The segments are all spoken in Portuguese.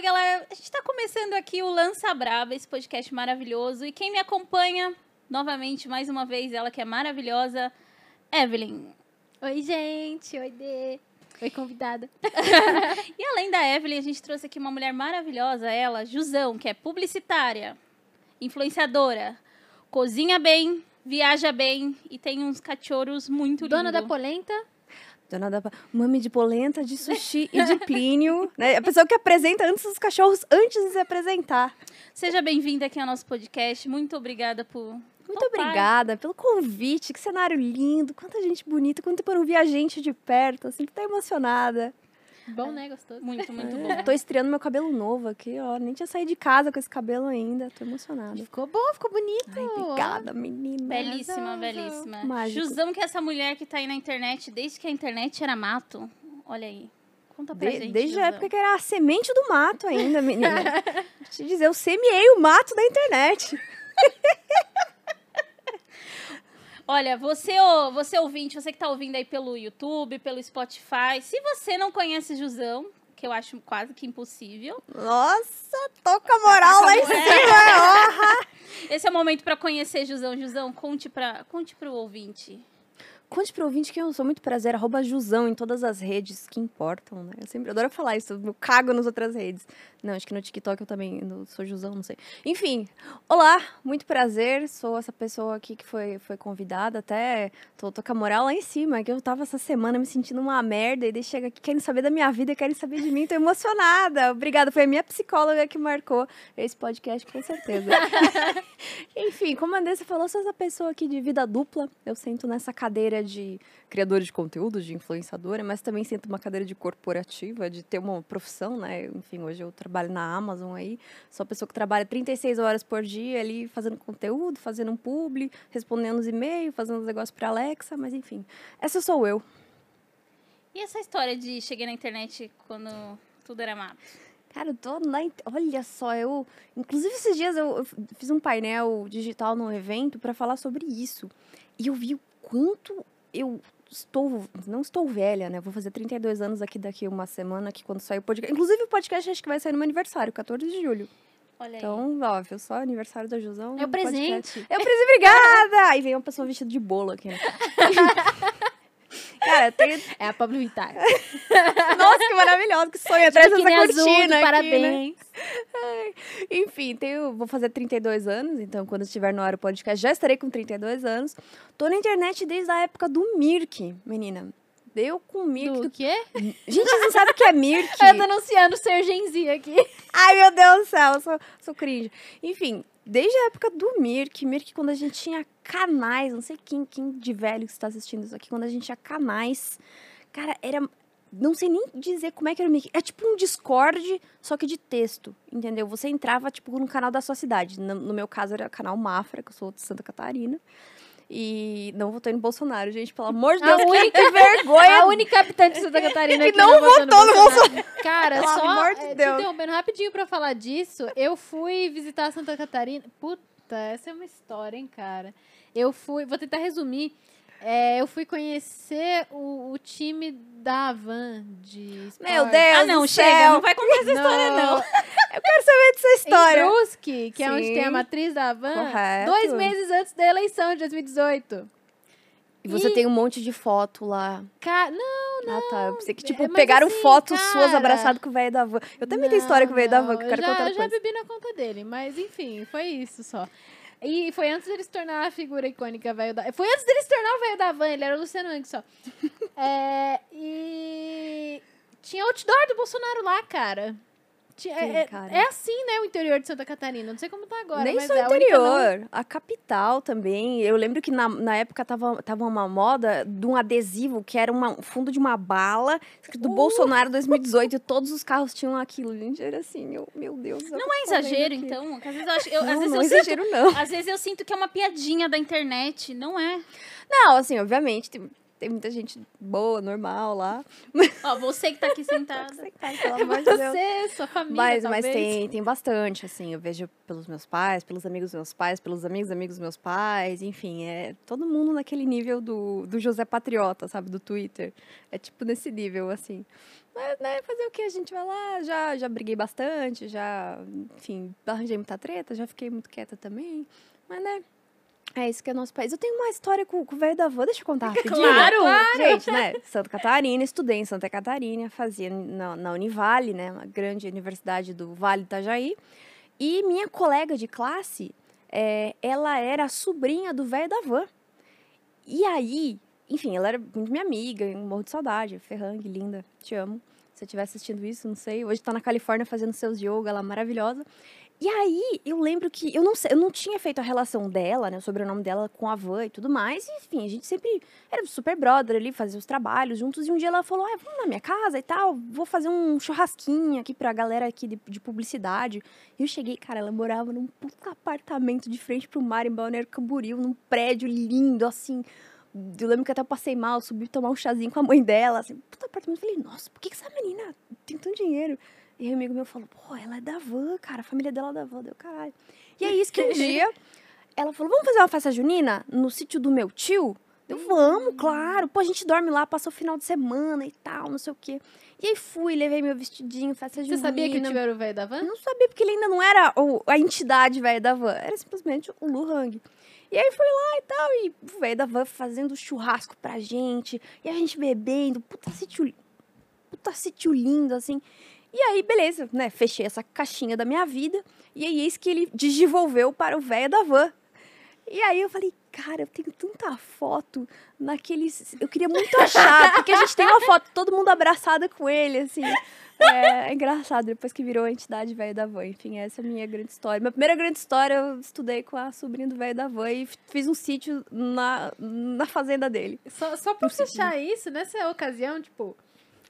salve, galera! A gente tá começando aqui o Lança Brava, esse podcast maravilhoso. E quem me acompanha, novamente, mais uma vez, ela que é maravilhosa, Evelyn. Oi, gente. Oi, Dê. Oi, convidada. E além da Evelyn, a gente trouxe aqui uma mulher maravilhosa, ela, Jusão, que é publicitária, influenciadora, cozinha bem, viaja bem e tem uns cachorros muito lindos. Dona da polenta. Dona da mami de polenta, de sushi e de Plínio. Né? A pessoa que apresenta antes dos cachorros, antes de se apresentar. Seja bem-vinda aqui ao nosso podcast. Muito obrigada por. Muito topar. obrigada pelo convite. Que cenário lindo. Quanta gente bonita. Quanto tempo eu não vi a gente de perto. Assim, tô emocionada. Bom, né? Gostoso. Muito, muito bom. Tô estreando meu cabelo novo aqui, ó. Nem tinha saído de casa com esse cabelo ainda. Tô emocionada. Ficou bom, ficou bonito. Ai, obrigada, menina. Belíssima, belíssima. Mágico. Jusão, que é essa mulher que tá aí na internet desde que a internet era mato. Olha aí. Conta pra De- gente. desde a época que era a semente do mato ainda, menina. Vou te dizer, eu semeei o mato da internet. Olha, você, você ouvinte, você que tá ouvindo aí pelo YouTube, pelo Spotify, se você não conhece Jusão, que eu acho quase que impossível, Nossa, tô com a moral lá em cima, ó. esse é o momento pra conhecer Jusão. Jusão, conte, pra, conte pro ouvinte. Conte pro ouvinte que eu sou muito prazer, arroba Jusão em todas as redes que importam, né? Eu sempre adoro falar isso, eu cago nas outras redes. Não, acho que no TikTok eu também eu sou Jusão, não sei. Enfim, olá, muito prazer, sou essa pessoa aqui que foi, foi convidada, até tô, tô com a moral lá em cima, que eu tava essa semana me sentindo uma merda, e daí chega aqui, querem saber da minha vida, querem saber de mim, tô emocionada. Obrigada, foi a minha psicóloga que marcou esse podcast, com certeza. Enfim, como a Andressa falou, sou essa pessoa aqui de vida dupla. Eu sento nessa cadeira de criadora de conteúdo, de influenciadora, mas também sento uma cadeira de corporativa, de ter uma profissão, né? Enfim, hoje eu trabalho na Amazon aí. Sou a pessoa que trabalha 36 horas por dia ali fazendo conteúdo, fazendo um publi, respondendo os e-mails, fazendo os negócios para Alexa, mas enfim. Essa sou eu. E essa história de cheguei na internet quando tudo era mato? Cara, eu tô na. Olha só, eu. Inclusive, esses dias eu, eu fiz um painel digital num evento para falar sobre isso. E eu vi o quanto eu estou. Não estou velha, né? Vou fazer 32 anos aqui daqui uma semana, que quando sair o podcast. Inclusive, o podcast acho que vai sair no meu aniversário, 14 de julho. Olha aí. Então, óbvio, só aniversário da Jusão. É o podcast. presente. É o presente, obrigada! Aí vem uma pessoa vestida de bolo aqui, né? Cara, tem. É a Pablo Vittar. Nossa, que maravilhoso, que sonho atrás dessa azul, cortina. do aqui, né? parabéns. Enfim, tenho, vou fazer 32 anos, então quando estiver no ar o podcast já estarei com 32 anos. Tô na internet desde a época do Mirk, menina. Deu com o Mirk. Do quê? Gente, você não sabe o que é Mirk? Eu tô anunciando o Ser Gen Z aqui. Ai, meu Deus do céu, eu sou, sou cringe. Enfim, desde a época do Mirk, Mirk quando a gente tinha canais, não sei quem, quem de velho que está assistindo isso aqui, quando a gente tinha canais, cara, era... Não sei nem dizer como é que era o Mirk. É tipo um Discord, só que de texto, entendeu? Você entrava, tipo, no canal da sua cidade. No, no meu caso, era canal Mafra, que eu sou de Santa Catarina. E não votou no Bolsonaro, gente, pelo amor de A Deus, única- que vergonha! A única habitante de Santa Catarina Que que não votou votou no Bolsonaro. Cara, Pelo só amor de é, te Deus. interrompendo rapidinho pra falar disso, eu fui visitar Santa Catarina. Puta, essa é uma história, hein, cara. Eu fui, vou tentar resumir. É, eu fui conhecer o, o time da Avan de esporte. Meu Deus ah, não, chega, céu. não vai contar essa história, não. Eu quero saber dessa história. Em Brusque, que é onde Sim. tem a matriz da Avan, Correto. dois meses antes da eleição de 2018. E você E- tem um monte de foto lá. Ca... Não, Ah, tá. Eu pensei que, tipo, é, mas pegaram assim, fotos cara- suas abraçado com o velho da van. Eu também tenho história com o velho da van, que eu quero já, contar já depois. bebi na conta dele, mas enfim, foi isso só. E foi antes dele se tornar a figura icônica velho da... Foi antes dele se tornar o velho da van, ele era o Luciano Huck só. É, e tinha outdoor do Bolsonaro lá, cara. Tinha- Sim, é, é assim, né, o interior de Santa Catarina. Não sei como tá agora, Nem mas só é o não- interior, a capital também. Eu lembro que na, na época tava, tava uma moda de um adesivo que era uma, um fundo de uma bala, escrito Uh! Bolsonaro 2018, e todos os carros tinham aquilo. Gente, era assim, eu, meu Deus. Não é exagero, então? Às vezes eu acho. Eu, às Não, vezes não eu é sinto- exagero, não. Às vezes eu sinto que é uma piadinha da internet, não é? Não, assim, obviamente, tem- tem muita gente boa, normal lá. Ó, você que tá aqui sentada. Ai, pelo amor de Deus. Você, sua família, Mas, talvez. mas tem, tem bastante, assim. Eu vejo pelos meus pais, pelos amigos dos meus pais, pelos amigos amigos dos meus pais, enfim, é todo mundo naquele nível do, do José Patriota, sabe, do Twitter. É tipo nesse nível, assim. Mas, né, fazer o que? A gente vai lá, já, já briguei bastante, já, enfim, arranjei muita treta, já fiquei muito quieta também. Mas, né, é isso que é nosso país. Eu tenho uma história com, com o velho da van, deixa eu contar rapidinho. Claro! Gente, né? Santa Catarina, estudei em Santa Catarina, fazia na, na Univale, né? Uma grande universidade do Vale do Itajaí. E minha colega de classe, é, ela era a sobrinha do velho da van. E aí, enfim, ela era muito minha amiga, eu morro de saudade. Ferrang, linda, te amo. Se você estiver assistindo isso, não sei. Hoje tá na Califórnia fazendo seus yoga, ela é maravilhosa. E aí, eu lembro que eu não eu não tinha feito a relação dela, né, o sobrenome dela com a van e tudo mais. E, enfim, a gente sempre era super brother ali, fazia os trabalhos juntos. E um dia ela falou: Ah, vamos na minha casa e tal, vou fazer um churrasquinho aqui pra galera aqui de, de publicidade. E eu cheguei, cara, ela morava num puta apartamento de frente pro mar em Balneário Camboriú, num prédio lindo, assim. Eu lembro que até eu passei mal, subi tomar um chazinho com a mãe dela, assim, puta apartamento. Eu falei, nossa, por que essa menina tem tanto dinheiro? E aí, um amigo meu falou, pô, ela é da van, cara, a família dela é da van, deu caralho. E é isso que um dia ela falou, vamos fazer uma festa junina no sítio do meu tio? Eu, vamos, claro. Pô, a gente dorme lá, passa o final de semana e tal, não sei o quê. E aí fui, levei meu vestidinho, festa Você junina. sabia que o tio era o velho da van? Não sabia, porque ele ainda não era o- a entidade velho da van, era simplesmente o Lu Hang. E aí fui lá e tal, e o velho da van fazendo churrasco pra gente, e a gente bebendo, puta sítio, puta sítio lindo, assim. E aí, beleza, né, fechei essa caixinha da minha vida, e aí eis que ele digivolveu para o velho da van. E aí eu falei, cara, eu tenho tanta foto naqueles. Eu queria muito achar, porque a gente tem uma foto, todo mundo abraçada com ele, assim. É, é engraçado, depois que virou a entidade velho da van. Enfim, essa é a minha grande história. Minha primeira grande história, eu estudei com a sobrinha do velho da van e fiz um sítio na, na fazenda dele. Só, só pra fechar isso, nessa ocasião, tipo,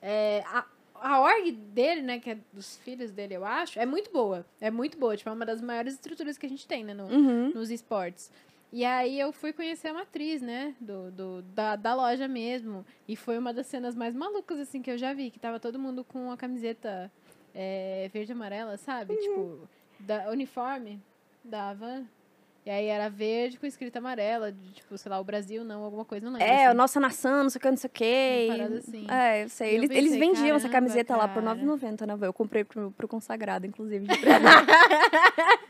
é, a, a org dele, né, que é dos filhos dele, eu acho, é muito boa. É muito boa. Tipo, é uma das maiores estruturas que a gente tem, né, no, Uhum. nos esportes. E aí eu fui conhecer a matriz, né, do, do, da, da loja mesmo. E foi uma das cenas mais malucas, assim, que eu já vi. Que tava todo mundo com a camiseta é, verde e amarela, sabe? Tipo, da uniforme da Havan. E aí era verde com escrita amarela, de, tipo, sei lá, o Brasil não, alguma coisa, não lembro. É, assim. nossa nação, não sei o que, não sei o que. Uma assim. É, eu sei. Eu Eles, eles pensei, vendiam essa camiseta lá por cara. 9,90, né? Eu comprei pro, pro consagrado, inclusive. de presente.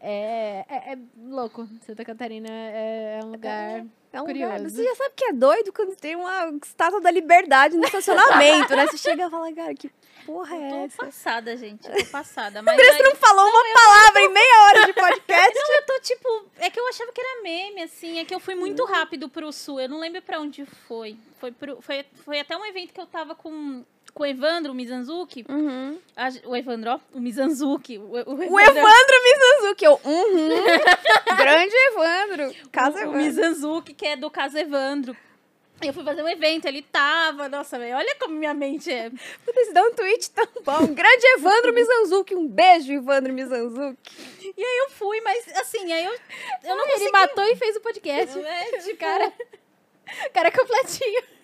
É, é, é louco. Santa Catarina é, é um lugar. É um Curioso. lugar. Você já sabe que é doido quando tem uma estátua da liberdade no estacionamento, né? Você chega e fala, cara, que porra é Tô essa? passada, gente. Tô passada. Mas Você aí, não falou uma palavra em meia hora de podcast. não, eu tô tipo. É que eu achava que era meme, assim. É que eu fui muito rápido pro sul. Eu não lembro pra onde foi. Foi, pro, foi, foi até um evento que eu tava com, com o Evandro, o Mizanzuki. Uhum. A o Evandro, ó. O Mizanzuki. O, o O Evandro Mizanzuki, eu, uhum. Grande Evandro. Casa o, o Evandro. Mizanzuki, que é do caso Evandro. Eu fui fazer um evento, ele tava. Nossa, velho, olha como minha mente é. Putz, dá um tweet tão bom. Grande Evandro Mizanzuki. Um beijo, Evandro Mizanzuki. E aí eu fui, mas assim, aí eu. Eu não Ele consegui. matou e fez o podcast. É, tipo, cara, cara completinho.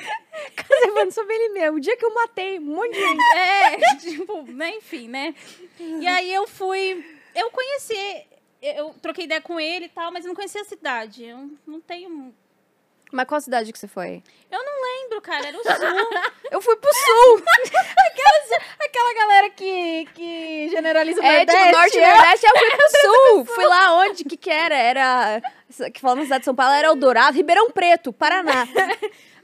Casa Evandro sobre ele mesmo. O dia que eu matei um monte de gente. É, tipo, né, enfim, né? E aí eu fui. Eu conheci. Eu troquei ideia com ele e tal, mas eu não conhecia a cidade. Eu não tenho. Mas qual cidade que você foi? Eu não lembro, cara. Era o sul. Eu fui pro sul. Aquela galera que, que generaliza o É, tipo, Nordeste. norte e nordeste, eu fui pro sul. Fui lá onde, que que era? Era, que falando na cidade de São Paulo, era Eldorado, Ribeirão Preto, Paraná.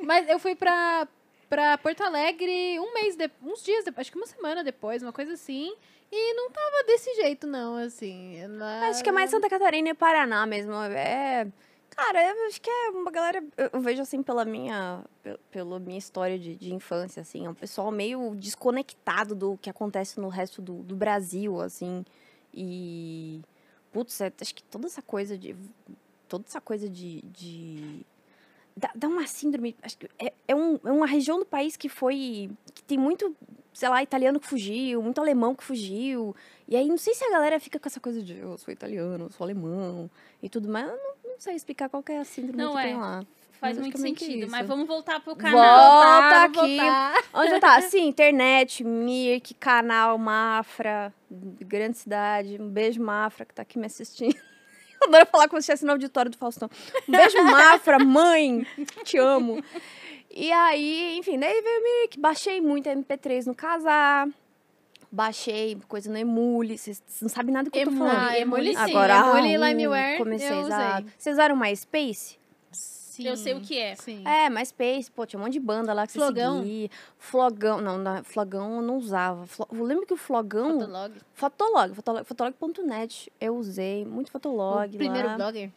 Mas eu fui pra, pra Porto Alegre um mês, de, uns dias depois, acho que uma semana depois, uma coisa assim. E não tava desse jeito, não, assim. na- Acho que é mais Santa Catarina e Paraná mesmo. É. Cara, eu acho que é uma galera. Eu vejo assim pela minha. pe- Pela minha história de, de infância, assim. É um pessoal meio desconectado do que acontece no resto do, do Brasil, assim. E. Putz, é- acho que toda essa coisa de. Toda essa coisa de. de dá, dá uma síndrome. Acho que é, é, um, é uma região do país que foi. que tem muito, sei lá, italiano que fugiu, muito alemão que fugiu. E aí, não sei se a galera fica com essa coisa de eu sou italiano, eu sou alemão e tudo mais. Eu não, não sei explicar qual é a síndrome Não que é. tem lá. Faz Mas muito é sentido. Mas isso. vamos voltar pro Volta canal. aqui. Onde eu tá? Sim, internet, Mirk, canal, Mafra, grande cidade. Um beijo, Mafra, que tá aqui me assistindo. Adoro falar como se estivesse no auditório do Faustão. Um beijo, Mafra, mãe, te amo. E aí, enfim, daí veio o Mirk, baixei muito MP3 no Casar. Baixei coisa no Emule, vocês não sabem nada do que eu tô falando. Ah, Emule sim. Agora, Emule e ah, Limeware comecei, eu usei. Vocês usaram MySpace? Sim. Eu sei o que é. Sim. É, MySpace, pô, tinha um monte de banda lá que você Flogão? seguia. Flogão, não, na- Flogão eu não usava. Flo- eu lembro que o Flogão... Fotolog. Fotolog, Fotolog, Fotolog.net, eu usei, muito Fotolog o primeiro lá. blogger.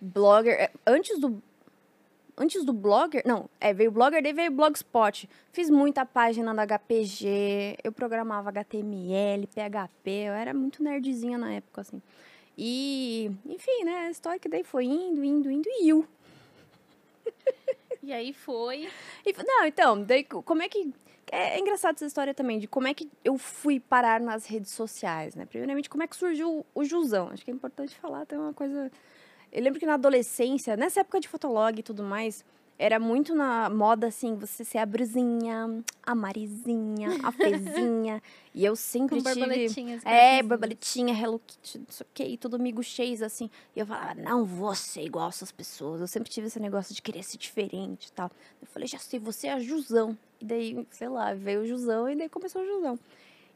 Blogger, é, antes do... Antes do Blogger, não, é, veio o Blogger, daí veio o Blogspot. Fiz muita página da HPG, eu programava HTML, PHP, eu era muito nerdzinha na época, assim. E, enfim, né, a história que daí foi indo, indo, indo, e eu. E aí foi. E, não, então, daí co- como é que. É, é engraçado essa história também, de como é que eu fui parar nas redes sociais, né? Primeiramente, como é que surgiu o Jusão. Acho que é importante falar, tem uma coisa. Eu lembro que na adolescência, nessa época de fotolog e tudo mais, era muito na moda, assim, você ser a Bruzinha, a Marizinha, a Fezinha. e eu sempre Com tive. borboletinhas. É, borboletinha, Hello Kitty, não sei o que, e tudo amigo chase, assim. E eu falava, não vou ser igual essas pessoas. Eu sempre tive esse negócio de querer ser diferente e tal. Eu falei, já sei, você é a Jusão. E daí, sei lá, veio o Jusão e daí começou o Jusão.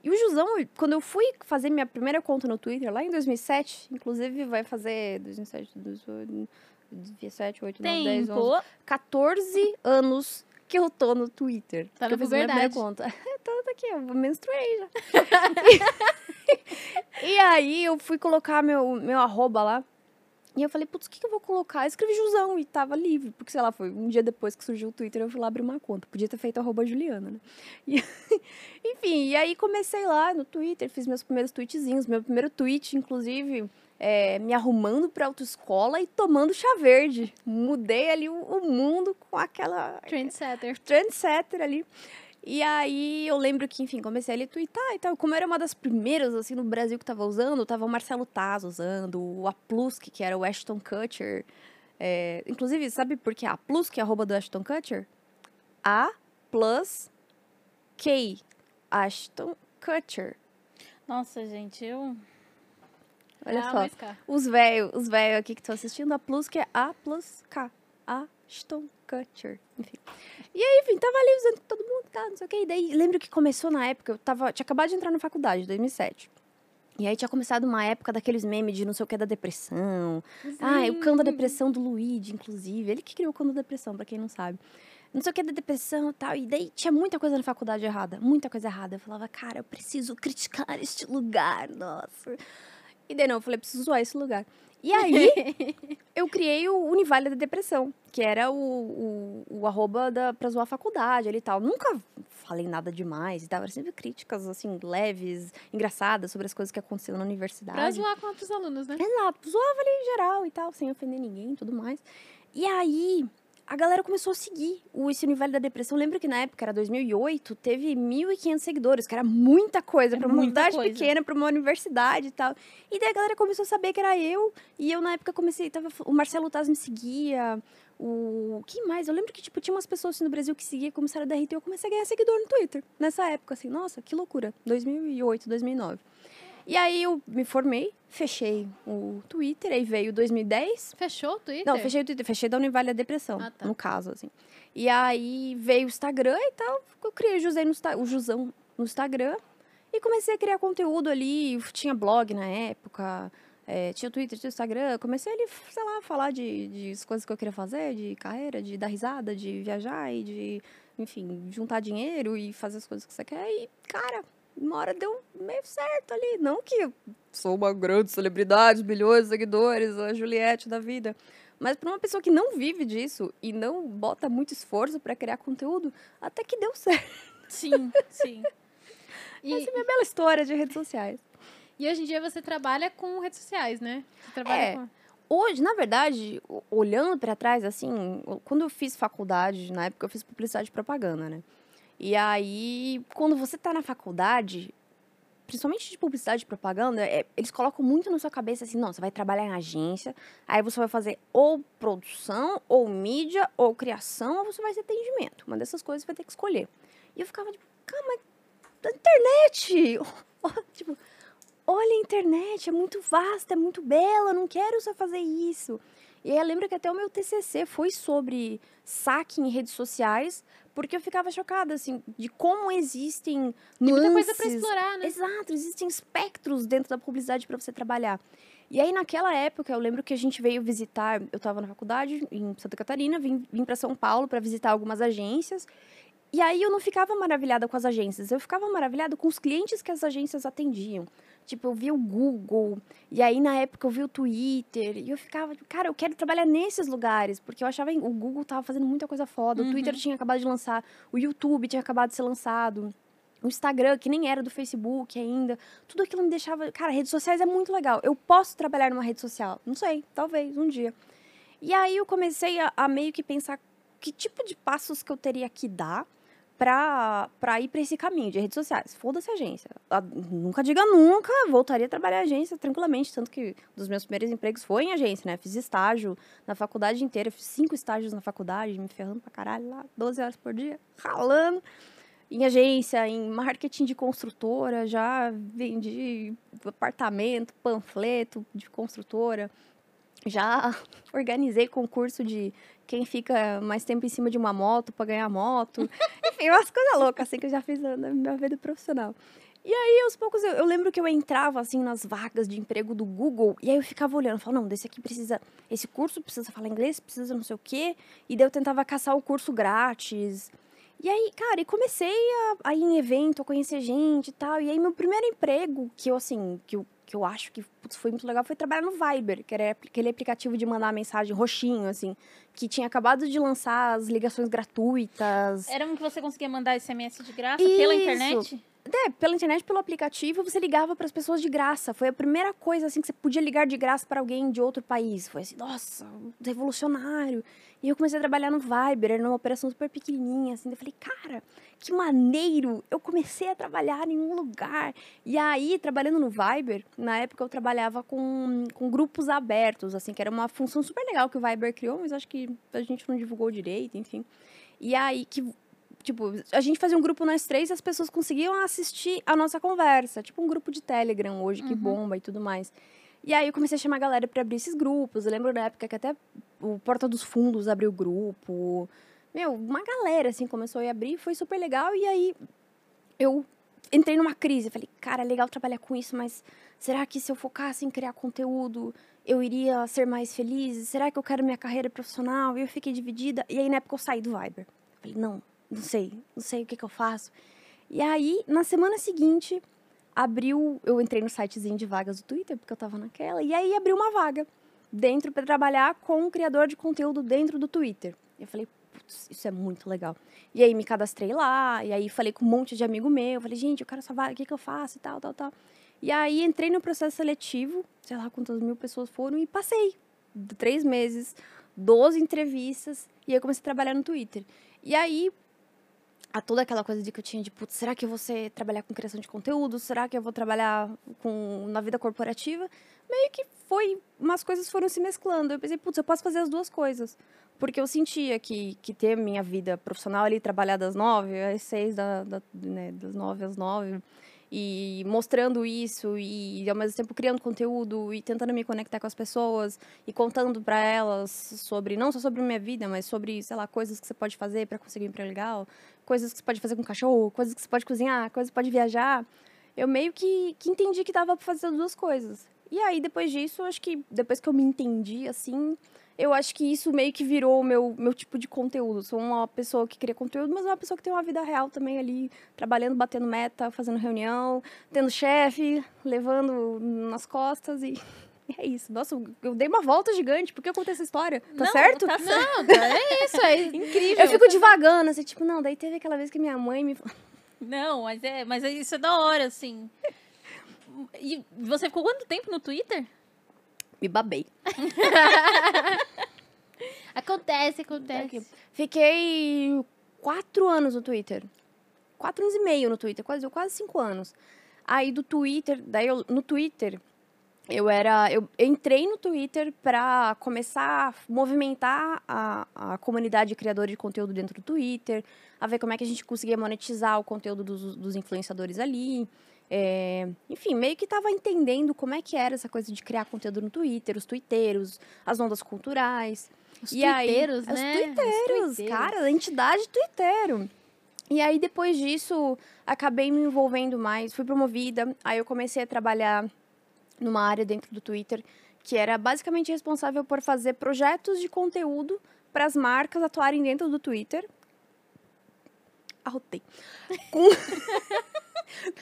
E o Jusão, quando eu fui fazer minha primeira conta no Twitter, lá em 2007, inclusive vai fazer 2007, 2008, 17, 8, 9, 10, 11, Tempo. 14 anos que eu tô no Twitter. Tá na minha puberdade. conta. tô, tô aqui, eu menstruei já. e aí eu fui colocar meu, meu arroba lá. E eu falei, putz, o que, que eu vou colocar? Eu escrevi Jusão e tava livre. Porque, sei lá, foi um dia depois que surgiu o Twitter, eu fui lá abrir uma conta. Podia ter feito arroba Juliana, né? E- enfim, e aí comecei lá no Twitter, fiz meus primeiros tweetzinhos. Meu primeiro tweet, inclusive, é, me arrumando pra autoescola e tomando chá verde. Mudei ali o, o mundo com aquela Trendsetter. trendsetter ali. E aí eu lembro que, enfim, comecei a ler twittar e tal. Como eu era uma das primeiras, assim, no Brasil que tava usando, tava o Marcelo Taz usando, o Aplusk, que era o Ashton Kutcher. É, inclusive, sabe por que a Aplusk é arroba do Ashton Kutcher? A plus K. Ashton Kutcher. Nossa, gente, eu. Olha Ah, só. Os velhos os velho aqui que estão assistindo, a plus que é A plus K. Ashton Kutcher. Enfim. E aí, enfim, tava ali usando todo mundo, tá, não sei o que. E daí, lembro que começou na época, eu tava, tinha acabado de entrar na faculdade, 2007. E aí tinha começado uma época daqueles memes de não sei o que da depressão. Ah, é o cão da depressão do Luigi, inclusive. Ele que criou o cão da depressão, pra quem não sabe. Não sei o que da depressão e tal. E daí tinha muita coisa na faculdade errada. Muita coisa errada. Eu falava, cara, eu preciso criticar este lugar, nossa. E daí não, eu falei, preciso zoar esse lugar. E aí, eu criei o Univale da Depressão, que era o, o, o arroba da, pra zoar a faculdade ali e tal. Nunca falei nada demais e tal. Era sempre críticas, assim, leves, engraçadas sobre as coisas que aconteciam na universidade. Pra zoar com outros alunos, né? Exato, zoava ali em geral e tal, sem ofender ninguém e tudo mais. E aí, a galera começou a seguir o esse Univale da Depressão. Lembro que na época, era 2008, teve 1.500 seguidores, que era muita coisa É pra uma cidade pequena, pra uma universidade e tal. E daí a galera começou a saber que era eu, e eu na época comecei, tava, o Marcelo Taz me seguia, o... Quem mais? Eu lembro que, tipo, tinha umas pessoas assim, no Brasil que seguia, começaram a derreter, eu comecei a ganhar seguidor no Twitter, nessa época, assim, nossa, que loucura, 2008, 2009. E aí eu me formei, fechei o Twitter, aí veio 2010, Fechou o Twitter? não, fechei o Twitter, fechei da Univale a Depressão, Ah, tá. no caso, assim. E aí veio o Instagram e tal, eu criei o, José no, o Jusão no Instagram e comecei a criar conteúdo ali, tinha blog na época, é, tinha Twitter, tinha Instagram, comecei ali, sei lá, falar de, de coisas que eu queria fazer, de carreira, de dar risada, de viajar e de, enfim, juntar dinheiro e fazer as coisas que você quer e, cara... Uma hora deu meio certo ali. Não que sou uma grande celebridade, bilhões de seguidores, a Juliette da vida. Mas para uma pessoa que não vive disso e não bota muito esforço para criar conteúdo, até que deu certo. Sim, sim. E, Essa é a minha bela história de redes sociais. e hoje em dia você trabalha com redes sociais, né? Você trabalha É. com... Hoje, na verdade, olhando para trás, assim, quando eu fiz faculdade, na época eu fiz publicidade e propaganda, né? E aí, quando você tá na faculdade, principalmente de publicidade e propaganda, é, eles colocam muito na sua cabeça assim, não, você vai trabalhar em agência, aí você vai fazer ou produção, ou mídia, ou criação, ou você vai ser atendimento. Uma dessas coisas você vai ter que escolher. E eu ficava tipo, cara, mas a internet! tipo, olha a internet, é muito vasta, é muito bela, não quero só fazer isso. E aí eu lembro que até o meu TCC foi sobre saque em redes sociais, porque eu ficava chocada, assim, de como existem Tem nuances. muita coisa pra explorar, né? Exato, existem espectros dentro da publicidade para você trabalhar. E aí, naquela época, eu lembro que a gente veio visitar. Eu estava na faculdade em Santa Catarina, vim, vim para São Paulo para visitar algumas agências. E aí, eu não ficava maravilhada com as agências, eu ficava maravilhada com os clientes que as agências atendiam. Tipo, eu via o Google, e aí, na época, eu via o Twitter, e eu ficava, cara, eu quero trabalhar nesses lugares, porque eu achava o Google tava fazendo muita coisa foda, o Twitter tinha acabado de lançar, o YouTube tinha acabado de ser lançado o Instagram, que nem era do Facebook ainda, tudo aquilo me deixava. Cara, redes sociais é muito legal. Eu posso trabalhar numa rede social? Não sei, talvez, um dia. E aí eu comecei a, a meio que pensar que tipo de passos que eu teria que dar pra ir pra esse caminho de redes sociais. Foda-se a agência. A- nunca diga nunca, voltaria a trabalhar em agência tranquilamente. Tanto que um dos meus primeiros empregos foi em agência, né? Fiz estágio na faculdade inteira, fiz cinco estágios na faculdade, me ferrando pra caralho lá, 12 horas por dia, ralando em agência, em marketing de construtora, já vendi apartamento, panfleto de construtora, já organizei concurso de quem fica mais tempo em cima de uma moto para ganhar moto. Enfim, umas coisas loucas assim que eu já fiz na minha vida profissional. E aí, aos poucos, eu, eu lembro que eu entrava, assim, nas vagas de emprego do Google, e aí eu ficava olhando, falava, não, desse aqui precisa, esse curso precisa falar inglês, precisa não sei o quê, e daí eu tentava caçar o curso grátis, e aí, cara, e comecei a, a ir em evento, a conhecer gente e tal. E aí, meu primeiro emprego, que eu, assim, que eu, que eu acho que putz, foi muito legal, foi trabalhar no Viber, que era aquele aplicativo de mandar mensagem roxinho, assim, que tinha acabado de lançar as ligações gratuitas. Era um que você conseguia mandar SMS de graça pela Isso. internet? É, pela internet, pelo aplicativo, você ligava para as pessoas de graça. Foi a primeira coisa assim que você podia ligar de graça para alguém de outro país. Foi assim, nossa, revolucionário. E eu comecei a trabalhar no Viber, era numa operação super pequenininha, assim. Eu falei, cara, que maneiro! Eu comecei a trabalhar em um lugar. E aí, trabalhando no Viber, na época eu trabalhava com, com grupos abertos, assim, que era uma função super legal que o Viber criou, mas acho que a gente não divulgou direito, enfim. E aí, que tipo, a gente fazia um grupo nós três e as pessoas conseguiam assistir a nossa conversa. Tipo um grupo de Telegram hoje que bomba e tudo mais. E aí eu comecei a chamar a galera pra abrir esses grupos. Eu lembro na época que até o Porta dos Fundos abriu o grupo. Meu, uma galera, assim, começou a abrir, foi super legal. E aí eu entrei numa crise. Falei, cara, é legal trabalhar com isso, mas será que se eu focasse em criar conteúdo, eu iria ser mais feliz? Será que eu quero minha carreira profissional? E eu fiquei dividida. E aí, na época, eu saí do Viber. Falei, não, não sei, não sei o que, que eu faço. E aí, na semana seguinte, abriu. Eu entrei no sitezinho de vagas do Twitter, porque eu tava naquela, e aí abriu uma vaga dentro para trabalhar com um criador de conteúdo dentro do Twitter. Eu falei, isso é muito legal. E aí me cadastrei lá, e aí falei com um monte de amigo meu, falei, gente, eu quero essa vaga, o que, que eu faço e tal, tal, tal. E aí entrei no processo seletivo, sei lá quantas mil pessoas foram, e passei. Três meses, 12 entrevistas, e aí comecei a trabalhar no Twitter. E aí, a toda aquela coisa de que eu tinha de, putz, será que eu vou ser, trabalhar com criação de conteúdo? Será que eu vou trabalhar com, na vida corporativa? Meio que foi, umas coisas foram se mesclando. Eu pensei, putz, eu posso fazer as duas coisas. Porque eu sentia que, que ter minha vida profissional ali, trabalhar das nove às seis, da, da, né, das nove às nove, e mostrando isso, e ao mesmo tempo criando conteúdo, e tentando me conectar com as pessoas, e contando para elas sobre, não só sobre minha vida, mas sobre, sei lá, coisas que você pode fazer para conseguir um emprego legal, coisas que você pode fazer com cachorro, coisas que você pode cozinhar, coisas que pode viajar. Eu meio que, que entendi que dava para fazer as duas coisas. E aí, depois disso, acho que depois que eu me entendi, assim, eu acho que isso meio que virou o meu, meu tipo de conteúdo. Sou uma pessoa que cria conteúdo, mas uma pessoa que tem uma vida real também ali, trabalhando, batendo meta, fazendo reunião, tendo chefe, levando nas costas e. É isso. Nossa, eu dei uma volta gigante. Por que eu contei essa história? Tá Não, certo? Tá certo. Não, é isso, é incrível. Eu fico divagando, assim, tipo, não, daí teve aquela vez que minha mãe me. Não, mas é, mas é- isso é da hora, assim. E você ficou quanto tempo no Twitter? Me babei. Acontece, acontece. Fiquei quatro anos no Twitter. Quatro anos e meio no Twitter, quase, quase cinco anos. Aí do Twitter, daí eu, no Twitter, eu era. Eu entrei no Twitter para começar a movimentar a, a comunidade de criadores de conteúdo dentro do Twitter, a ver como é que a gente conseguia monetizar o conteúdo dos, dos influenciadores ali. É, enfim, meio que estava entendendo como é que era essa coisa de criar conteúdo no Twitter, os twitteiros, as ondas culturais. Os E aí- twitteiros, Os né? twitteiros, cara, a entidade twitteiro. E aí, depois disso, acabei me envolvendo mais, fui promovida, aí eu comecei a trabalhar numa área dentro do Twitter que era basicamente responsável por fazer projetos de conteúdo para as marcas atuarem dentro do Twitter. Arrotei. Com,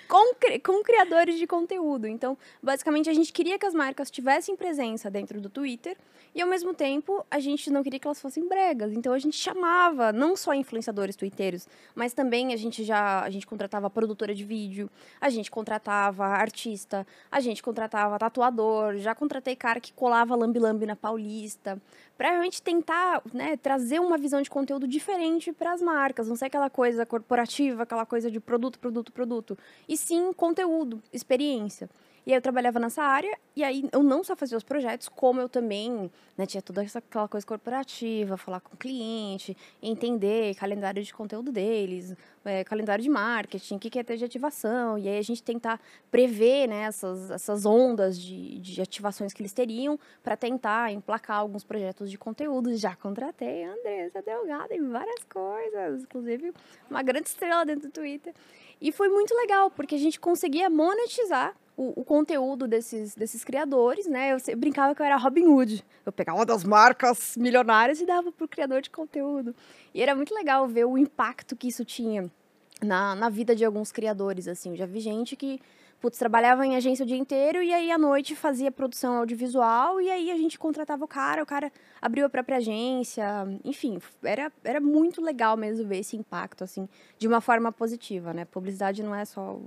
com, com criadores de conteúdo. Então, basicamente, a gente queria que as marcas tivessem presença dentro do Twitter e, ao mesmo tempo, a gente não queria que elas fossem bregas. Então, a gente chamava não só influenciadores twitteiros, mas também a gente já a gente contratava produtora de vídeo, a gente contratava artista, a gente contratava tatuador, já contratei cara que colava lambi-lambi na Paulista, para realmente tentar né, trazer uma visão de conteúdo diferente para as marcas, não ser aquela coisa corporativa, aquela coisa de produto, produto, produto, e sim conteúdo, experiência. E aí eu trabalhava nessa área, e aí eu não só fazia os projetos, como eu também né, tinha toda essa, aquela coisa corporativa, falar com o cliente, entender calendário de conteúdo deles, é, calendário de marketing, o que, que é ter de ativação, e aí a gente tentar prever né, essas, essas ondas de, de ativações que eles teriam para tentar emplacar alguns projetos de conteúdo. Já contratei a Andressa Delgado em várias coisas, inclusive uma grande estrela dentro do Twitter. E foi muito legal, porque a gente conseguia monetizar o, o conteúdo desses, desses criadores, né? Eu, eu brincava que eu era Robin Hood. Eu pegava uma das marcas milionárias e dava pro criador de conteúdo. E era muito legal ver o impacto que isso tinha na, na vida de alguns criadores, assim. Eu já vi gente que, putz, trabalhava em agência o dia inteiro e aí à noite fazia produção audiovisual e aí a gente contratava o cara, o cara abriu a própria agência, enfim, era, era muito legal mesmo ver esse impacto, assim, de uma forma positiva, né? Publicidade não é só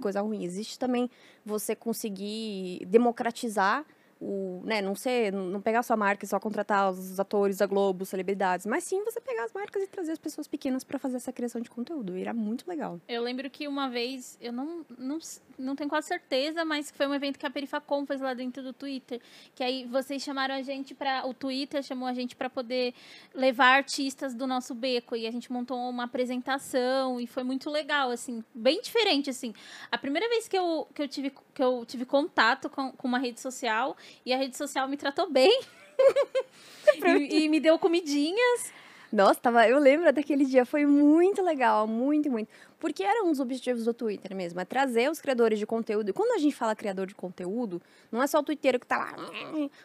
coisa ruim, existe também você conseguir democratizar o, né, não ser, não pegar sua marca e só contratar os atores da Globo, celebridades, mas sim você pegar as marcas e trazer as pessoas pequenas para fazer essa criação de conteúdo. Era muito legal. Eu lembro que uma vez, eu não, não, não tenho quase certeza, mas foi um evento que a Perifacom fez lá dentro do Twitter. Que aí vocês chamaram a gente para O Twitter chamou a gente para poder levar artistas do nosso beco. E a gente montou uma apresentação e foi muito legal, assim, bem diferente, assim. A primeira vez que eu, que eu, tive, que eu tive contato com, com uma rede social e a rede social me tratou bem. e, e me deu comidinhas. Nossa, tava, eu lembro daquele dia, foi muito legal, muito, muito. Porque era um dos objetivos do Twitter mesmo, é trazer os criadores de conteúdo. E quando a gente fala criador de conteúdo, não é só o twitteiro que tá lá,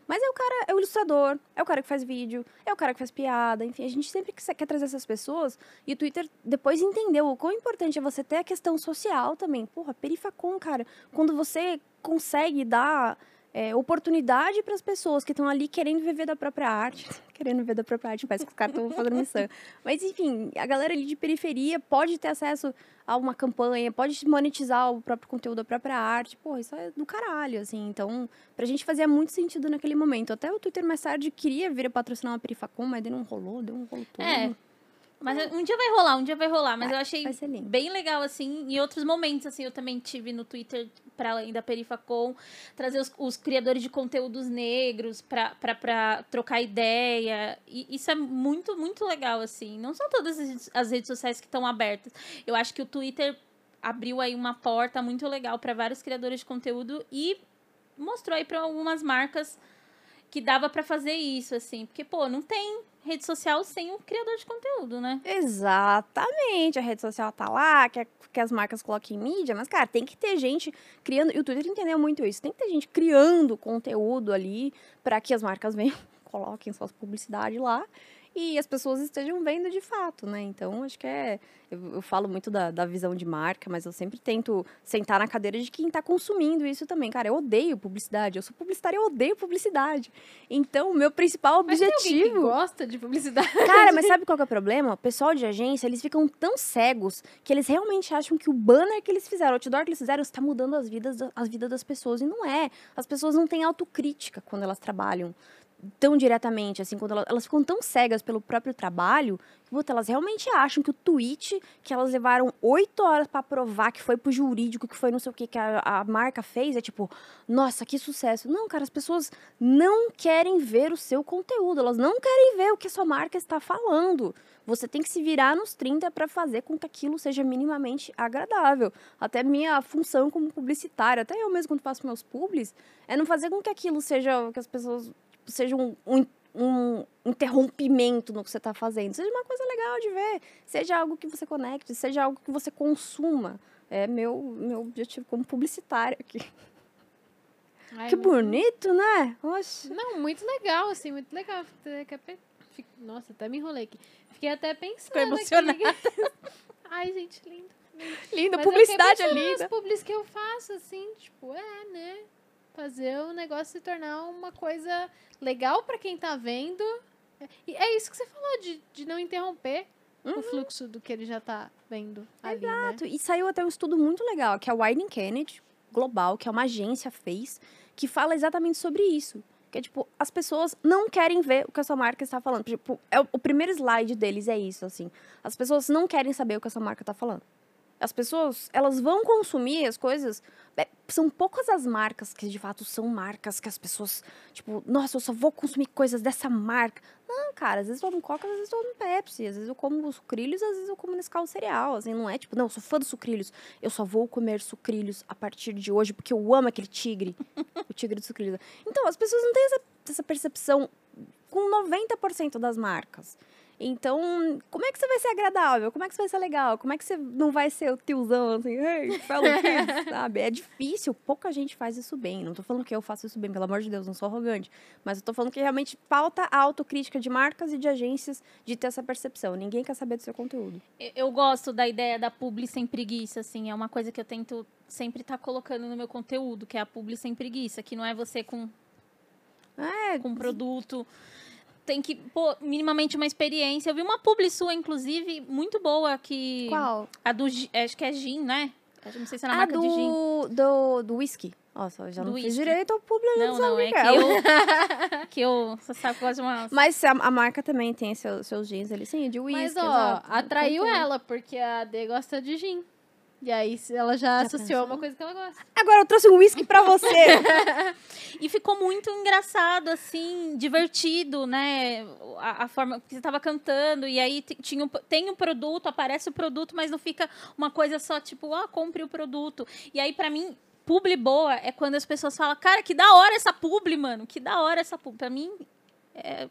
mas é o cara, é o ilustrador, é o cara que faz vídeo, é o cara que faz piada, enfim, a gente sempre quer trazer essas pessoas. E o Twitter depois entendeu o quão importante é você ter a questão social também. Porra, perifacom, cara, quando você consegue dar é, oportunidade para as pessoas que estão ali querendo viver da própria arte. querendo viver da própria arte, parece que os caras estão fazendo missão. Mas, enfim, a galera ali de periferia pode ter acesso a uma campanha, pode monetizar o próprio conteúdo da própria arte. Pô, isso é do caralho, assim. Então, pra gente fazia muito sentido naquele momento. Até o Twitter mais tarde queria vir a patrocinar uma Perifacom, mas daí não rolou, deu um rolo todo. É, Mas um dia vai rolar, um dia vai rolar. Mas Vai, eu achei bem legal, assim. Em outros momentos, assim, eu também tive no Twitter, para além da Perifacom, trazer os, os criadores de conteúdos negros pra trocar ideia. E isso é muito, muito legal, assim. Não são todas as redes sociais que estão abertas. Eu acho que o Twitter abriu aí uma porta muito legal para vários criadores de conteúdo e mostrou aí para algumas marcas que dava para fazer isso, assim. Porque, pô, não tem rede social sem o criador de conteúdo, né? Exatamente, a rede social tá lá, quer que as marcas coloquem em mídia, mas, cara, tem que ter gente criando. E o Twitter entendeu muito isso. Tem que ter gente criando conteúdo ali para que as marcas venham, coloquem suas publicidades lá e as pessoas estejam vendo de fato, né? Então, acho que é. Eu, eu falo muito da, da visão de marca, mas eu sempre tento sentar na cadeira de quem tá consumindo isso também. Cara, eu odeio publicidade. Eu sou publicitária, eu odeio publicidade. Então, o meu principal Mas tem que objetivo. gosta de publicidade. Cara, mas sabe qual que é o problema? O pessoal de agência, eles ficam tão cegos que eles realmente acham que o banner que eles fizeram, o outdoor que eles fizeram, está mudando as vidas, da- as vidas das pessoas. E não é. As pessoas não têm autocrítica quando elas trabalham. Tão diretamente, assim, quando elas, elas ficam tão cegas pelo próprio trabalho, que, puta, elas realmente acham que o tweet que elas levaram oito horas pra provar que foi pro jurídico, que foi não sei o que que a, a marca fez, é tipo, nossa, que sucesso. Não, cara, as pessoas não querem ver o seu conteúdo, elas não querem ver o que a sua marca está falando. Você tem que se virar nos 30 para fazer com que aquilo seja minimamente agradável. Até minha função como publicitária, até eu mesmo quando faço meus publis, é não fazer com que aquilo seja, que as pessoas, seja um, um, um interrompimento no que você está fazendo. Seja uma coisa legal de ver, seja algo que você conecte, seja algo que você consuma. É meu, meu objetivo como publicitária aqui. Ai, que muito- bonito, né? Oxe. Não, muito legal, assim, muito legal. Nossa, até me enrolei aqui. Fiquei até pensando. Ficou emocionada. Aqui. Ai, gente, lindo. Linda, Mas publicidade é linda. nas publis que eu faço, assim, tipo, é, né? Fazer o negócio se tornar uma coisa legal pra quem tá vendo. E é isso que você falou, de, de não interromper o fluxo do que ele já tá vendo ali, né? Exato. E saiu até um estudo muito legal, que a Wyden Kennedy, global, que é uma agência, fez, que fala exatamente sobre isso. Que é tipo, as pessoas não querem ver o que a sua marca está falando. Tipo, é o, o primeiro slide deles é isso, assim. As pessoas não querem saber o que a sua marca está falando. As pessoas, elas vão consumir as coisas. é, são poucas as marcas que de fato são marcas que as pessoas, tipo, nossa, eu só vou consumir coisas dessa marca. Não, cara, às vezes eu tomo Coca, às vezes eu tomo Pepsi, às vezes eu como sucrilhos, às vezes eu como Nescau cereal, assim, não é tipo, não, eu sou fã dos sucrilhos, eu só vou comer sucrilhos a partir de hoje porque eu amo aquele tigre, o tigre dos sucrilhos. Então, as pessoas não têm essa, essa percepção com 90% das marcas. Então, como é que você vai ser agradável? Como é que você vai ser legal? Como é que você não vai ser o tiozão, assim, hey, kids, sabe? É difícil, pouca gente faz isso bem. Não tô falando que eu faço isso bem, pelo amor de Deus, não sou arrogante. Mas eu tô falando que realmente falta a autocrítica de marcas e de agências de ter essa percepção. Ninguém quer saber do seu conteúdo. Eu- gosto da ideia da publi sem preguiça, assim. É uma coisa que eu tento sempre estar colocando no meu conteúdo, que é a publi sem preguiça, que não é você com, É, com produto. Tem que, pô, minimamente uma experiência. Eu vi uma publi sua, inclusive, muito boa, que... qual? A do, Gi- acho que é gin, né? Eu não sei se é na Ah, marca de gin. do, do, do whisky. Nossa, eu já Do não fiz whisky. direito ao público. Não, não, é que eu... que eu... Você sabe quase uma... Mas a, a marca também tem seu, seus jeans ali, sim, de whisky. Mas, ó, exato. atraiu ela, porque a D gosta de gin. E aí se- ela já, Já associou pensou? uma coisa que ela gosta. Agora eu trouxe um whisky pra você. E ficou muito engraçado, assim, divertido, né? A, a forma que você tava cantando, e aí tinha, um- tem o produto, aparece o produto, mas não fica uma coisa só, tipo, ah, compre o produto. E aí, pra mim, publi boa é quando as pessoas falam, cara, que da hora essa publi, mano, que da hora essa publi. Pra mim, é,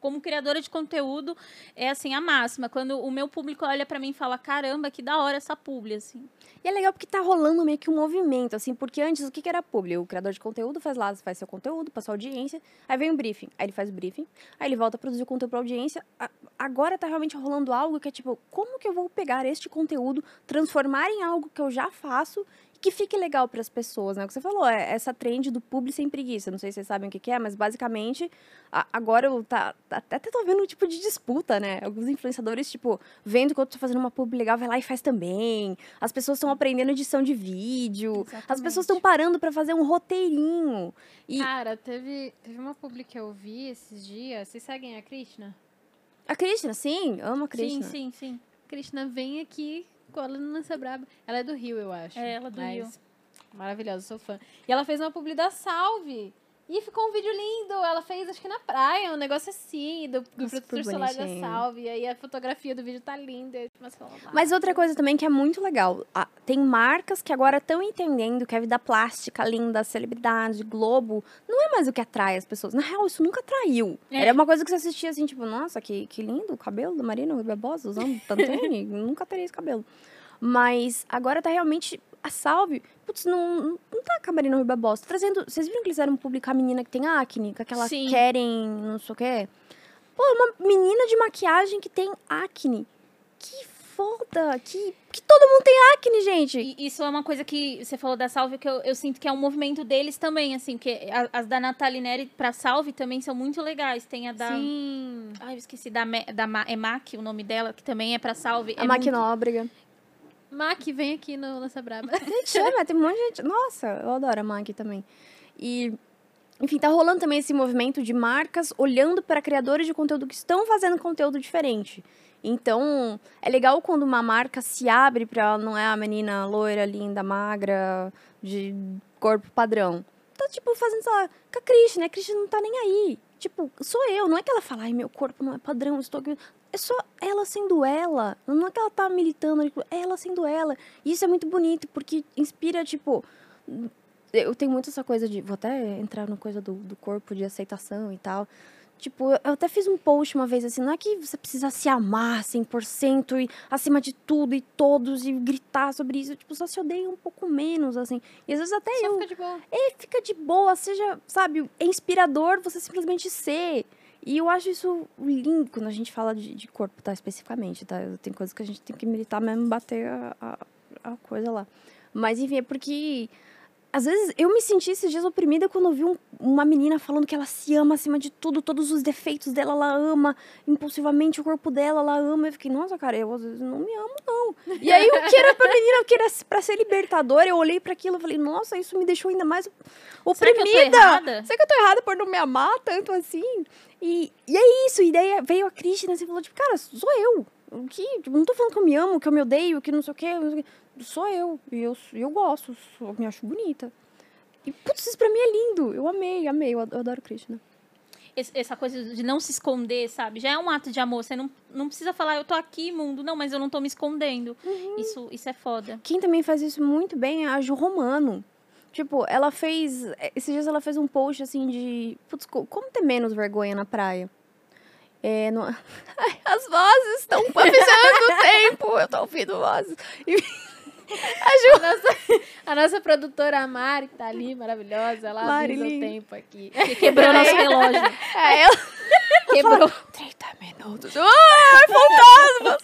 como criadora de conteúdo, é assim, a máxima. Quando o meu público olha pra mim e fala, caramba, que da hora essa publi, assim. E é legal porque tá rolando meio que um movimento, assim, porque antes o que, que era publi? O criador de conteúdo faz lá, faz seu conteúdo pra sua audiência, aí vem o briefing, aí ele faz o briefing, aí ele volta a produzir o conteúdo pra audiência. A- Agora tá realmente rolando algo que é tipo, como que eu vou pegar este conteúdo, transformar em algo que eu já faço que fique legal pras pessoas, né? O que você falou, é essa trend do publi sem preguiça. Não sei se vocês sabem o que, que é, mas basicamente, a- agora eu tá, tá- até tô vendo um tipo de disputa, né? Alguns influenciadores, tipo, vendo que eu tô fazendo uma publi legal, vai lá e faz também. As pessoas estão aprendendo edição de vídeo. As Exatamente. pessoas estão parando pra fazer um roteirinho. E Cara, teve, teve uma publi que eu vi esses dias. Vocês seguem a Krishna? a Krishna, sim, amo a Krishna. Sim, sim, sim. Krishna vem aqui, Lança Braba. Ela é do Rio, eu acho. É, ela é do mas Rio. Maravilhosa, sou fã. E ela fez uma publi da Salve. E ficou um vídeo lindo. Ela fez, acho que na praia, um negócio assim, do, do Nossa, protetor solar da. Salve. E aí a fotografia do vídeo tá linda. e Mas, Mas outra coisa também que é muito legal, tem marcas que agora estão entendendo que a vida plástica, linda, celebridade, Globo, não é mais o que atrai as pessoas. Na real, isso nunca atraiu. É. Era uma coisa que você assistia assim, tipo, nossa, que, que lindo o cabelo da Marina Barbosa usando Pantene, nunca teria esse cabelo. Mas agora tá realmente a salve. Putz, não, não- tá Marina Rui Barbosa. Trazendo, vocês viram que eles eram publicar a menina que tem acne, com aquela Sim. querem, não sei o quê? Pô, é uma menina de maquiagem que tem acne. Que foda! Que, que todo mundo tem acne, gente! E isso é uma coisa que você falou da Salve, que eu, eu sinto que é um movimento deles também, assim, porque as da Nathalie Neri pra Salve também são muito legais. Tem a da. Sim. Ai, eu esqueci da, Me- da Ma- é Mac, o nome dela, que também é pra Salve. a é Mac muito- Nóbrega. Mac, vem aqui no Lança Braba. Chama, tem um monte de gente. Nossa, eu adoro a Mac também. E enfim, tá rolando também esse movimento de marcas olhando para criadores de conteúdo que estão fazendo conteúdo diferente. Então, é legal quando uma marca se abre para não é a menina loira, linda, magra, de corpo padrão. Tá, tipo, fazendo, lá, com a Christian, né? A Christian não tá nem aí. Tipo, sou eu. Não é que ela fala, ai, meu corpo não é padrão, estou aqui. É só ela sendo ela. Não é que ela tá militando, tipo, é ela sendo ela. E isso é muito bonito, porque inspira, tipo. Eu tenho muito essa coisa de. Vou até entrar na coisa do, do corpo, de aceitação e tal. Tipo, eu até fiz um post uma vez assim, não é que você precisa se amar 100% e acima de tudo e todos e gritar sobre isso, tipo, só se odeia um pouco menos, assim. E às vezes até Só eu. fica de boa. É, fica de boa, seja, sabe, é inspirador você simplesmente ser. E eu acho isso lindo quando a gente fala de, de corpo, tá? Especificamente, tá? Tem coisas que a gente tem que militar mesmo, bater a, a, a coisa lá. Mas, enfim, é porque... Às vezes eu me senti esses dias oprimida quando eu vi um- uma menina falando que ela se ama acima de tudo, todos os defeitos dela ela ama, impulsivamente o corpo dela ela ama. Eu fiquei, nossa, cara, eu às vezes não me amo, não. E aí o que era pra menina, o que era pra ser libertador, eu olhei para aquilo e falei, nossa, isso me deixou ainda mais Será que eu tô oprimida. errada? Será que eu tô errada por não me amar tanto assim? E, e é isso, e daí veio a Cristina e falou, tipo, cara, sou eu. Que, tipo, não tô falando que eu me amo, que eu me odeio, que não sei o quê. não sei o quê. Sou eu. E eu, eu gosto, sou, me acho bonita. E, putz, isso pra mim é lindo. Eu amei, amei. Eu ad- eu adoro Krishna. Essa coisa de não se esconder, sabe? Já é um ato de amor. Você não, não precisa falar, eu tô aqui, mundo. Não, mas eu não tô me escondendo. Isso, isso é foda. Quem também faz isso muito bem é a Ju Romano. Tipo, ela fez. Esses dias ela fez um post assim de. Putz, co- como ter menos vergonha na praia? É. Ai, as vozes estão avisando o tempo. Eu tô ouvindo vozes. A nossa, a nossa produtora Mari, que tá ali, maravilhosa, ela avisa Marilyn. o tempo aqui. Que quebrou nosso relógio. É, ela. Quebrou. 30 minutos. Ai, fantasmas!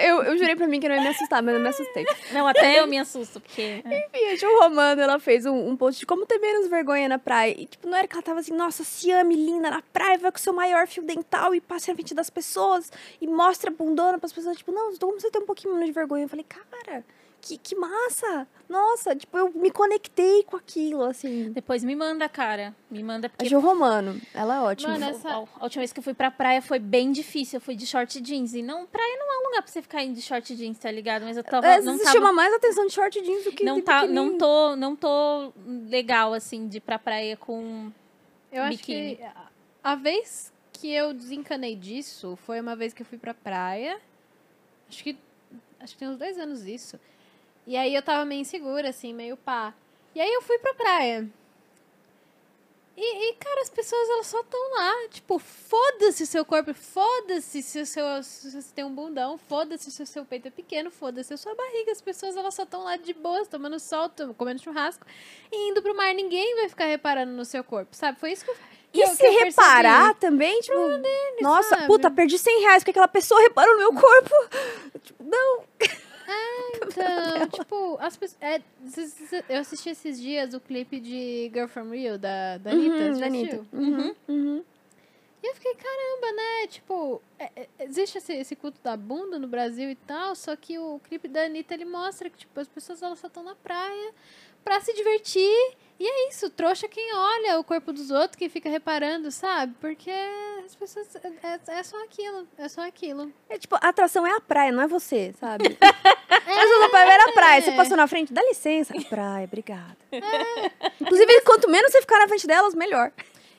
Eu, eu, jurei pra mim que não ia me assustar, mas eu me assustei. Não, até eu me assusto, porque. Enfim, a Ju Romano, ela fez um, um post de como ter menos vergonha na praia. E, tipo, não era que ela tava assim, nossa, se ame, linda, na praia, vai com o seu maior fio dental e passe na frente das pessoas e mostra bundona pras pessoas. Tipo, não, como você tem um pouquinho menos de vergonha? Eu falei, cara, que, que massa! Nossa, tipo, eu me conectei com aquilo, assim. Depois me manda, cara. Me manda, A porque. Ju Romano, ela é ótima. Mano, A- essa- A, a última vez que eu fui pra praia foi bem difícil. Eu fui de short jeans. E não, praia não é um lugar pra você ficar indo de short jeans, tá ligado? Mas eu tava. Às não tava chama mais atenção de short jeans do que não de tá, não tô, não tô legal assim de ir pra praia com Eu acho Biquíni. que a- a vez que eu desencanei disso foi uma vez que eu fui pra praia. Acho que. Acho que tem uns dois anos isso. E aí eu tava meio insegura, assim, meio pá. E aí eu fui pra praia. E, e, cara, as pessoas elas só estão lá. Tipo, foda-se o seu corpo, foda-se se, seu, se você tem um bundão, foda-se se o seu peito é pequeno, foda-se a sua barriga. As pessoas elas só estão lá de boas, tomando sol, tom- comendo churrasco e indo pro mar. Ninguém vai ficar reparando no seu corpo, sabe? Foi isso que eu que E eu- se eu reparar também, tipo, nossa, sabe? puta, perdi 100 reais porque aquela pessoa reparou no meu corpo. Tipo, não. Então, tipo, as pessoas. é, eu assisti esses dias o clipe de Girl From Rio, da, da Anitta. Uhum, você da? Anitta. Uhum, uhum. E eu fiquei, caramba, né? Tipo, é- é- existe esse, esse culto da bunda no Brasil e tal, só que o clipe da Anitta, ele mostra que, tipo, as pessoas elas só estão na praia pra se divertir. E é isso, trouxa quem olha o corpo dos outros, quem fica reparando, sabe? Porque as pessoas. É, é- é só aquilo, é só aquilo. É tipo, a atração é a praia, não é você, sabe? Mas eu pra ver a praia. Você passou na frente, dá licença. Praia, obrigada. Inclusive, quanto menos você ficar na frente delas, melhor.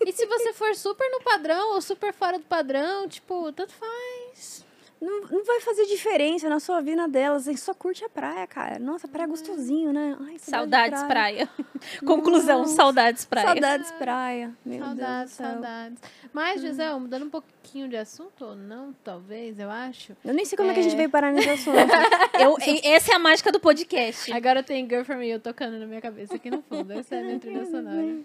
E se você for super no padrão ou super fora do padrão, tipo, tanto faz. Não, não vai fazer diferença na sua vida delas. Só curte a praia, cara. Nossa, praia é gostosinho, né? Ai, saudades de praia. Conclusão, saudades praia. Saudades praia. Meu saudades, Deus do céu. saudades. Mas, Gisele, mudando um pouquinho de assunto, ou não, talvez, eu acho. Eu nem sei como é, que a gente É. veio parar nesse assunto. Eu, e- essa é a mágica do podcast. Agora tem Girl From You tocando na minha cabeça aqui no fundo. Essa é a minha trilha sonora.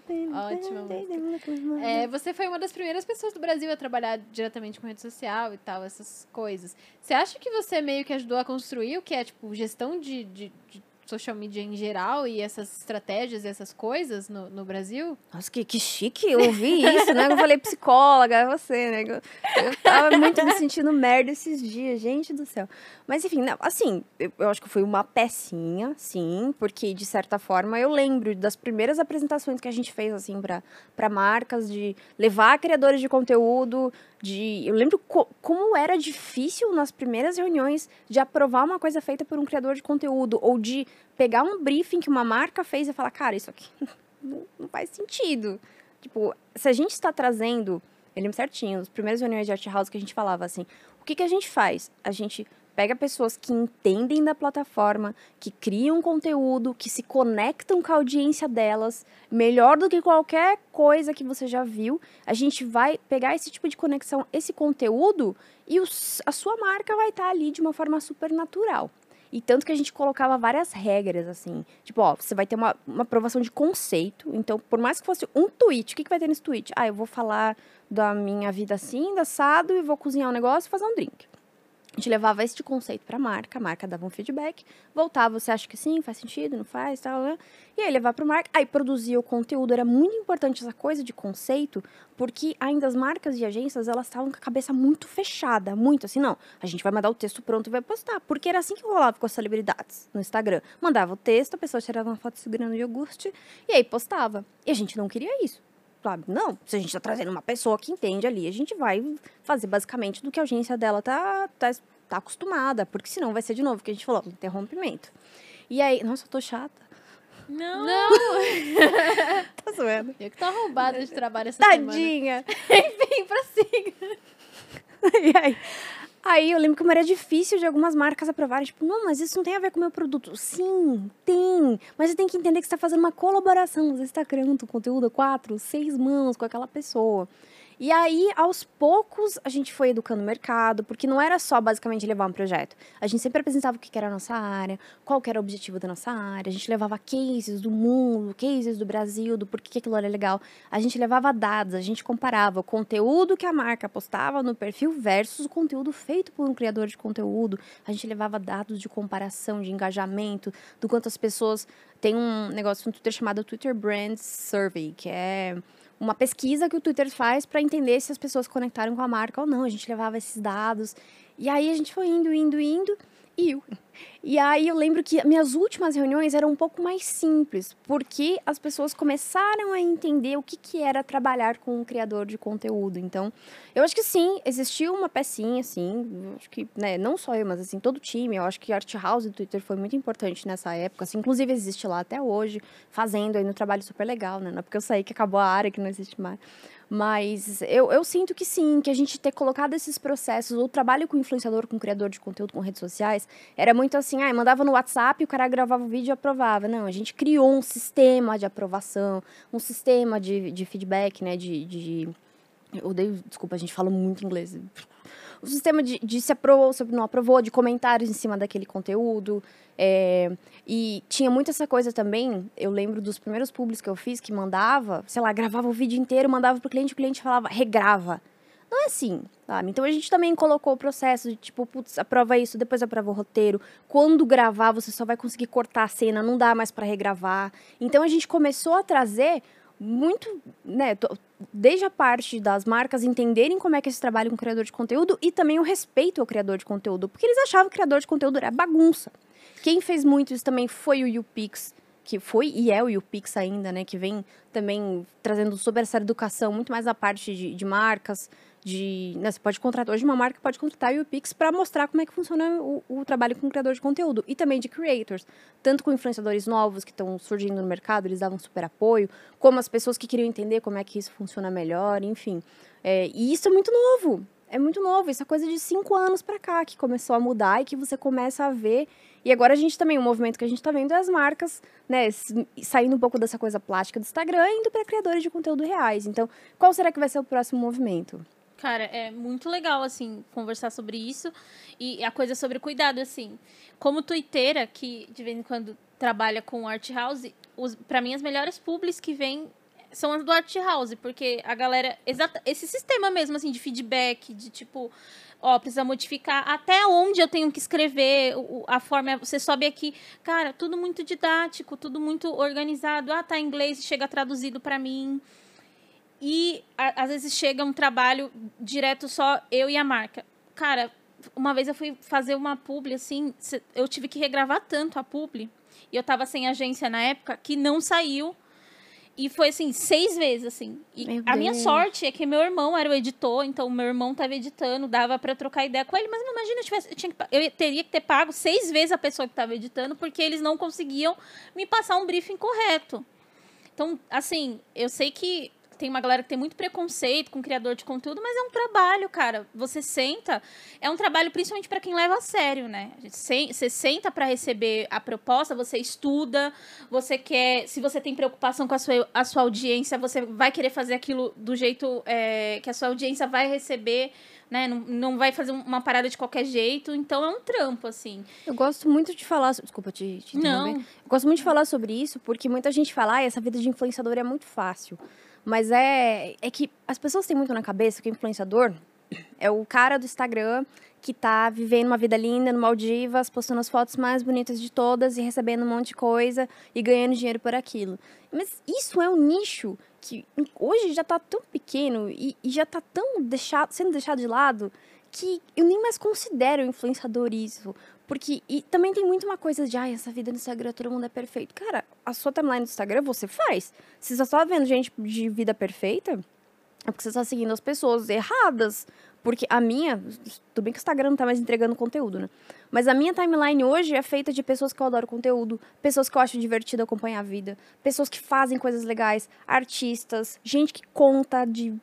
Ótima música. É, você foi uma das primeiras pessoas do Brasil a trabalhar diretamente com rede social e tal, essas coisas. Você acha que você meio que ajudou a construir o que é, tipo, gestão de, de, de social media em geral e essas estratégias e essas coisas no, no Brasil? Nossa, que, que chique eu ouvi isso, né? Eu falei psicóloga, é você, né? Eu, eu tava muito me sentindo merda esses dias, gente do céu. Mas enfim, não, assim, eu, eu acho que foi uma pecinha, sim, porque de certa forma eu lembro das primeiras apresentações que a gente fez, assim, para marcas, de levar criadores de conteúdo, de. Eu lembro co como era difícil nas primeiras reuniões de aprovar uma coisa feita por um criador de conteúdo, ou de pegar um briefing que uma marca fez e falar, cara, isso aqui não, faz sentido. Tipo, se a gente está trazendo, lembro certinho, as primeiras reuniões de Art House que a gente falava assim, o que, que a gente faz? A gente pega pessoas que entendem da plataforma, que criam conteúdo, que se conectam com a audiência delas, melhor do que qualquer coisa que você já viu. A gente vai pegar esse tipo de conexão, esse conteúdo, e os, a sua marca vai estar ali de uma forma super natural. E tanto que a gente colocava várias regras, assim. Tipo, ó, você vai ter uma, uma aprovação de conceito. Então, por mais que fosse um tweet, o que, que vai ter nesse tweet? Ah, eu vou falar da minha vida assim, da assado, e vou cozinhar um negócio e fazer um drink. A gente levava esse conceito para a marca, a marca dava um feedback, voltava, você acha que sim, faz sentido, não faz, tal, né? E aí levava para marca, aí produzia o conteúdo, era muito importante essa coisa de conceito, porque ainda as marcas e agências, elas estavam com a cabeça muito fechada, muito assim, não, a gente vai mandar o texto pronto e vai postar, porque era assim que rolava com as celebridades no Instagram. Mandava o texto, a pessoa tirava uma foto segurando o iogurte e aí postava. E a gente não queria isso sabe? Não, se a gente está trazendo uma pessoa que entende ali, a gente vai fazer basicamente do que a agência dela tá, tá, tá acostumada, porque senão vai ser de novo que a gente falou, interrompimento. E aí, nossa, eu tô chata. Não. Não! Tá zoando. Eu que tô roubada de trabalho essa semana. Tadinha. Enfim, prossiga. E aí, aí eu lembro como era difícil de algumas marcas aprovarem, tipo, não, mas isso não tem a ver com o meu produto. Sim, tem. Mas você tem que entender que você está fazendo uma colaboração. Você está criando conteúdo quatro, seis mãos com aquela pessoa. E aí, aos poucos, a gente foi educando o mercado, porque não era só basicamente levar um projeto. A gente sempre apresentava o que era a nossa área, qual era o objetivo da nossa área. A gente levava cases do mundo, cases do Brasil, do porquê aquilo era legal. A gente levava dados, a gente comparava o conteúdo que a marca postava no perfil versus o conteúdo feito por um criador de conteúdo. A gente levava dados de comparação, de engajamento, do quanto as pessoas. Tem um negócio no Twitter chamado Twitter Brand Survey, que é uma pesquisa que o Twitter faz para entender se as pessoas conectaram com a marca ou não. A gente levava esses dados. E aí a gente foi indo, indo, indo. E, e aí eu lembro que minhas últimas reuniões eram um pouco mais simples, porque as pessoas começaram a entender o que, que era trabalhar com um criador de conteúdo. Então, eu acho que sim, existiu uma pecinha, sim. Acho que, né, não só eu, mas assim, todo o time. Eu acho que Art House do Twitter foi muito importante nessa época. Assim, inclusive existe lá até hoje, fazendo aí um trabalho super legal, né? Não é porque eu saí que acabou a área, que não existe mais. Mas eu, eu sinto que sim, que a gente ter colocado esses processos, o trabalho com influenciador, com criador de conteúdo, com redes sociais, era muito assim, ah, mandava no WhatsApp, o cara gravava o vídeo e aprovava. Não, a gente criou um sistema de aprovação, um sistema de, de feedback, né, de, de... Eu odeio, desculpa, a gente fala muito inglês o sistema de, de se aprovou, se não aprovou, de comentários em cima daquele conteúdo. É, e tinha muito essa coisa também, eu lembro dos primeiros públicos que eu fiz, que mandava, sei lá, gravava o vídeo inteiro, mandava pro cliente, o cliente falava, regrava. Não é assim, sabe? Então a gente também colocou o processo de tipo, putz, aprova isso, depois aprova o roteiro. Quando gravar, você só vai conseguir cortar a cena, não dá mais para regravar. Então a gente começou a trazer muito, né, desde a parte das marcas entenderem como é que eles trabalham com criador de conteúdo e também o respeito ao criador de conteúdo, porque eles achavam que criador de conteúdo era bagunça. Quem fez muito isso também foi o YouPix, que foi e é o YouPix ainda, né, que vem também trazendo sobre essa educação muito mais a parte de, de marcas, de, né, você pode contratar hoje uma marca pode contratar o Pix para mostrar como é que funciona o, o, trabalho com criador de conteúdo e também de creators, tanto com influenciadores novos que estão surgindo no mercado, eles davam super apoio, como as pessoas que queriam entender como é que isso funciona melhor, enfim. É, e isso é muito novo, é muito novo, isso é coisa de cinco anos para cá que começou a mudar e que você começa a ver. E agora a gente também, o movimento que a gente está vendo é as marcas, né, saindo um pouco dessa coisa plástica do Instagram e indo para criadores de conteúdo reais. Então, qual será que vai ser o próximo movimento? Cara, é muito legal, assim, conversar sobre isso. E a coisa sobre cuidado, assim. Como twitteira, que de vez em quando trabalha com art house, pra mim as melhores publis que vêm são as do Art House, porque a galera. Exata, esse sistema mesmo, assim, de feedback, de tipo. Ó, precisa modificar até onde eu tenho que escrever, a forma. Você sobe aqui. Cara, tudo muito didático, tudo muito organizado. Ah, tá em inglês, chega traduzido pra mim. E a- às vezes chega um trabalho direto só eu e a marca. Cara, uma vez eu fui fazer uma publi, assim, eu tive que regravar tanto a publi, e eu tava sem agência na época, que não saiu. E foi assim, seis vezes, assim. E Meu a minha sorte é que meu irmão era o editor, então meu irmão tava editando, dava pra eu trocar ideia com ele, mas não imagina, eu, tivesse, eu, tinha que eu teria que ter pago seis vezes a pessoa que tava editando, porque eles não conseguiam me passar um briefing correto. Então, assim, eu sei que tem uma galera que tem muito preconceito com criador de conteúdo, mas é um trabalho, cara. Você senta, é um trabalho principalmente para quem leva a sério, né? Você senta para receber a proposta, você estuda, você quer, se você tem preocupação com a sua, a sua audiência, você vai querer fazer aquilo do jeito é, que a sua audiência vai receber, né? Não, não vai fazer uma parada de qualquer jeito, então é um trampo, assim. Eu gosto muito de falar. Desculpa te, te. Não. Eu gosto muito de falar sobre isso, porque muita gente fala, ah, essa vida de influenciador é muito fácil. Mas é, é que as pessoas têm muito na cabeça que o influenciador é o cara do Instagram que tá vivendo uma vida linda no Maldivas, postando as fotos mais bonitas de todas e recebendo um monte de coisa e ganhando dinheiro por aquilo. Mas isso é um nicho que hoje já tá tão pequeno e, e já tá tão deixado, sendo deixado de lado que eu nem mais considero influenciador isso. Porque, e também tem muito uma coisa de, ai, essa vida no Instagram, todo mundo é perfeito. Cara, a sua timeline do Instagram você faz. Se você só tá vendo gente de vida perfeita, é porque você está seguindo as pessoas erradas. Porque a minha, tudo bem que o Instagram não tá mais entregando conteúdo, né? Mas a minha timeline hoje é feita de pessoas que eu adoro conteúdo, pessoas que eu acho divertido acompanhar a vida, pessoas que fazem coisas legais, artistas, gente que conta de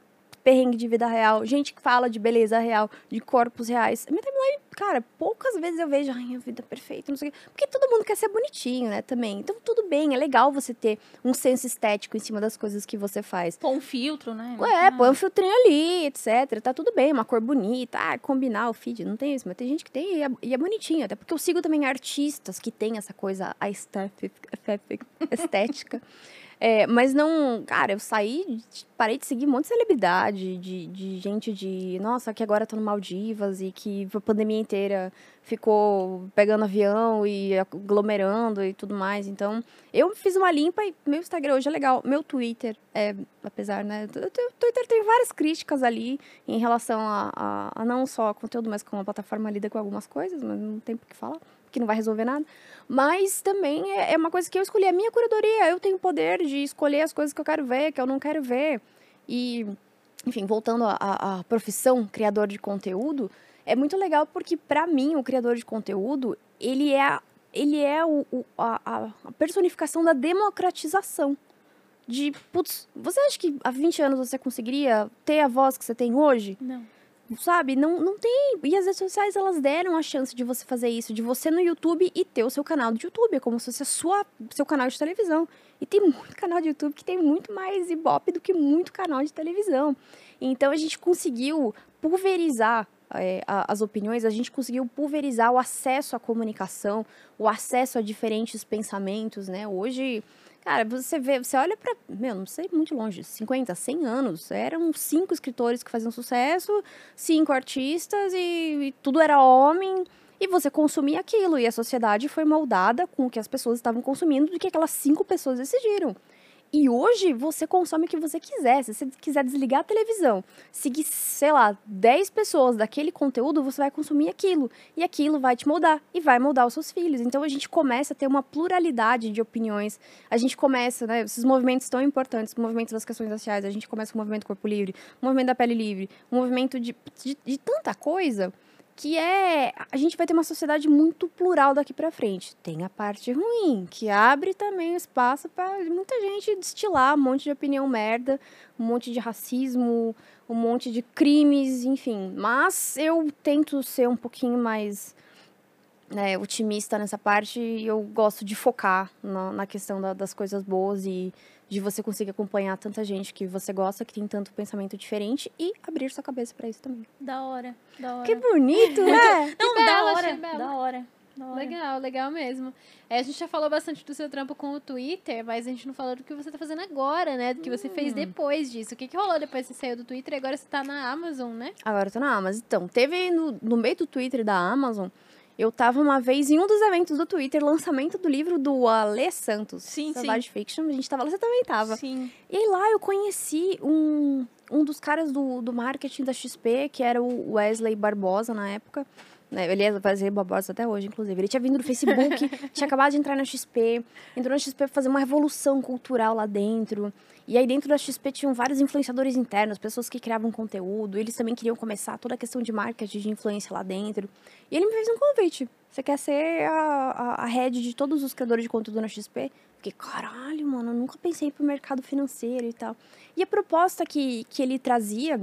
perrengue de vida real, gente que fala de beleza real, de corpos reais. A minha timeline, cara, poucas vezes eu vejo, ai, a vida perfeita, não sei o quê. Porque todo mundo quer ser bonitinho, né, também. Então, tudo bem, é legal você ter um senso estético em cima das coisas que você faz. Pôr um filtro, né? É, põe um filtrinho ali, etc. Tá tudo bem, uma cor bonita, ah, combinar o feed, não tem isso, mas tem gente que tem e é, e é bonitinho, até porque eu sigo também artistas que têm essa coisa aesthetic- estética. É, mas não, cara, eu saí, parei de seguir um monte de celebridade, de, de gente de, nossa, que agora tô no Maldivas e que a pandemia inteira ficou pegando avião e aglomerando e tudo mais. Então, eu fiz uma limpa e meu Instagram hoje é legal. Meu Twitter, é, apesar, né? O Twitter tem várias críticas ali em relação a, a, a não só conteúdo, mas como a plataforma lida com algumas coisas, mas não tem por que falar, porque não vai resolver nada. Mas também é, é uma coisa que eu escolhi, a minha curadoria. Eu tenho o poder de escolher as coisas que eu quero ver, que eu não quero ver. E, enfim, voltando à- profissão criador de conteúdo, é muito legal porque, para mim, o criador de conteúdo, ele é, a- ele é o, o- a- a personificação da democratização. De, putz, você acha que há 20 anos você conseguiria ter a voz que você tem hoje? Não. Sabe? Não, não tem. E as redes sociais, elas deram a chance de você fazer isso, de você no YouTube e ter o seu canal de YouTube. É como se fosse a sua, seu canal de televisão. E tem muito canal de YouTube que tem muito mais ibope do que muito canal de televisão. Então a gente conseguiu pulverizar é, a- as opiniões, a gente conseguiu pulverizar o acesso à comunicação, o acesso a diferentes pensamentos, né? Hoje, cara, você vê, você olha pra, meu, não sei muito longe, 50, 100 anos, eram cinco escritores que faziam sucesso, cinco artistas e, e tudo era homem. E você consumia aquilo, e a sociedade foi moldada com o que as pessoas estavam consumindo do que aquelas cinco pessoas decidiram. E hoje você consome o que você quiser. Se você quiser desligar a televisão, seguir, sei lá, 10 pessoas daquele conteúdo, você vai consumir aquilo. E aquilo vai te moldar e vai moldar os seus filhos. Então a gente começa a ter uma pluralidade de opiniões. A gente começa, né, esses movimentos tão importantes, movimentos das questões raciais, a gente começa com o movimento corpo livre, o movimento da pele livre, o movimento de, de, de tanta coisa que é a gente vai ter uma sociedade muito plural daqui para frente. Tem a parte ruim, que abre também espaço para muita gente destilar um monte de opinião merda, um monte de racismo, um monte de crimes, enfim. Mas eu tento ser um pouquinho mais né, otimista nessa parte e eu gosto de focar na, na questão da- das coisas boas e de você conseguir acompanhar tanta gente que você gosta, que tem tanto pensamento diferente e abrir sua cabeça para isso também. Da hora, da hora. Que bonito, né? Não, bela, da hora, bela. da hora. Da hora. Legal, legal mesmo. É, a gente já falou bastante do seu trampo com o Twitter, mas a gente não falou do que você tá fazendo agora, né? Do que você fez depois disso. O que, que rolou depois que você saiu do Twitter e agora você tá na Amazon, né? Agora eu tô na Amazon. Então, teve no, no meio do Twitter da Amazon, eu tava uma vez em um dos eventos do Twitter, lançamento do livro do Ale Santos. Sim, sim. Savage Fiction. A gente tava lá, você também tava. Sim. E lá eu conheci um, um dos caras do, do marketing da XP, que era o Wesley Barbosa na época. Né, Ele é Wesley Barbosa até hoje, inclusive. Ele tinha vindo do Facebook, tinha acabado de entrar na XP, entrou na XP pra fazer uma revolução cultural lá dentro. E aí dentro da XP tinham vários influenciadores internos, pessoas que criavam conteúdo. Eles também queriam começar toda a questão de marketing, de influência lá dentro. E ele me fez um convite. Você quer ser a, a, a head de todos os criadores de conteúdo na XP? Fiquei, caralho, mano, eu nunca pensei pro mercado financeiro e tal. E a proposta que, que ele trazia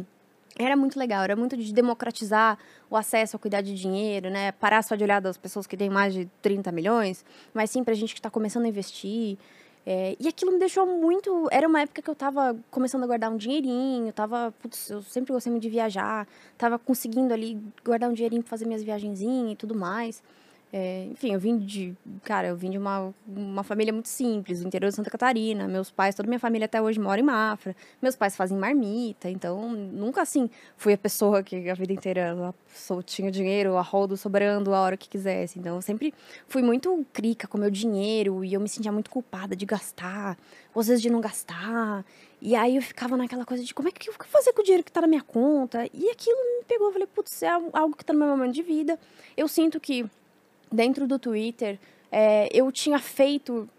era muito legal, era muito de democratizar o acesso a cuidar de dinheiro, né? Parar só de olhar das pessoas que têm mais de 30 milhões, mas sim pra gente que está começando a investir. É, e aquilo me deixou muito. Era uma época que eu tava começando a guardar um dinheirinho, tava. Putz, eu sempre gostei muito de viajar, tava conseguindo ali guardar um dinheirinho pra fazer minhas viagenzinhas e tudo mais. É, enfim, eu vim de. Cara, eu vim de uma, uma família muito simples, do interior de Santa Catarina. Meus pais, toda minha família até hoje mora em Mafra. Meus pais fazem marmita, então nunca assim fui a pessoa que a vida inteira só tinha dinheiro, a rodo sobrando a hora que quisesse. Então eu sempre fui muito crica com meu dinheiro e eu me sentia muito culpada de gastar, ou às vezes de não gastar. E aí eu ficava naquela coisa de como é que eu vou fazer com o dinheiro que tá na minha conta? E aquilo me pegou, eu falei, putz, é algo que tá no meu momento de vida. Eu sinto que dentro do Twitter, é, eu tinha feito.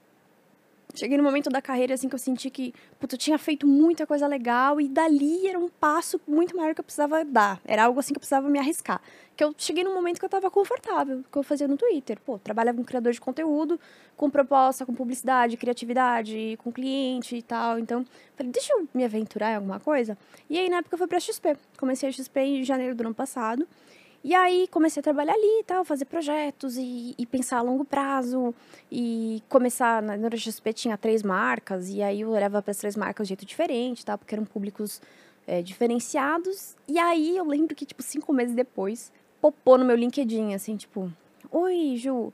Cheguei no momento da carreira assim que eu senti que eu tinha feito muita coisa legal e dali era um passo muito maior que eu precisava dar. Era algo assim que eu precisava me arriscar. Que eu cheguei num momento que eu estava confortável, que eu fazia no Twitter. Pô, trabalhava com criador de conteúdo, com proposta, com publicidade, criatividade, com cliente e tal. Então, falei, deixa eu me aventurar em alguma coisa. E aí, na época, eu fui pra XP. Comecei a XP em janeiro do ano passado. E aí comecei a trabalhar ali e tal, fazer projetos e, e pensar a longo prazo. E começar, na na XP tinha três marcas, e aí eu olhava para as três marcas de jeito diferente, tá? Porque eram públicos é, diferenciados. E aí eu lembro que, tipo, cinco meses depois, popou no meu LinkedIn, assim, tipo, Oi, Ju,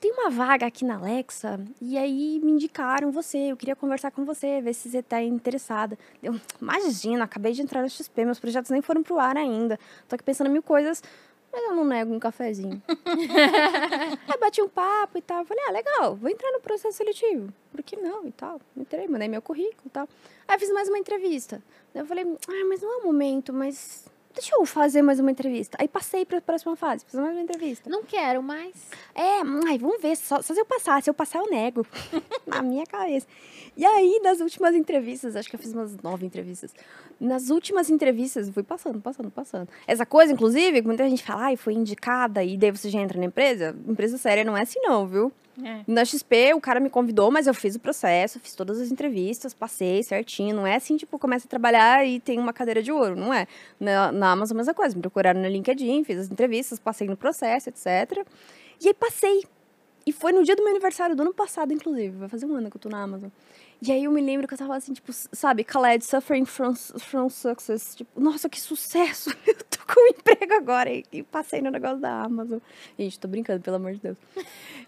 tem uma vaga aqui na Alexa, e aí me indicaram você, eu queria conversar com você, ver se você tá interessada. Eu, imagina, acabei de entrar no XP, meus projetos nem foram pro ar ainda. Tô aqui pensando em mil coisas, mas eu não nego um cafezinho. aí bati um papo e tal, falei, ah, legal, vou entrar no processo seletivo. Por que não e tal? Entrei, mandei meu currículo e tal. Aí fiz mais uma entrevista. Eu falei, ah, mas não é o momento, mas deixa eu fazer mais uma entrevista. Aí passei para a próxima fase, fiz mais uma entrevista. Não quero mais. É, ai, vamos ver, só, só se eu passar. Se eu passar, eu nego. Na minha cabeça. E aí, nas últimas entrevistas, acho que eu fiz umas nove entrevistas. Nas últimas entrevistas, fui passando, passando, passando. Essa coisa, inclusive, muita gente fala, ai, foi indicada e daí você já entra na empresa. Empresa séria não é assim, não, viu? É. Na XP, o cara me convidou, mas eu fiz o processo, fiz todas as entrevistas, passei certinho. Não é assim, tipo, começa a trabalhar e tem uma cadeira de ouro, não é? Na, na Amazon, a mesma coisa. Me procuraram no LinkedIn, fiz as entrevistas, passei no processo, etc. E aí passei. E foi no dia do meu aniversário do ano passado, inclusive. Vai fazer um ano que eu tô na Amazon. E aí eu me lembro que eu tava assim, tipo, sabe, Khaled, suffering from, from success. Tipo, nossa, que sucesso! Eu tô com um emprego agora. E, e passei no negócio da Amazon. Gente, tô brincando, pelo amor de Deus.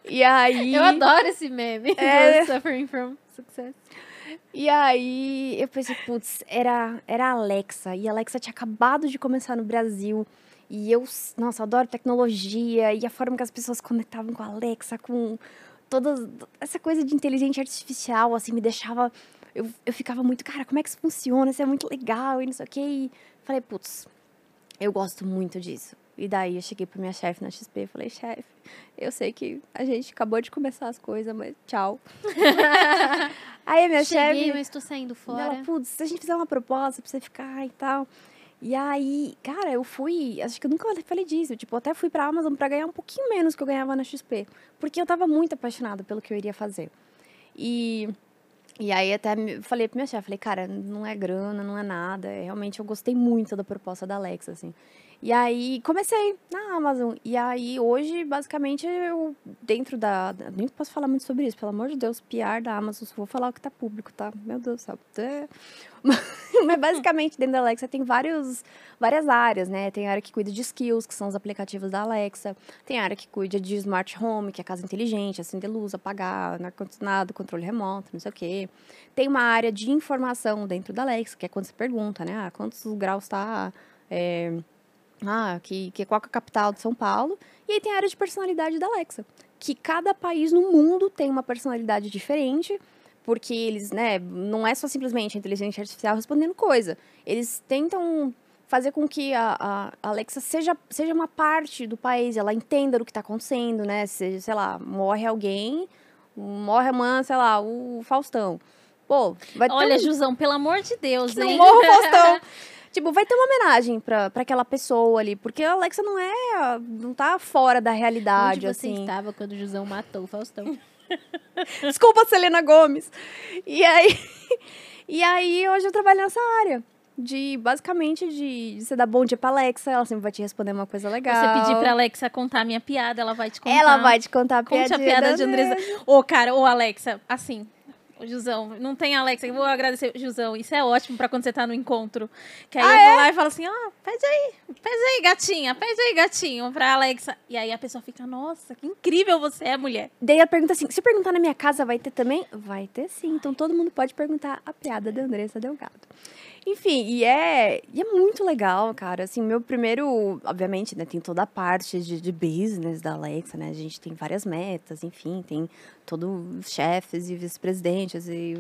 E aí. Eu adoro esse meme. É. Suffering from Success. E aí eu pensei, putz, era, era a Alexa. E a Alexa tinha acabado de começar no Brasil. E eu, nossa, adoro tecnologia. E a forma que as pessoas conectavam com a Alexa, com toda essa coisa de inteligência artificial, assim, me deixava. Eu, eu ficava muito, cara, como é que isso funciona? Isso é muito legal e não sei o quê. E falei, putz, eu gosto muito disso. E daí eu cheguei pra minha chefe na XP e falei, chefe, eu sei que a gente acabou de começar as coisas, mas tchau. Aí a minha Cheguei, chefe. mas tô saindo Ela, fora. putz, se a gente fizer uma proposta pra você ficar e tal. E aí, cara, eu fui. Acho que eu nunca falei disso. Tipo, até fui pra Amazon pra ganhar um pouquinho menos que eu ganhava na XP. Porque eu tava muito apaixonada pelo que eu iria fazer. E E aí até falei pra minha chefe, falei, cara, não é grana, não é nada. é, Realmente eu gostei muito da proposta da Alexa, assim. E aí comecei na Amazon. E aí hoje, basicamente, eu dentro da. Nem posso falar muito sobre isso, pelo amor de Deus, PR da Amazon, só vou falar o que tá público, tá? Meu Deus do céu. Mas basicamente, dentro da Alexa tem vários, várias áreas, né? Tem a área que cuida de skills, que são os aplicativos da Alexa. Tem a área que cuida de smart home, que é casa inteligente, acender luz, apagar, ar-condicionado, controle remoto, não sei o quê. Tem uma área de informação dentro da Alexa, que é quando você pergunta, né? Ah, quantos graus tá? É, ah, que, que, qual que é a capital de São Paulo? E aí tem a área de personalidade da Alexa, que cada país no mundo tem uma personalidade diferente, porque eles, né, não é só simplesmente a inteligência artificial respondendo coisa. Eles tentam fazer com que a, a Alexa seja, seja uma parte do país, ela entenda do que está acontecendo, né? Se, sei lá, morre alguém, morre amanhã, sei lá, o Faustão. Pô, vai ter Olha, um- Jusão, pelo amor de Deus, não hein? morra o Faustão. Tipo, vai ter uma homenagem pra, pra aquela pessoa ali, porque a Alexa não é, não tá fora da realidade, Onde você assim. estava quando o Jusão matou o Faustão? Desculpa, Selena Gomes. E aí, e aí hoje eu trabalho nessa área. De, basicamente, de, de você dar bom dia pra Alexa, ela sempre vai te responder uma coisa legal. Você pedir pra Alexa contar a minha piada, ela vai te contar. Ela vai te contar a Conte a piada da de Andresa. Ô, cara, ô, Alexa, assim. Ô, Jusão, não tem Alexa, eu vou agradecer. Jusão, isso é ótimo pra quando você tá no encontro. Que aí Ah, eu vou lá e falo assim, ó, pede aí, pede aí, gatinha, pede aí, gatinho, pra Alexa. E aí a pessoa fica, nossa, que incrível você é, mulher. Daí ela pergunta assim: se perguntar na minha casa, vai ter também? Vai ter sim. Então todo mundo pode perguntar a piada da Andressa Delgado. Enfim, e é, e é muito legal, cara. Assim, meu primeiro, obviamente, né, tem toda a parte de, de business da Alexa, né? A gente tem várias metas, enfim, tem todos os chefes e vice-presidentes e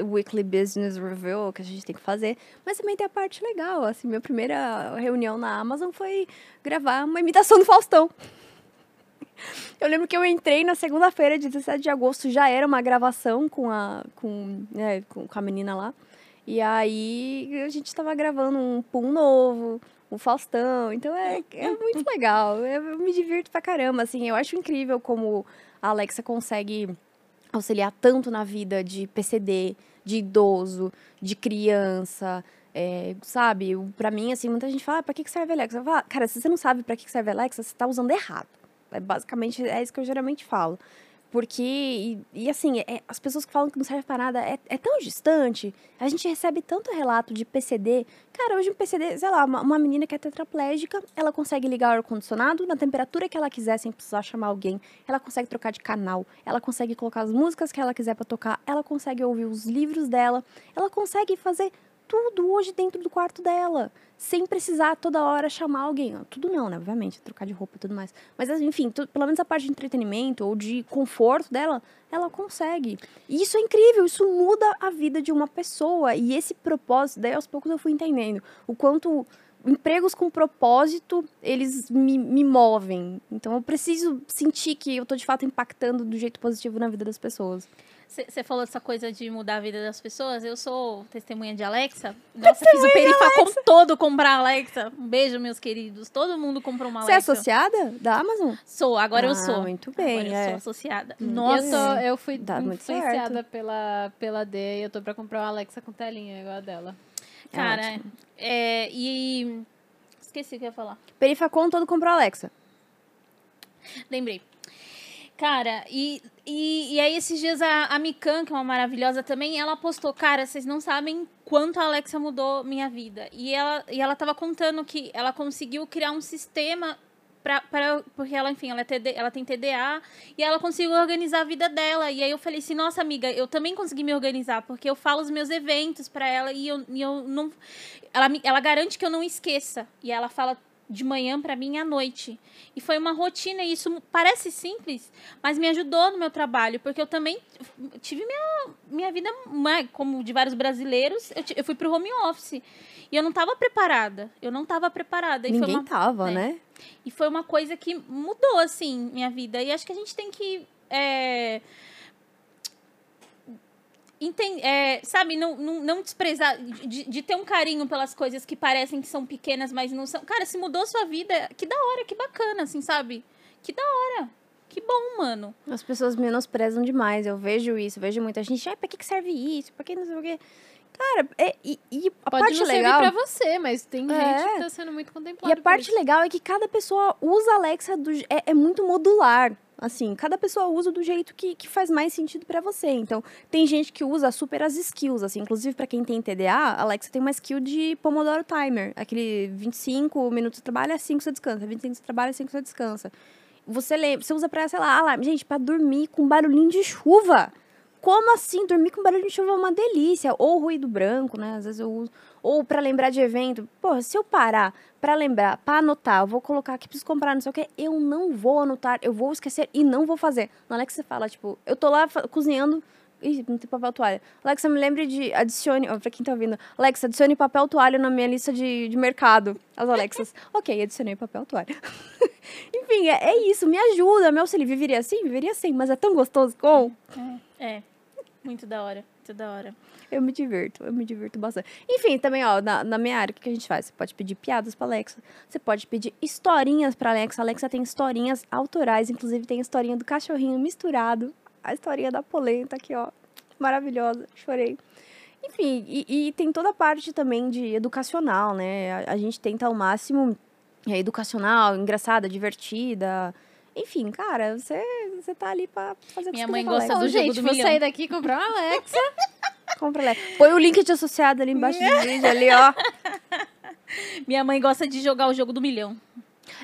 o weekly business review que a gente tem que fazer. Mas também tem a parte legal, assim, minha primeira reunião na Amazon foi gravar uma imitação do Faustão. Eu lembro que eu entrei na segunda-feira, de 17 de agosto, já era uma gravação com a, com, né, com a menina lá. E aí a gente tava gravando um Pum novo, um Faustão. Então é, é muito legal. Eu, me divirto pra caramba. Assim, eu acho incrível como a Alexa consegue auxiliar tanto na vida de PCD, de idoso, de criança. é, sabe, pra mim, assim, muita gente fala, ah, pra que que serve a Alexa? Eu falo, cara, se você não sabe pra que que serve a Alexa, você tá usando errado. É basicamente é isso que eu geralmente falo. Porque, e, e assim, é- as pessoas que falam que não serve pra nada é, é tão distante. A gente recebe tanto relato de PCD. Cara, hoje um PCD, sei lá, uma, uma menina que é tetraplégica, ela consegue ligar o ar-condicionado na temperatura que ela quiser sem precisar chamar alguém. Ela consegue trocar de canal. Ela consegue colocar as músicas que ela quiser pra tocar. Ela consegue ouvir os livros dela. Ela consegue fazer tudo hoje dentro do quarto dela. Sem precisar toda hora chamar alguém. Tudo não, né? Obviamente, trocar de roupa e tudo mais. Mas, enfim, tu- pelo menos a parte de entretenimento ou de conforto dela, ela consegue. E isso é incrível, isso muda a vida de uma pessoa. E esse propósito, daí aos poucos eu fui entendendo o quanto empregos com propósito, eles me, me movem. Então eu preciso sentir que eu tô de fato impactando do jeito positivo na vida das pessoas. Você falou essa coisa de mudar a vida das pessoas. Eu sou testemunha de Alexa. Nossa, fiz o perifacom todo comprar Alexa. Um beijo, meus queridos. Todo mundo comprou uma Você é Alexa. associada da Amazon? Sou, agora eu Ah, sou. muito bem, Agora eu é. sou associada. Nossa. Eu, tô, eu fui Dá muito influenciada pela, pela D e eu tô pra comprar uma Alexa com telinha igual a dela. É Cara, ótimo. é, e. Esqueci o que eu ia falar. Perifacom todo comprou Alexa. Lembrei. Cara, e, e, e aí esses dias a, a Mikan, que é uma maravilhosa também, ela postou, cara, vocês não sabem quanto a Alexa mudou minha vida. E ela, e ela tava contando que ela conseguiu criar um sistema pra, porque ela, enfim, ela, é TD, ela tem TDA e ela conseguiu organizar a vida dela. E aí eu falei assim, nossa amiga, eu também consegui me organizar, porque eu falo os meus eventos pra ela e eu, e eu não. Ela, ela garante que eu não esqueça. E ela fala de manhã pra mim à noite. E foi uma rotina, e isso parece simples, mas me ajudou no meu trabalho, porque eu também tive minha, minha vida, né, como de vários brasileiros, eu, eu fui pro home office. E eu não tava preparada. Eu não tava preparada. E foi Ninguém uma tava, é. né? e foi uma coisa que mudou, assim, minha vida. E acho que a gente tem que. É, enten- é, sabe, não, não, não desprezar, de, de ter um carinho pelas coisas que parecem que são pequenas, mas não são. Cara, se mudou sua vida, que da hora, que bacana, assim, sabe? Que da hora. Que bom, mano. As pessoas menosprezam demais. Eu vejo isso, vejo muita gente. Ai, pra que que serve isso? Pra que não sei o quê? Cara, é, e, e a Pode parte não legal. servir pra você, mas tem É. gente que tá sendo muito contemplada. E a parte isso. legal é que cada pessoa usa a Alexa do, é, é muito modular. Assim, cada pessoa usa do jeito que, que faz mais sentido pra você. Então, tem gente que usa super as skills, assim. Inclusive, pra quem tem TDA, a Alexa tem uma skill de Pomodoro Timer. Aquele 25 minutos você trabalha, 5 você descansa. 25 você trabalha, 5 você descansa. Você, lembra, você usa pra, sei lá, alarme. Gente, pra dormir com barulhinho de chuva. Como assim? Dormir com barulho de chuva é uma delícia. Ou ruído branco, né? Às vezes eu uso. Ou pra lembrar de evento. Porra, se eu parar pra lembrar, pra anotar, eu vou colocar aqui, preciso comprar, não sei o quê, eu não vou anotar, eu vou esquecer e não vou fazer. Na hora que você fala, tipo, eu tô lá cozinhando. Ih, não tem papel toalha. Alexa, me lembre de. Adicione. Ó, pra quem tá ouvindo. Alexa, adicione papel toalha na minha lista de, de mercado. As Alexas. ok, adicionei papel toalha. Enfim, é, é isso. Me ajuda, me auxilia. Viveria assim? Viveria assim. Mas é tão gostoso com. É. Muito da hora. Muito da hora. Eu me divirto, eu me divirto bastante. Enfim, também, ó, na, na minha área, o que que a gente faz? Você pode pedir piadas pra Alexa, você pode pedir historinhas pra Alexa. A Alexa tem historinhas autorais, inclusive tem a historinha do cachorrinho misturado, a historinha da polenta aqui, ó, maravilhosa, chorei. Enfim, e, e tem toda a parte também de educacional, né? A, a gente tenta ao máximo é, educacional, engraçada, divertida. Enfim, cara, você, você tá ali pra fazer o que Minha você mãe a gosta do Então, jogo gente, do vou milhão. sair daqui e comprar uma Alexa. Compra Alexa. Põe o link de associado ali embaixo do vídeo, ali, ó. Minha mãe gosta de jogar o jogo do milhão.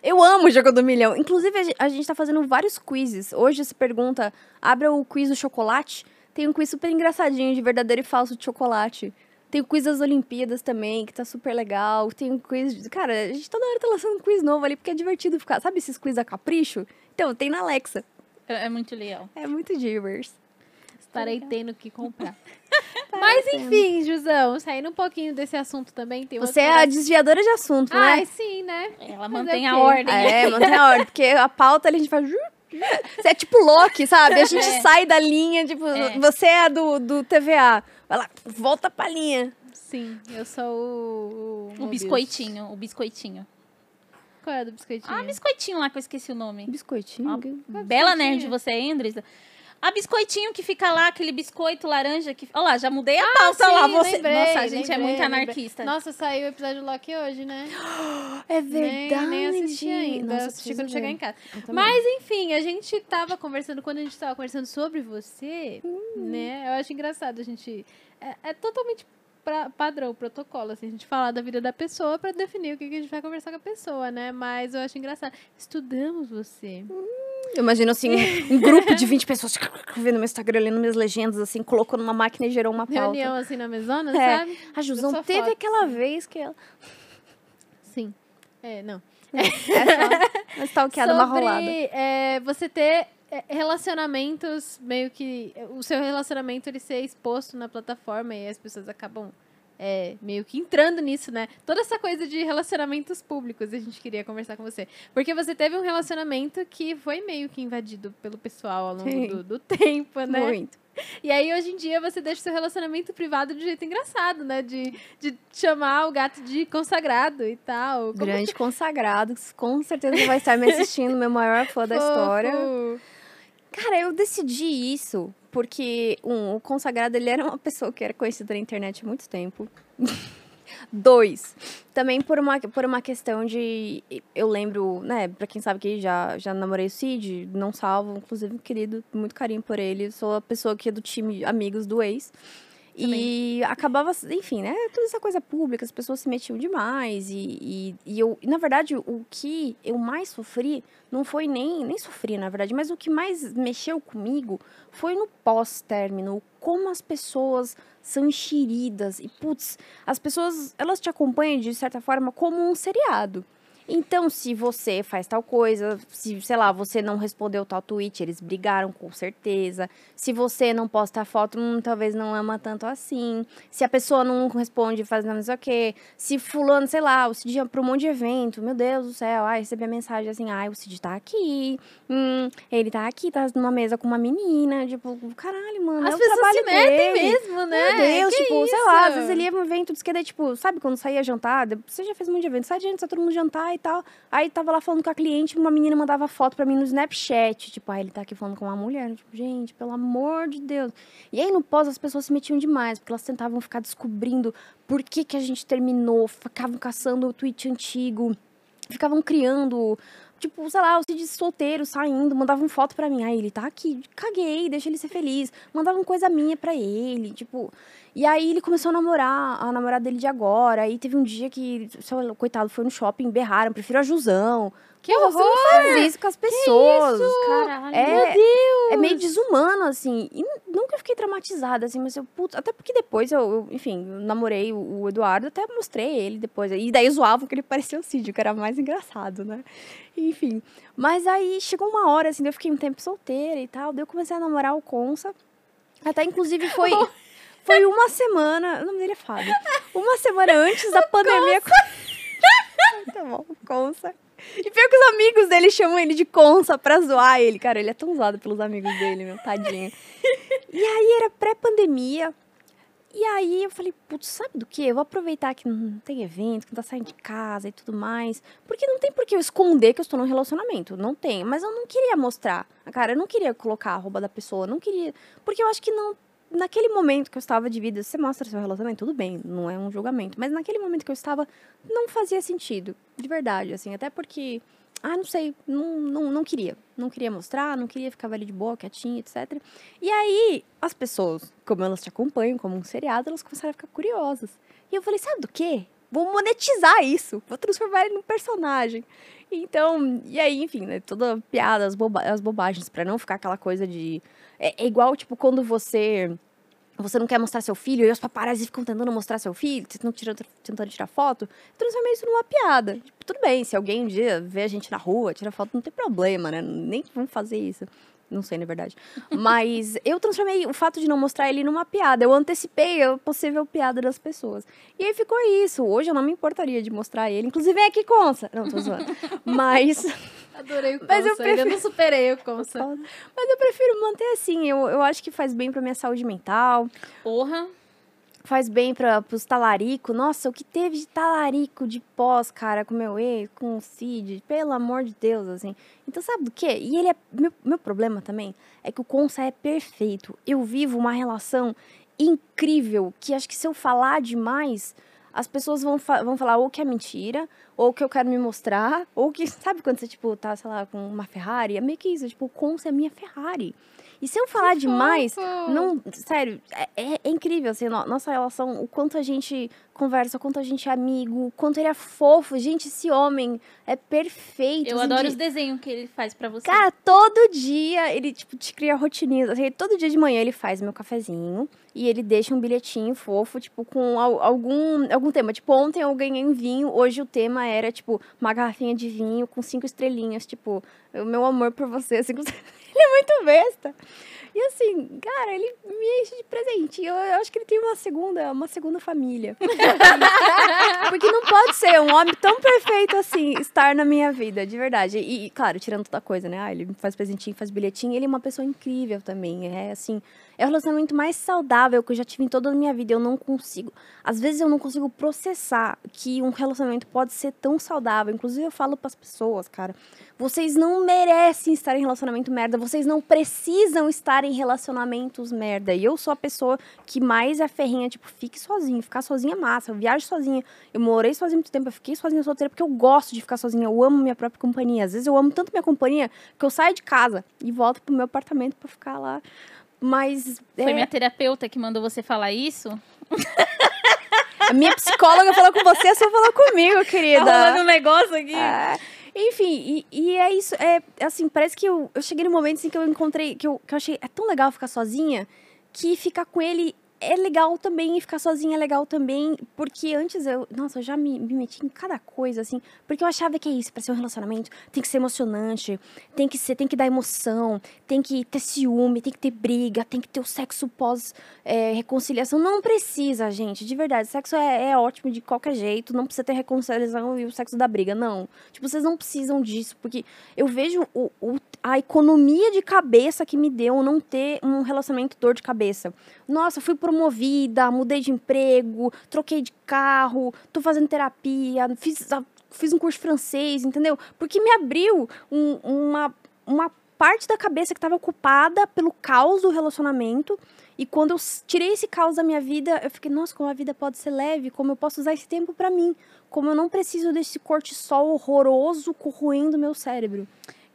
Eu amo o jogo do milhão. Inclusive, a gen- a gente tá fazendo vários quizzes. Hoje se pergunta, abra o quiz do chocolate. Tem um quiz super engraçadinho de verdadeiro e falso de chocolate. Tem o quiz das Olimpíadas também, que tá super legal. Tem um quiz. de- Cara, a gente toda hora tá lançando um quiz novo ali, porque é divertido ficar. Sabe esses quiz da Capricho? Então, tem na Alexa. É, é muito legal. É muito divers. Estarei tendo que comprar. Mas enfim, Jusão, saindo um pouquinho desse assunto também, tem Você é a desviadora de assunto, né? Ai, sim, né? Ela mantém o a ordem. É, mantém a ordem, porque a pauta ali a gente faz. Você é tipo Loki, sabe? A gente É. sai da linha, tipo, É. você é a do, do TVA. Vai lá, volta pra linha. Sim, eu sou o... O biscoitinho, o biscoitinho. Qual é a do biscoitinho? Ah, biscoitinho lá que eu esqueci o nome. Biscoitinho. Ah, Bela biscoitinho? nerd você, hein, Andresa? A biscoitinho que fica lá, aquele biscoito laranja que. Olha lá, já mudei a pauta lá. Ah, Sim, Você... lembrei, Nossa, a gente é lembrei, muito lembrei. anarquista. Nossa, saiu o episódio do Loki hoje, né? É Nem, verdade. nem assisti ainda. Nossa, assisti quando chegar em casa. Mas, enfim, a gente tava conversando, quando a gente tava conversando sobre você, Hum. né? Eu acho engraçado a gente. É, é totalmente pra- padrão, protocolo, assim, a gente falar da vida da pessoa pra definir o que, que a gente vai conversar com a pessoa, né? Mas eu acho engraçado. Estudamos você. Eu imagino assim, um, grupo de 20 pessoas vendo meu Instagram, lendo minhas legendas, assim, colocou numa máquina e gerou uma pauta. Reunião assim na mesona, É. sabe? A Jusão teve foto, aquela assim. vez que ela. Sim. É, não. É só uma stalkeada, uma rolada. é, você ter é, relacionamentos meio que o seu relacionamento ele ser exposto na plataforma e as pessoas acabam é, meio que entrando nisso, né? Toda essa coisa de relacionamentos públicos a gente queria conversar com você. Porque você teve um relacionamento que foi meio que invadido pelo pessoal ao longo do, do tempo, né? Muito. E aí, hoje em dia, você deixa o seu relacionamento privado de um jeito engraçado, né? De, de chamar o gato de consagrado e tal. Como Grande consagrado, que com certeza vai estar me assistindo, meu maior fã da história. Cara, eu decidi isso porque, um, o consagrado ele era uma pessoa que era conhecida na internet há muito tempo. Dois, também por uma, por uma questão de. Eu lembro, né, pra quem sabe que já, já namorei o Cid, não salvo, inclusive, querido, muito carinho por ele. Sou a pessoa que é do time amigos do ex. E acabava, enfim, né? Toda essa coisa pública, as pessoas se metiam demais. E, e, e eu, na verdade, o que eu mais sofri não foi nem, nem sofri, na verdade, mas o que mais mexeu comigo foi no pós-término, como as pessoas são enxeridas. E, putz, as pessoas, elas te acompanham, de certa forma, como um seriado. Então, se você faz tal coisa, se, sei lá, você não respondeu tal tweet, eles brigaram com certeza. Se você não posta foto, hum, talvez não ama tanto assim. Se a pessoa não responde, faz não sei o quê. Se fulano, sei lá, o Cid ia pra um monte de evento, meu Deus do céu, ai, recebi a mensagem assim, ai, o Cid tá aqui, hum, ele tá aqui, tá numa mesa com uma menina, tipo, caralho, mano, As é pessoas se metem dele. mesmo, né? Meu Deus, Que tipo, sei lá, às isso? vezes ele ia um evento de skate, tipo, sabe quando saía jantar? Você já fez um monte de evento, sai de gente, sai todo mundo jantar e tal. Aí tava lá falando com a cliente, uma menina mandava foto pra mim no Snapchat. Tipo, ah, ele tá aqui falando com uma mulher. Tipo, gente, pelo amor de Deus. E aí no pós as pessoas se metiam demais, porque elas tentavam ficar descobrindo por que, que a gente terminou, ficavam caçando o tweet antigo, ficavam criando tipo, sei lá, o Cid solteiro saindo, mandavam foto pra mim. Aí ele tá aqui, caguei, deixa ele ser feliz. Mandavam coisa minha pra ele, tipo. E aí ele começou a namorar, a namorada dele de agora. Aí teve um dia que, sei lá, coitado, foi no shopping, berraram, prefiro a Jusão. Que Pô, Você não horror! faz isso com as pessoas. Caralho. É, Meu Deus! é meio desumano, assim. E nu- nunca fiquei traumatizada, assim, mas eu, putz, até porque depois eu, eu, enfim, eu namorei o, o Eduardo, até mostrei ele depois. E daí zoavam que ele parecia o Cid, que era mais engraçado, né? Enfim. Mas aí chegou uma hora, assim, eu fiquei um tempo solteira e tal, daí eu comecei a namorar o Consa. Até, inclusive, foi... Foi uma semana. O nome dele é Fábio. Uma semana antes da pandemia. tá bom, Consa. E pior que os amigos dele chamam ele de Consa pra zoar ele. Cara, ele é tão usado pelos amigos dele, meu tadinho. E aí era pré-pandemia. E aí eu falei, putz, sabe do que? Eu vou aproveitar que não tem evento, que não tá saindo de casa e tudo mais. Porque não tem por que eu esconder que eu estou num relacionamento. Não tem. Mas eu não queria mostrar. Cara, eu não queria colocar a roupa da pessoa. Não queria. Porque eu acho que não. Naquele momento que eu estava de vida, você mostra seu relacionamento, tudo bem, não é um julgamento. Mas naquele momento que eu estava, não fazia sentido. De verdade, assim. Até porque. Ah, não sei, não, não, não queria. Não queria mostrar, não queria ficar ali de boa, quietinha, etc. E aí, as pessoas, como elas te acompanham como um seriado, elas começaram a ficar curiosas. E eu falei, sabe do quê? Vou monetizar isso. Vou transformar ele num personagem. Então, e aí, enfim, né? Toda piada, as, boba as bobagens, pra não ficar aquela coisa de. É, é igual, tipo, quando você. Você não quer mostrar seu filho e os paparazzi ficam tentando mostrar seu filho, tentando tirar, tentando tirar foto. Eu transformei isso numa piada. Tipo, tudo bem, se alguém um dia vê a gente na rua, tira foto, não tem problema, né? Nem vamos fazer isso. Não sei, na verdade. Mas eu transformei o fato de não mostrar ele numa piada. Eu antecipei a possível piada das pessoas. E aí ficou isso. Hoje eu não me importaria de mostrar ele. Inclusive, vem aqui, Consa. Não, tô zoando. Mas. Adorei o Consa. Mas eu prefiro- não superei o Consa. Mas eu prefiro manter assim. Eu, eu acho que faz bem pra minha saúde mental. Porra. Faz bem para pros talarico. Nossa, o que teve de talarico de pós, cara, com meu ex, com o Cid, pelo amor de Deus, assim. Então, sabe do quê? E ele é. Meu, meu problema também é que o Consa é perfeito. Eu vivo uma relação incrível que acho que se eu falar demais, as pessoas vão, fa- vão falar ou que é mentira, ou que eu quero me mostrar, ou que. Sabe quando você, tipo, tá, sei lá, com uma Ferrari? É meio que isso, tipo, o Consa é minha Ferrari. E se eu falar demais, fofo. não, sério, é, é- é incrível, assim, no- nossa relação, o quanto a gente conversa, o quanto a gente é amigo, o quanto ele é fofo. Gente, esse homem é perfeito. Eu assim, adoro de- os desenhos que ele faz pra você. Cara, todo dia ele, tipo, te cria rotininhas. Assim, todo dia de manhã ele faz meu cafezinho e ele deixa um bilhetinho fofo, tipo, com al- algum, algum tema. Tipo, ontem eu ganhei um vinho, hoje o tema era, tipo, uma garrafinha de vinho com cinco estrelinhas. Tipo, o meu amor por você, cinco. Ele é muito besta. E assim, cara, ele me enche de presente. Eu, eu acho que ele tem uma segunda, uma segunda família. Porque não pode ser um homem tão perfeito assim estar na minha vida, de verdade. E, e, claro, tirando toda coisa, né? Ah, ele faz presentinho, faz bilhetinho. Ele é uma pessoa incrível também. É assim, é o relacionamento mais saudável que eu já tive em toda a minha vida. Eu não consigo. Às vezes eu não consigo processar que um relacionamento pode ser tão saudável. Inclusive, eu falo pras pessoas, cara. Vocês não merecem estar em relacionamento merda. Vocês não precisam estar em relacionamentos merda. E eu sou a pessoa que mais é ferrinha, tipo, fique sozinho. Ficar sozinha é massa. Eu viajo sozinha. Eu morei sozinha muito tempo. Eu fiquei sozinha solteira porque eu gosto de ficar sozinha. Eu amo minha própria companhia. Às vezes eu amo tanto minha companhia que eu saio de casa e volto pro meu apartamento pra ficar lá. Mas Foi é, minha terapeuta que mandou você falar isso? a minha psicóloga falou com você, só falar comigo, querida. Tá rolando um negócio aqui. É, enfim, e, e é isso. É assim, parece que eu, eu cheguei no momento assim, que eu encontrei, que eu, que eu achei é tão legal ficar sozinha, que ficar com ele é legal também, ficar sozinha é legal também, porque antes eu, nossa, eu já me, me meti em cada coisa, assim, porque eu achava que é isso, pra ser um relacionamento, tem que ser emocionante, tem que ser, tem que dar emoção, tem que ter ciúme, tem que ter briga, tem que ter o sexo pós é. Não precisa, gente, de verdade. Sexo é, é ótimo de qualquer jeito, não precisa ter reconciliação e o sexo da briga, não. Tipo, vocês não precisam disso, porque eu vejo o, o- a economia de cabeça que me deu não ter um relacionamento dor de cabeça. Nossa, fui promovida, mudei de emprego, troquei de carro, tô fazendo terapia, fiz fiz um curso francês, entendeu? Porque me abriu um- uma, uma parte da cabeça que estava ocupada pelo caos do relacionamento. E quando eu tirei esse caos da minha vida, eu fiquei, nossa, como a vida pode ser leve, como eu posso usar esse tempo pra mim, como eu não preciso desse cortisol horroroso corroendo meu cérebro.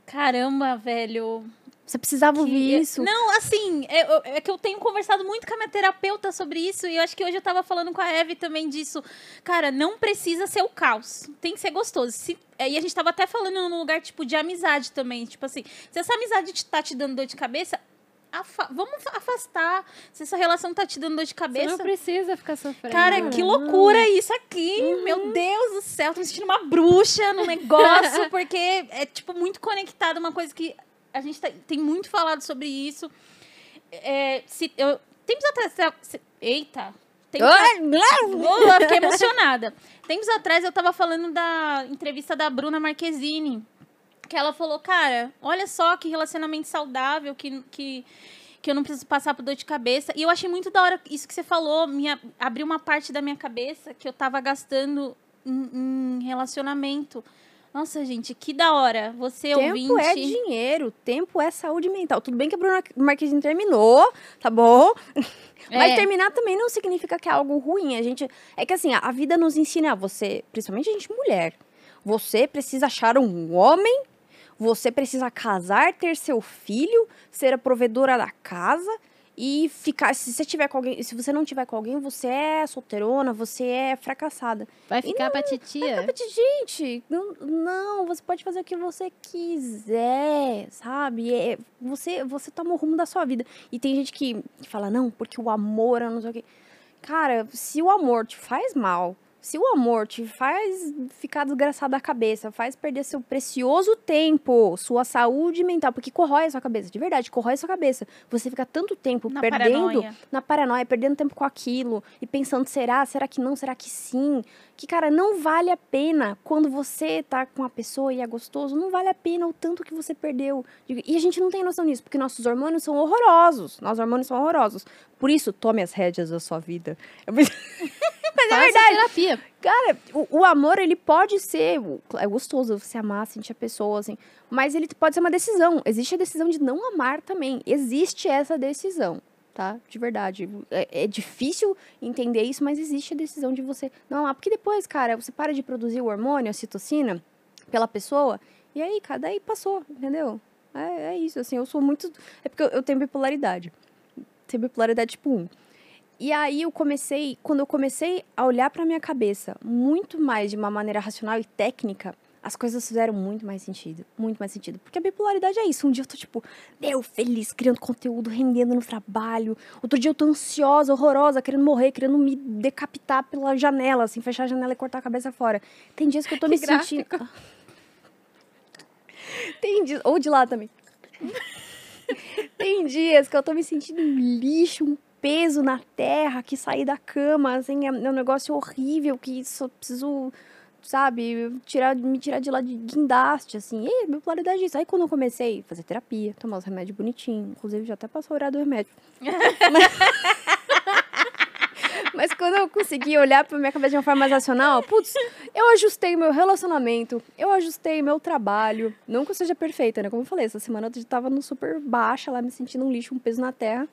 Caramba, velho. Você precisava ouvir Que- isso? Não, assim, é, eu- é que eu tenho conversado muito com a minha terapeuta sobre isso e eu acho que hoje eu tava falando com a Eve também disso. Cara, não precisa ser o caos. Tem que ser gostoso. Se, é, e a gente tava até falando num lugar, tipo, de amizade também. Tipo assim, se essa amizade te- tá te dando dor de cabeça, afa- vamos fa- afastar. Se essa relação tá te dando dor de Você cabeça. não precisa ficar sofrendo. Cara, que loucura isso aqui. Meu Deus do céu, tô me sentindo uma bruxa no negócio, porque é, tipo, muito conectado, uma coisa que a gente tá- tem muito falado sobre isso. É, se, eu, tempos atrás... se- eita! Tempos Oh, fiquei emocionada. Tempos atrás eu tava falando da entrevista da Bruna Marquezine. Que ela falou, cara, olha só que relacionamento saudável, que, que, que eu não preciso passar por dor de cabeça. E eu achei muito da hora isso que você falou, minha, abriu uma parte da minha cabeça que eu tava gastando em, em relacionamento. Nossa, gente, que da hora. Você Tempo ouvinte. é dinheiro, tempo é saúde mental. Tudo bem que a Bruna Marquezine terminou, tá bom? Mas É. terminar também não significa que é algo ruim. A gente, é que assim, a a vida nos ensina, você, principalmente a gente mulher, você precisa achar um homem, você precisa casar, ter seu filho, ser a provedora da casa e ficar. Se você tiver com alguém, se você não tiver com alguém, você é solteirona, você é fracassada. Vai ficar pra titia. Mas, gente, não, não, você pode fazer o que você quiser, sabe? É, você, você toma o rumo da sua vida. E tem gente que, que fala, não, porque o amor é não sei o quê. Cara, se o amor te faz mal, se o amor te faz ficar desgraçado da cabeça, faz perder seu precioso tempo, sua saúde mental, porque corrói a sua cabeça, de verdade, corrói a sua cabeça. Você fica tanto tempo Na perdendo paranoia. na paranoia, perdendo tempo com aquilo e pensando, será, será que não, será que sim? Que, cara, não vale a pena quando você tá com a pessoa e é gostoso, não vale a pena o tanto que você perdeu. E a gente não tem noção disso, porque nossos hormônios são horrorosos. Nossos hormônios são horrorosos. Por isso, tome as rédeas da sua vida. Mas é verdade. terapia. Cara, o, o amor, ele pode ser. É gostoso você amar, sentir a pessoa, assim. Mas ele pode ser uma decisão. Existe a decisão de não amar também. Existe essa decisão, tá? De verdade. É, é difícil entender isso, mas existe a decisão de você não amar. Porque depois, cara, você para de produzir o hormônio, a citocina, pela pessoa. E aí, cara, daí passou, entendeu? É, é isso, assim. Eu sou muito. É porque eu, eu tenho bipolaridade. Tenho bipolaridade tipo 1. E aí eu comecei, quando eu comecei a olhar pra minha cabeça muito mais de uma maneira racional e técnica, as coisas fizeram muito mais sentido, muito mais sentido. Porque a bipolaridade é isso. Um dia eu tô tipo, meu, feliz, criando conteúdo, rendendo no trabalho. Outro dia eu tô ansiosa, horrorosa, querendo morrer, querendo me decapitar pela janela, assim, fechar a janela e cortar a cabeça fora. Tem dias que eu tô me Que sentindo. Tem dias, ou de lá também. Tem dias que eu tô me sentindo um lixo, um peso na terra, que sair da cama, assim, é um negócio horrível, que só preciso, sabe, tirar, me tirar de lá de guindaste, assim. E bipolaridade é isso. Aí quando eu comecei a fazer terapia, tomar os remédios bonitinhos, inclusive já até passou o horário do remédio. Mas quando eu consegui olhar pra minha cabeça de uma forma mais racional, putz, eu ajustei meu relacionamento, eu ajustei meu trabalho. Não que eu seja perfeita, né? Como eu falei, essa semana eu tava no super baixa lá, me sentindo um lixo, um peso na terra.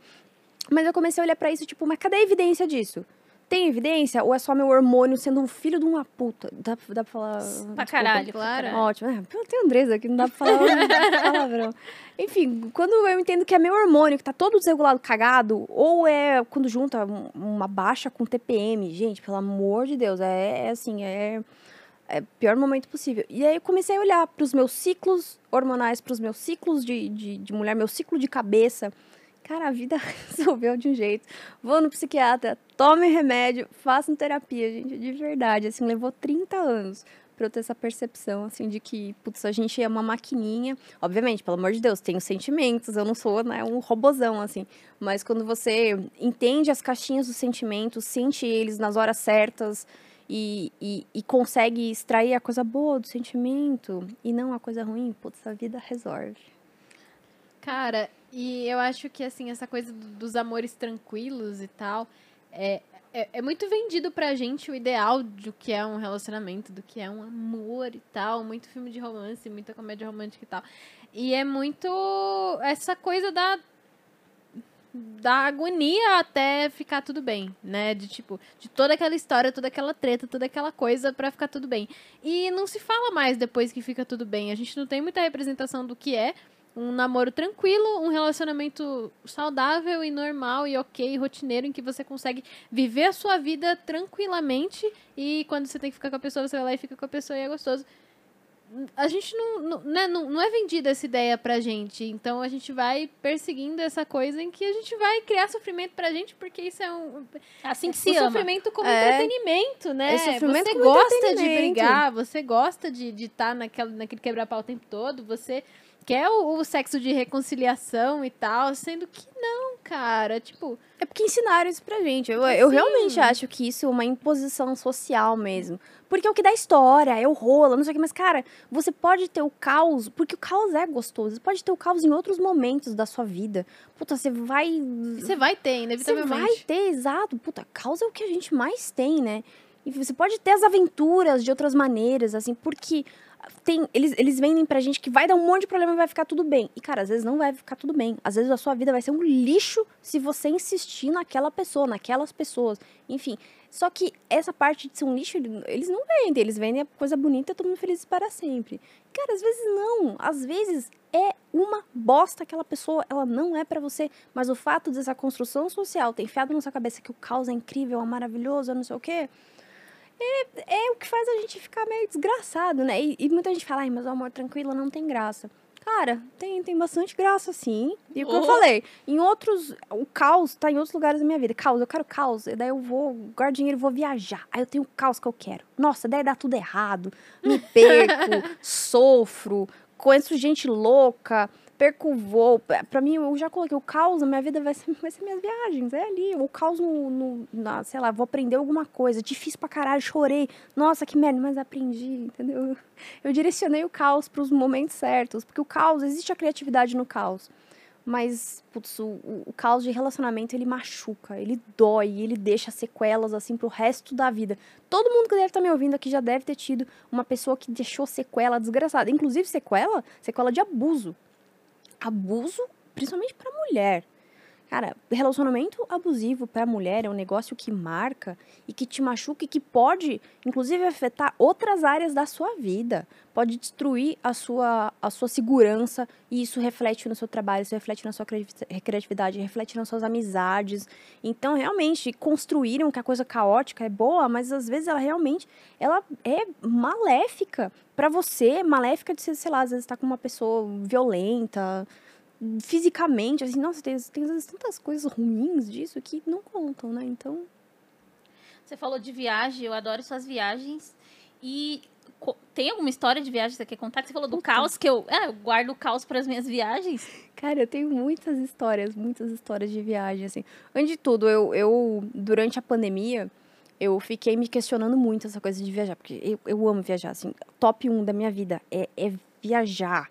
Mas eu comecei a olhar pra isso, tipo, mas cadê a evidência disso? Tem evidência? Ou é só meu hormônio sendo um filho de uma puta? Dá, dá pra falar. desculpa. caralho, claro. Ótimo. É, tem Andresa aqui, não dá pra falar palavrão. Enfim, quando eu entendo que é meu hormônio que tá todo desregulado, cagado, ou é quando junta um- uma baixa com TPM, gente, pelo amor de Deus, é, é assim, é, é o pior momento possível. E aí eu comecei a olhar pros meus ciclos hormonais, pros meus ciclos de, de, de mulher, meu ciclo de cabeça. Cara, a vida resolveu de um jeito. Vou no psiquiatra, tome remédio, façam terapia, gente, de verdade. Assim, levou 30 anos pra eu ter essa percepção, assim, de que, putz, a gente é uma maquininha. Obviamente, pelo amor de Deus, tenho sentimentos, eu não sou, né, um robozão, assim. Mas quando você entende as caixinhas dos sentimentos, sente eles nas horas certas e, e, e consegue extrair a coisa boa do sentimento e não a coisa ruim, putz, a vida resolve. Cara, e eu acho que, assim, essa coisa do- dos amores tranquilos e tal, é, é, é muito vendido pra gente o ideal do que é um relacionamento, do que é um amor e tal. Muito filme de romance, muita comédia romântica e tal. E é muito essa coisa da da agonia até ficar tudo bem, né? De tipo, de toda aquela história, toda aquela treta, toda aquela coisa pra ficar tudo bem. E não se fala mais depois que fica tudo bem. A gente não tem muita representação do que é um namoro tranquilo, um relacionamento saudável e normal e ok, rotineiro, em que você consegue viver a sua vida tranquilamente e quando você tem que ficar com a pessoa, você vai lá e fica com a pessoa e é gostoso a gente não, não, né, não, não é vendida essa ideia pra gente. Então a gente vai perseguindo essa coisa em que a gente vai criar sofrimento pra gente, porque isso é um. Assim que se ama. sofrimento como É. entretenimento, né? É sofrimento você como gosta de brigar, você gosta de estar de tá naquela, naquele quebra-pau o tempo todo, você quer o, o sexo de reconciliação e tal, sendo que não, cara. Tipo, É porque ensinaram isso pra gente. Eu, eu Sim. realmente acho que isso é uma imposição social mesmo. Porque é o que dá história, é o rola, não sei o que. Mas, cara, você pode ter o caos, porque o caos é gostoso. Você pode ter o caos em outros momentos da sua vida. Puta, você vai. você vai ter, Você inevitavelmente. vai ter, exato. Puta, caos é o que a gente mais tem, né? E você pode ter as aventuras de outras maneiras, assim, porque tem, eles, eles vendem pra gente que vai dar um monte de problema e vai ficar tudo bem. E, cara, às vezes não vai ficar tudo bem. Às vezes a sua vida vai ser um lixo se você insistir naquela pessoa, naquelas pessoas. Enfim. Só que essa parte de ser um lixo, ele- eles não vendem. Eles vendem a coisa bonita, todo mundo feliz para sempre. Cara, às vezes não. Às vezes é uma bosta aquela pessoa, ela não é pra você. Mas o fato dessa construção social ter enfiado na sua cabeça que o caos é incrível, é maravilhoso, é não sei o quê, é, é o que faz a gente ficar meio desgraçado, né? E, e muita gente fala, ai, mas o amor tranquilo não tem graça. Cara, tem, tem bastante graça, sim. E o que eu Oh. falei, em outros. O caos tá em outros lugares da minha vida. Caos, eu quero caos. E daí eu vou, guardo dinheiro e vou viajar. Aí eu tenho o caos que eu quero. Nossa, daí dá tudo errado. Me perco, sofro, conheço gente louca, perco o voo. Pra mim, eu já coloquei o caos na minha vida, vai ser, vai ser minhas viagens. É ali. O caos no, no- na, sei lá, vou aprender alguma coisa. Difícil pra caralho, chorei. Nossa, que merda, mas aprendi, entendeu? Eu direcionei o caos pros momentos certos. Porque o caos, existe a criatividade no caos. Mas, putz, o, o, caos de relacionamento, ele machuca, ele dói, ele deixa sequelas, assim, pro resto da vida. Todo mundo que deve estar me ouvindo aqui já deve ter tido uma pessoa que deixou sequela desgraçada. Inclusive, sequela, sequela de abuso. Abuso, principalmente pra mulher. Cara, relacionamento abusivo pra mulher é um negócio que marca e que te machuca e que pode, inclusive, afetar outras áreas da sua vida. Pode destruir a sua, a sua segurança e isso reflete no seu trabalho, isso reflete na sua criati- criatividade, reflete nas suas amizades. Então, realmente, construíram que a coisa caótica é boa, mas às vezes ela realmente ela é maléfica pra você, maléfica de ser, sei lá, às vezes tá com uma pessoa violenta, fisicamente, assim, nossa, tem, tem tantas coisas ruins disso que não contam, né? Então, Você falou de viagem, eu adoro suas viagens. E tem alguma história de viagem que você quer contar? Você falou do Puta. caos, que eu, é, eu guardo o caos para as minhas viagens. cara, eu tenho muitas histórias, muitas histórias de viagem, assim. Antes de tudo, eu, eu durante a pandemia, eu fiquei me questionando muito essa coisa de viajar, porque eu, eu amo viajar, assim, top 1 da minha vida é, é viajar.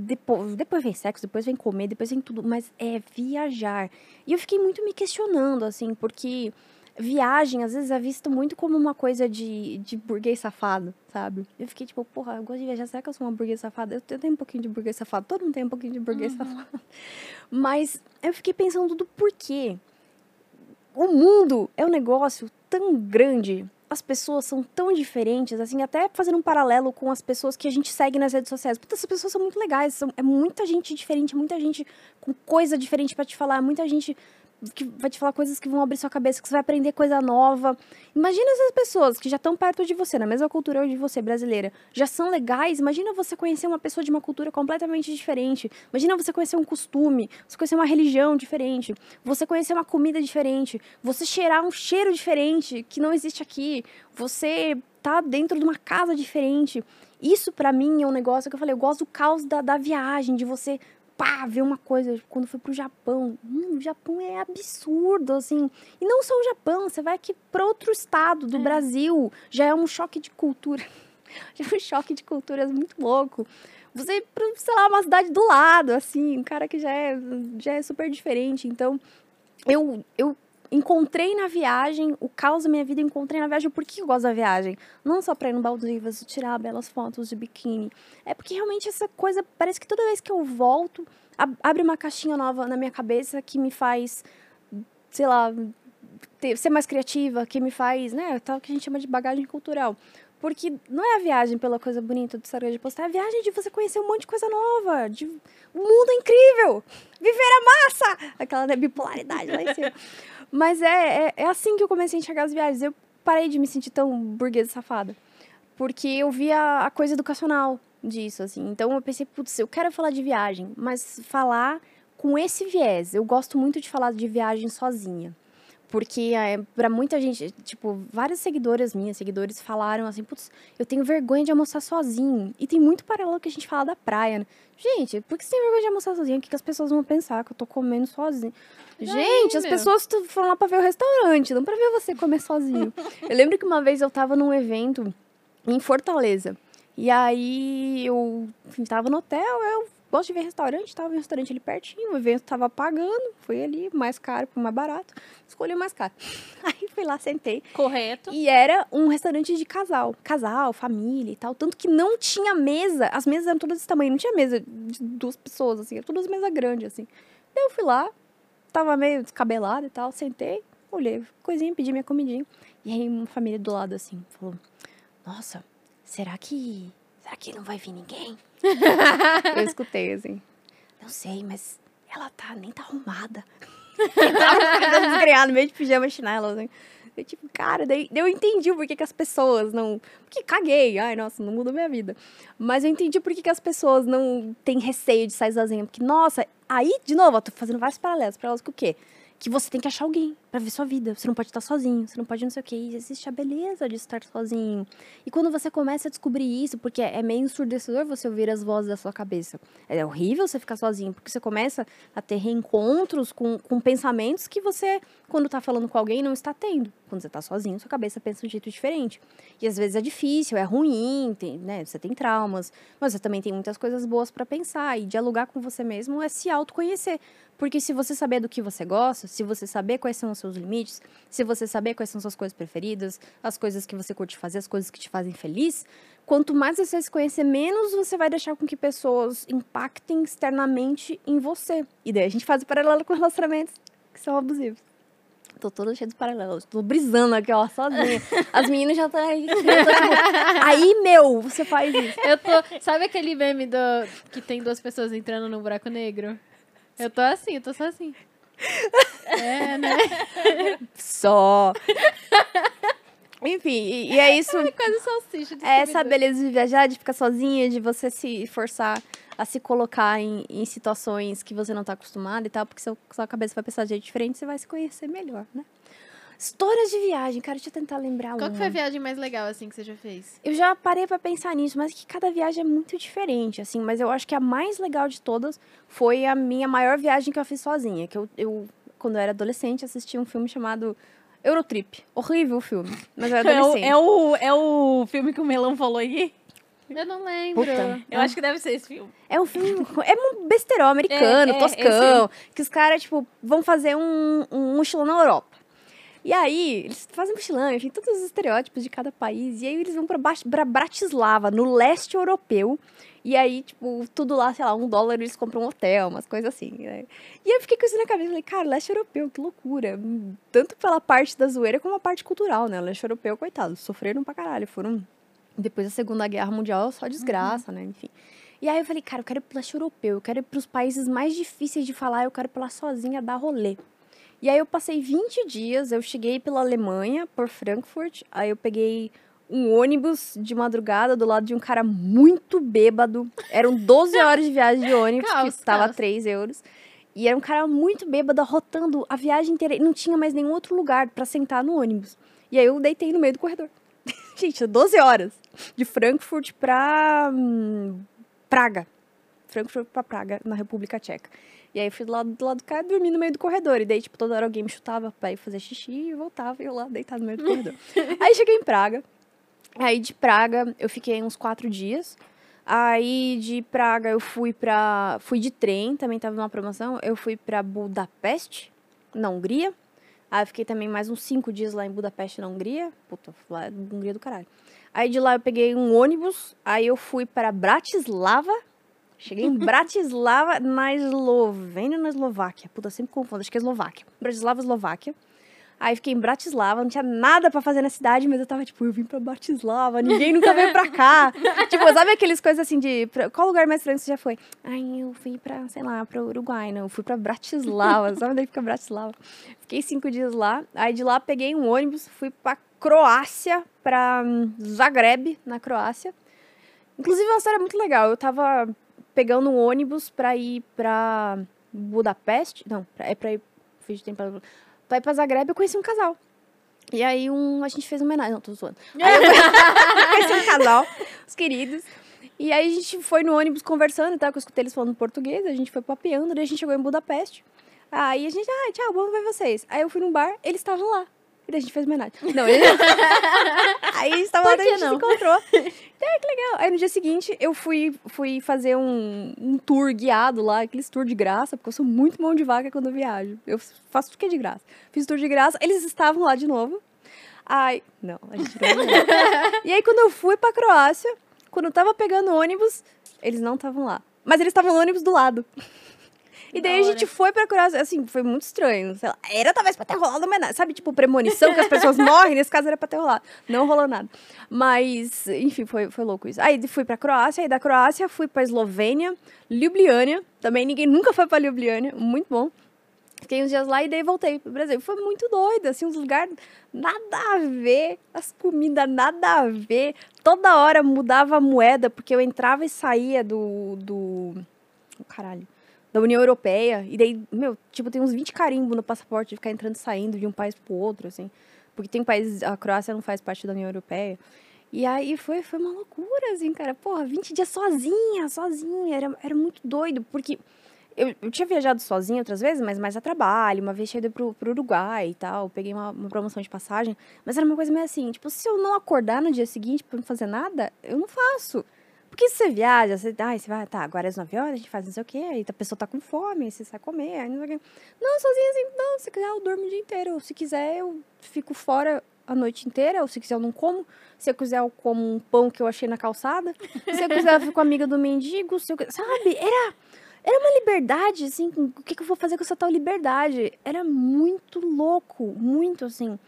Depois, depois vem sexo, depois vem comer, depois vem tudo, mas é viajar. E eu fiquei muito me questionando, assim, porque viagem, às vezes, é visto muito como uma coisa de, de burguês safado, sabe? Eu fiquei tipo, porra, eu gosto de viajar, será que eu sou uma burguês safada? Eu, eu tenho um pouquinho de burguês safado, todo mundo tem um pouquinho de burguês safado. Mas eu fiquei pensando do porquê. O mundo é um negócio tão grande, as pessoas são tão diferentes, assim, até fazendo um paralelo com as pessoas que a gente segue nas redes sociais. Puta, essas pessoas são muito legais, são, é muita gente diferente, muita gente com coisa diferente pra te falar, muita gente que vai te falar coisas que vão abrir sua cabeça, que você vai aprender coisa nova. Imagina essas pessoas que já estão perto de você, na mesma cultura de você, brasileira, já são legais. Imagina você conhecer uma pessoa de uma cultura completamente diferente. Imagina você conhecer um costume, você conhecer uma religião diferente, você conhecer uma comida diferente, você cheirar um cheiro diferente que não existe aqui, você tá dentro de uma casa diferente. Isso pra mim é um negócio que eu falei, eu gosto do caos da, da viagem, de você pá, ver uma coisa. Quando fui pro Japão, hum, o Japão é absurdo, assim. E não só o Japão, você vai aqui para outro estado do Brasil, já é um choque de cultura. já é um choque de culturas muito louco. Você ir pra, sei lá, uma cidade do lado, assim, um cara que já é, já é super diferente. Então, eu, eu encontrei na viagem, o caos da minha vida encontrei na viagem. Por que eu gosto da viagem? Não só pra ir no Maldivas, tirar belas fotos de biquíni. É porque realmente essa coisa, parece que toda vez que eu volto, ab- abre uma caixinha nova na minha cabeça que me faz, sei lá, ter- ser mais criativa, que me faz, né, tal que a gente chama de bagagem cultural. Porque não é a viagem pela coisa bonita do Instagram de postar, é a viagem de você conhecer um monte de coisa nova, de o mundo incrível, viver a massa, aquela né, bipolaridade lá em cima. Mas é, é, é assim que eu comecei a enxergar as viagens. Eu parei de me sentir tão burguesa safada. Porque eu via a coisa educacional disso, assim. Então eu pensei, putz, eu quero falar de viagem, mas falar com esse viés. Eu gosto muito de falar de viagem sozinha. Porque é, para muita gente, tipo, várias seguidoras minhas, seguidores falaram assim, putz, eu tenho vergonha de almoçar sozinho. E tem muito paralelo que a gente fala da praia, né? Gente, por que você tem vergonha de almoçar sozinho? O que, que as pessoas vão pensar? Que eu tô comendo sozinho. Gente, as meu. pessoas foram lá pra ver o restaurante, não pra ver você comer sozinho. eu lembro que uma vez eu tava num evento em Fortaleza. E aí eu enfim, tava no hotel, eu gosto de ver restaurante, tava em um restaurante ali pertinho, o evento tava pagando, foi ali, mais caro pro mais barato, escolhi o mais caro. Aí fui lá, sentei, Correto. e era um restaurante de casal. Casal, família e tal. Tanto que não tinha mesa. As mesas eram todas desse tamanho. Não tinha mesa de duas pessoas, assim. Eram todas mesa grande, assim. Daí eu fui lá, tava meio descabelada e tal. Sentei, olhei, coisinha, pedi minha comidinha. E aí uma família do lado, assim, falou... Nossa, será que... Será que não vai vir ninguém? eu escutei, assim. Não sei, mas ela tá... Nem tá arrumada. tava desgrenhado, meio de pijama chinelo, assim. Eu, tipo, cara, daí, daí eu entendi o porquê que as pessoas não. Porque caguei, ai, nossa, não mudou minha vida. Mas eu entendi por que que as pessoas não têm receio de sair sozinha. Porque, nossa, aí, de novo, eu tô fazendo vários paralelos. Paralelos com o quê? Que você tem que achar alguém pra ver sua vida. Você não pode estar sozinho, você não pode não sei o quê. E existe a beleza de estar sozinho. E quando você começa a descobrir isso, porque é meio ensurdecedor você ouvir as vozes da sua cabeça. É horrível você ficar sozinho, porque você começa a ter reencontros com, com pensamentos que você, quando tá falando com alguém, não está tendo. Quando você tá sozinho, sua cabeça pensa de um jeito diferente. E às vezes é difícil, é ruim, tem, né? Você tem traumas, mas você também tem muitas coisas boas para pensar. E dialogar com você mesmo é se autoconhecer. Porque se você saber do que você gosta, se você saber quais são os seus limites, se você saber quais são suas coisas preferidas, as coisas que você curte fazer, as coisas que te fazem feliz, quanto mais você se conhecer, menos você vai deixar com que pessoas impactem externamente em você. E daí a gente faz o paralelo com relacionamentos que são abusivos. Tô toda cheia de paralelos. Tô brisando aqui, ó, sozinha. As meninas já estão aí. eu tô tipo, aí, meu, você faz isso. Eu tô. Sabe aquele meme do que tem duas pessoas entrando num buraco negro? Eu tô assim, eu tô só assim. É, né? Só. Enfim, e, e é isso. Quase salsicha. É essa beleza de viajar, de ficar sozinha, de você se forçar a se colocar em, em situações que você não tá acostumado e tal, porque seu, sua cabeça vai pensar de jeito diferente, você vai se conhecer melhor, né? Histórias de viagem, cara, deixa eu tentar lembrar Qual uma. foi a viagem mais legal, assim, que você já fez? Eu já parei pra pensar nisso, mas que cada viagem é muito diferente, assim. Mas eu acho que a mais legal de todas foi a minha maior viagem que eu fiz sozinha. Que eu, eu quando eu era adolescente, assisti um filme chamado Eurotrip. Horrível o filme, mas eu era É o, adolescente. é, o, é o filme que o Melão falou aí? Eu não lembro. Puta. Eu acho que deve ser esse filme. É um filme. É um besterol americano, É, é, toscão. Que os caras, tipo, vão fazer um, um mochilão na Europa. E aí, eles fazem mochilão, enfim, todos os estereótipos de cada país. E aí eles vão pra, Ba- pra Bratislava, no leste europeu. E aí, tipo, tudo lá, sei lá, um dólar eles compram um hotel, umas coisas assim. né? E eu fiquei com isso na cabeça. Falei, cara, leste europeu, que loucura. Tanto pela parte da zoeira como a parte cultural, né? O leste europeu, coitado, sofreram pra caralho. Foram. Depois da Segunda Guerra Mundial, só desgraça, né? Enfim. E aí eu falei, cara, eu quero ir pro leste europeu, eu quero ir pros países mais difíceis de falar, eu quero ir pra lá sozinha dar rolê. E aí eu passei 20 dias, eu cheguei pela Alemanha, por Frankfurt, aí eu peguei um ônibus de madrugada do lado de um cara muito bêbado. Eram 12 horas de viagem de ônibus, Caos, que estava caos. 3 euros. E era um cara muito bêbado, arrotando a viagem inteira. E não tinha mais nenhum outro lugar pra sentar no ônibus. E aí eu deitei no meio do corredor. Gente, 12 horas. De Frankfurt pra hum, Praga. Frankfurt pra Praga, na República Tcheca. E aí eu fui do lado do lado do cara e dormi no meio do corredor. E daí, tipo, toda hora alguém me chutava pra ir fazer xixi e voltava e eu lá deitado no meio do corredor. aí cheguei em Praga. Aí de Praga eu fiquei uns quatro dias. Aí de Praga eu fui pra. Fui de trem, também tava numa promoção. Eu fui pra Budapeste, na Hungria. Aí eu fiquei também mais uns cinco dias lá em Budapeste, na Hungria. Puta, lá é Hungria do caralho. Aí de lá eu peguei um ônibus, aí eu fui para Bratislava. Cheguei em Bratislava, na Eslovênia ou na Eslováquia? Puta, sempre confundo, acho que é Eslováquia. Bratislava, Eslováquia. Aí fiquei em Bratislava, não tinha nada pra fazer na cidade, mas eu tava tipo, eu vim pra Bratislava, ninguém nunca veio pra cá. tipo, sabe aqueles coisas assim de. pra- qual lugar mais estranho você já foi? Ai, eu fui pra, sei lá, pra Uruguai, não. Eu fui pra Bratislava, sabe onde é fica Bratislava? Fiquei cinco dias lá. Aí de lá peguei um ônibus, fui pra Croácia, pra hum, Zagreb, na Croácia. Inclusive, é uma história muito legal. Eu tava pegando um ônibus pra ir pra Budapeste. Não, é pra ir. Fiz tempo pra, pra ir pra Zagreb, eu conheci um casal. E aí um, a gente fez uma homenagem. Não, tô zoando. Aí eu conheci um casal, os queridos. E aí a gente foi no ônibus conversando e tal, que eu escutei eles falando português, a gente foi papeando, daí a gente chegou em Budapeste. Aí a gente, ah, tchau, vamos ver vocês. Aí eu fui num bar, eles estavam lá. E daí a gente fez homenagem. Não, eles... aí eles estavam lá, a gente não? se encontrou. Ah, que legal. Aí no dia seguinte eu fui, fui fazer um, um tour guiado lá, aqueles tour de graça, porque eu sou muito mão de vaca quando eu viajo. Eu faço tudo que é de graça. Fiz tour de graça, eles estavam lá de novo. Ai, não, a gente não. e aí quando eu fui pra Croácia, quando eu tava pegando ônibus, eles não estavam lá. Mas eles estavam no ônibus do lado. E daí Da a gente foi pra Croácia, assim, foi muito estranho. Sei lá, era talvez pra ter rolado homenagem. Sabe, tipo, premonição que as pessoas morrem, nesse caso era pra ter rolado. Não rolou nada. Mas, enfim, foi, foi louco isso. Aí fui pra Croácia, aí da Croácia fui pra Eslovênia, Ljubljana. Também ninguém nunca foi pra Ljubljana, muito bom. Fiquei uns dias lá e daí voltei pro Brasil. Foi muito doido, assim, uns lugares nada a ver, as comidas nada a ver. Toda hora mudava a moeda, porque eu entrava e saía do. do... oh, caralho. Da União Europeia. E daí, meu, tipo, tem uns 20 carimbos no passaporte de ficar entrando e saindo de um país pro outro, assim. Porque tem países. A Croácia não faz parte da União Europeia. E aí foi, foi uma loucura, assim, cara. Porra, 20 dias sozinha, sozinha. Era, era muito doido, porque eu, eu tinha viajado sozinha outras vezes, mas mais a trabalho. Uma vez ido pro, pro Uruguai e tal. Peguei uma, uma promoção de passagem. Mas era uma coisa meio assim, tipo, se eu não acordar no dia seguinte pra não fazer nada, eu não faço. Porque você viaja, você, ai, você vai, tá, agora às 9 horas a gente faz não sei o quê, aí a pessoa tá com fome, aí você sai comer, aí não sei o quê. Não, sozinha assim, não, se quiser eu durmo o dia inteiro. Ou se quiser eu fico fora a noite inteira, ou se quiser eu não como. Se eu quiser eu como um pão que eu achei na calçada. Se eu quiser eu fico amiga do mendigo, se eu, sabe? Era era uma liberdade, assim, o que, que eu vou fazer com essa tal liberdade? Era muito louco, muito assim.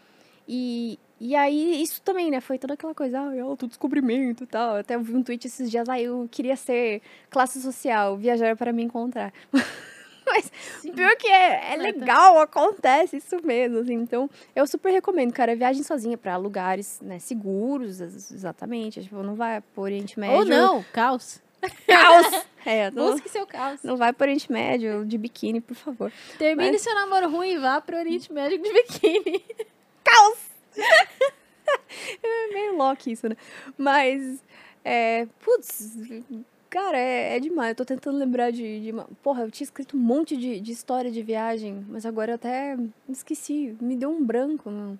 E, e aí, isso também, né? Foi toda aquela coisa, ah, autodescobrimento e tal. Até eu vi um tweet esses dias, ah, eu queria ser classe social, viajar para me encontrar. Mas pior que é, é legal, acontece isso mesmo, assim. Então, eu super recomendo, cara, viagem sozinha para lugares, né, seguros, ex- exatamente. Tipo, não vai pro Oriente Médio. Ou não, caos. Caos! É, não, Busque seu caos. não vai pro Oriente Médio de biquíni, por favor. Termine seu namoro ruim e vá pro Oriente Médio de biquíni. É meio Loki isso, né? Mas, é, putz, cara, é, é demais. Eu tô tentando lembrar de, de uma... Porra, eu tinha escrito um monte de, de história de viagem, mas agora eu até esqueci. Me deu um branco, não.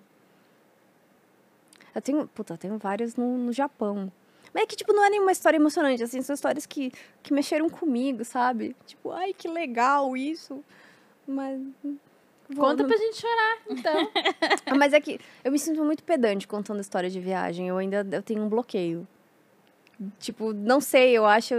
Eu tenho, puta, eu tenho várias no, no Japão. Mas é que, tipo, não é nenhuma história emocionante, assim, são histórias que, que mexeram comigo, sabe? Tipo, ai, que legal isso. Mas... vou- Conta não- pra gente chorar, então. Mas é que eu me sinto muito pedante contando história de viagem. Eu ainda eu tenho um bloqueio. Tipo, não sei, eu acho.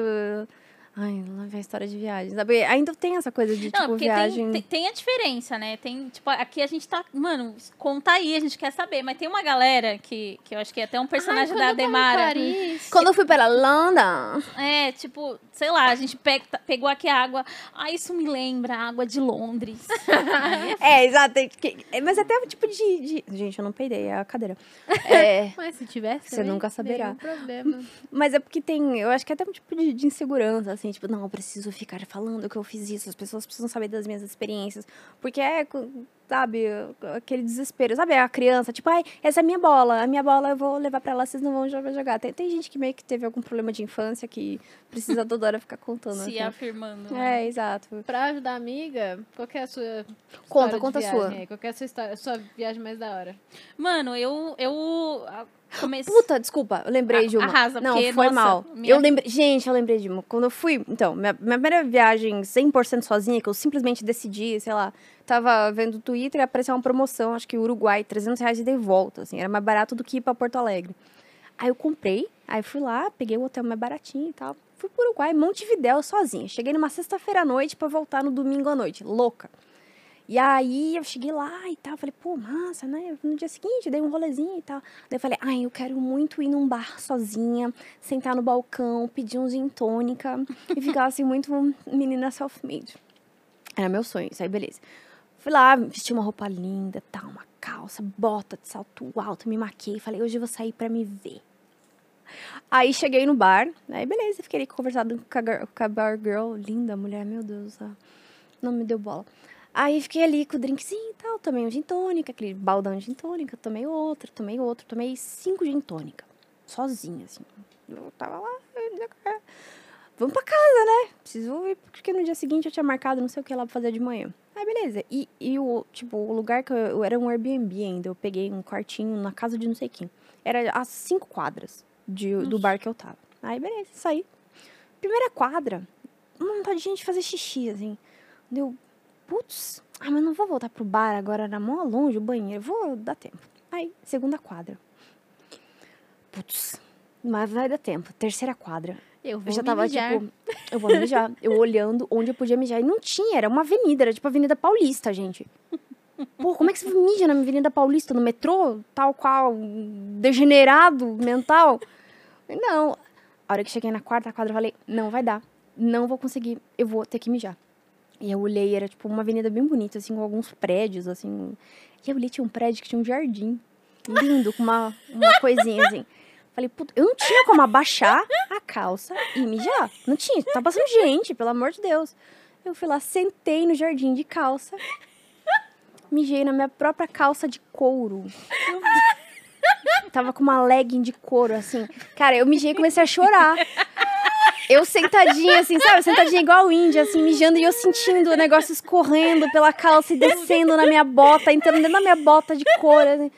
Ai, lá vem a história de viagem. Sabe? Ainda tem essa coisa de, Não, tipo, porque viagem. tem, tem, tem a diferença, né? Tem, tipo, aqui a gente tá. Mano, conta aí, a gente quer saber. Mas tem uma galera que, que eu acho que é até um personagem Ai, da quando eu tava em Demara. Paris, Quando eu fui para London. É, tipo, sei lá, a gente pe- pegou aqui a água. Ah, isso me lembra a água de Londres. É exato. Mas até o tipo de, de- Gente, eu não peidei, é a cadeira. É. Mas se tivesse, Você também, nunca saberá. Mas é porque tem, eu acho que é até um tipo de, de insegurança, assim, tipo, não, eu preciso ficar falando que eu fiz isso, as pessoas precisam saber das minhas experiências. Porque é, sabe, aquele desespero, sabe, a criança, tipo, ai, essa é a minha bola, a minha bola eu vou levar pra lá, vocês não vão jogar. jogar. Tem, tem gente que meio que teve algum problema de infância que precisa toda hora ficar contando. se assim. afirmando. né? É, exato. Pra ajudar a amiga, qual que é a sua Conta, conta a sua. aí? Qual que é a sua, história, a sua viagem mais da hora? Mano, eu, eu. Começo. Puta, desculpa, eu lembrei de uma. arrasa, Não, porque, foi nossa, mal. minha- Eu lembrei. Gente, eu lembrei de uma. Quando eu fui. Então, minha, minha primeira viagem 100% sozinha, que eu simplesmente decidi, sei lá, tava vendo o Twitter e apareceu uma promoção, acho que Uruguai, 300 reais de volta, assim, era mais barato do que ir pra Porto Alegre. Aí eu comprei, aí fui lá, peguei o hotel mais baratinho e tal. Fui pro Uruguai, Montevidéu, sozinha. Cheguei numa sexta-feira à noite pra voltar no domingo à noite, louca. E aí eu cheguei lá e tal, falei, pô, massa, né? No dia seguinte, dei um rolezinho e tal. Daí eu falei, ai, eu quero muito ir num bar sozinha, sentar no balcão, pedir um gin tônica e ficar assim, muito menina self-made. Era meu sonho, isso aí, beleza. Fui lá, vesti uma roupa linda, tal, uma calça, bota de salto alto, me maquiei, falei, hoje eu vou sair pra me ver. Aí cheguei no bar, aí beleza, fiquei ali conversando com a, gir- com a bar girl, linda mulher, meu Deus, não me deu bola. Aí fiquei ali com o drinkzinho e tal, tomei um gin tônica, aquele baldão de gin tônica, tomei outro, tomei outro, tomei cinco gin tônica, sozinha, assim. Eu tava lá, eu dizia, "Ah, vamos pra casa, né? Preciso ir, porque no dia seguinte eu tinha marcado não sei o que lá pra fazer de manhã. Aí beleza, e, e o, tipo, o lugar que eu, eu era um Airbnb ainda, eu peguei um quartinho na casa de não sei quem. Era a cinco quadras de, do bar que eu tava. Aí beleza, saí. Primeira quadra, uma vontade de fazer xixi, assim. Deu, putz, ah, mas não vou voltar pro bar agora, era mó longe o banheiro, vou dar tempo. Aí, segunda quadra. Putz, mas vai dar tempo. Terceira quadra. Eu vou Eu já tava, mijar. tipo, eu vou mijar. Eu olhando onde eu podia mijar. E não tinha, era uma avenida, era tipo a Avenida Paulista, gente. Pô, como é que você mija na Avenida Paulista, no metrô? Tal qual, degenerado mental? Não. A hora que cheguei na quarta quadra, eu falei, não vai dar. Não vou conseguir, eu vou ter que mijar. E eu olhei, era tipo uma avenida bem bonita, assim, com alguns prédios, assim. E eu olhei, tinha um prédio que tinha um jardim. Lindo, com uma, uma coisinha, assim. Falei, puta, eu não tinha como abaixar a calça e mijar. Não tinha, tá passando gente, pelo amor de Deus. Eu fui lá, sentei no jardim de calça, mijei na minha própria calça de couro. Tava com uma legging de couro, assim. Cara, eu mijei e comecei a chorar. Eu sentadinha, assim, sabe? Sentadinha igual índia, assim, mijando e eu sentindo o negócio escorrendo pela calça e descendo na minha bota, entrando dentro da minha bota de couro. Assim.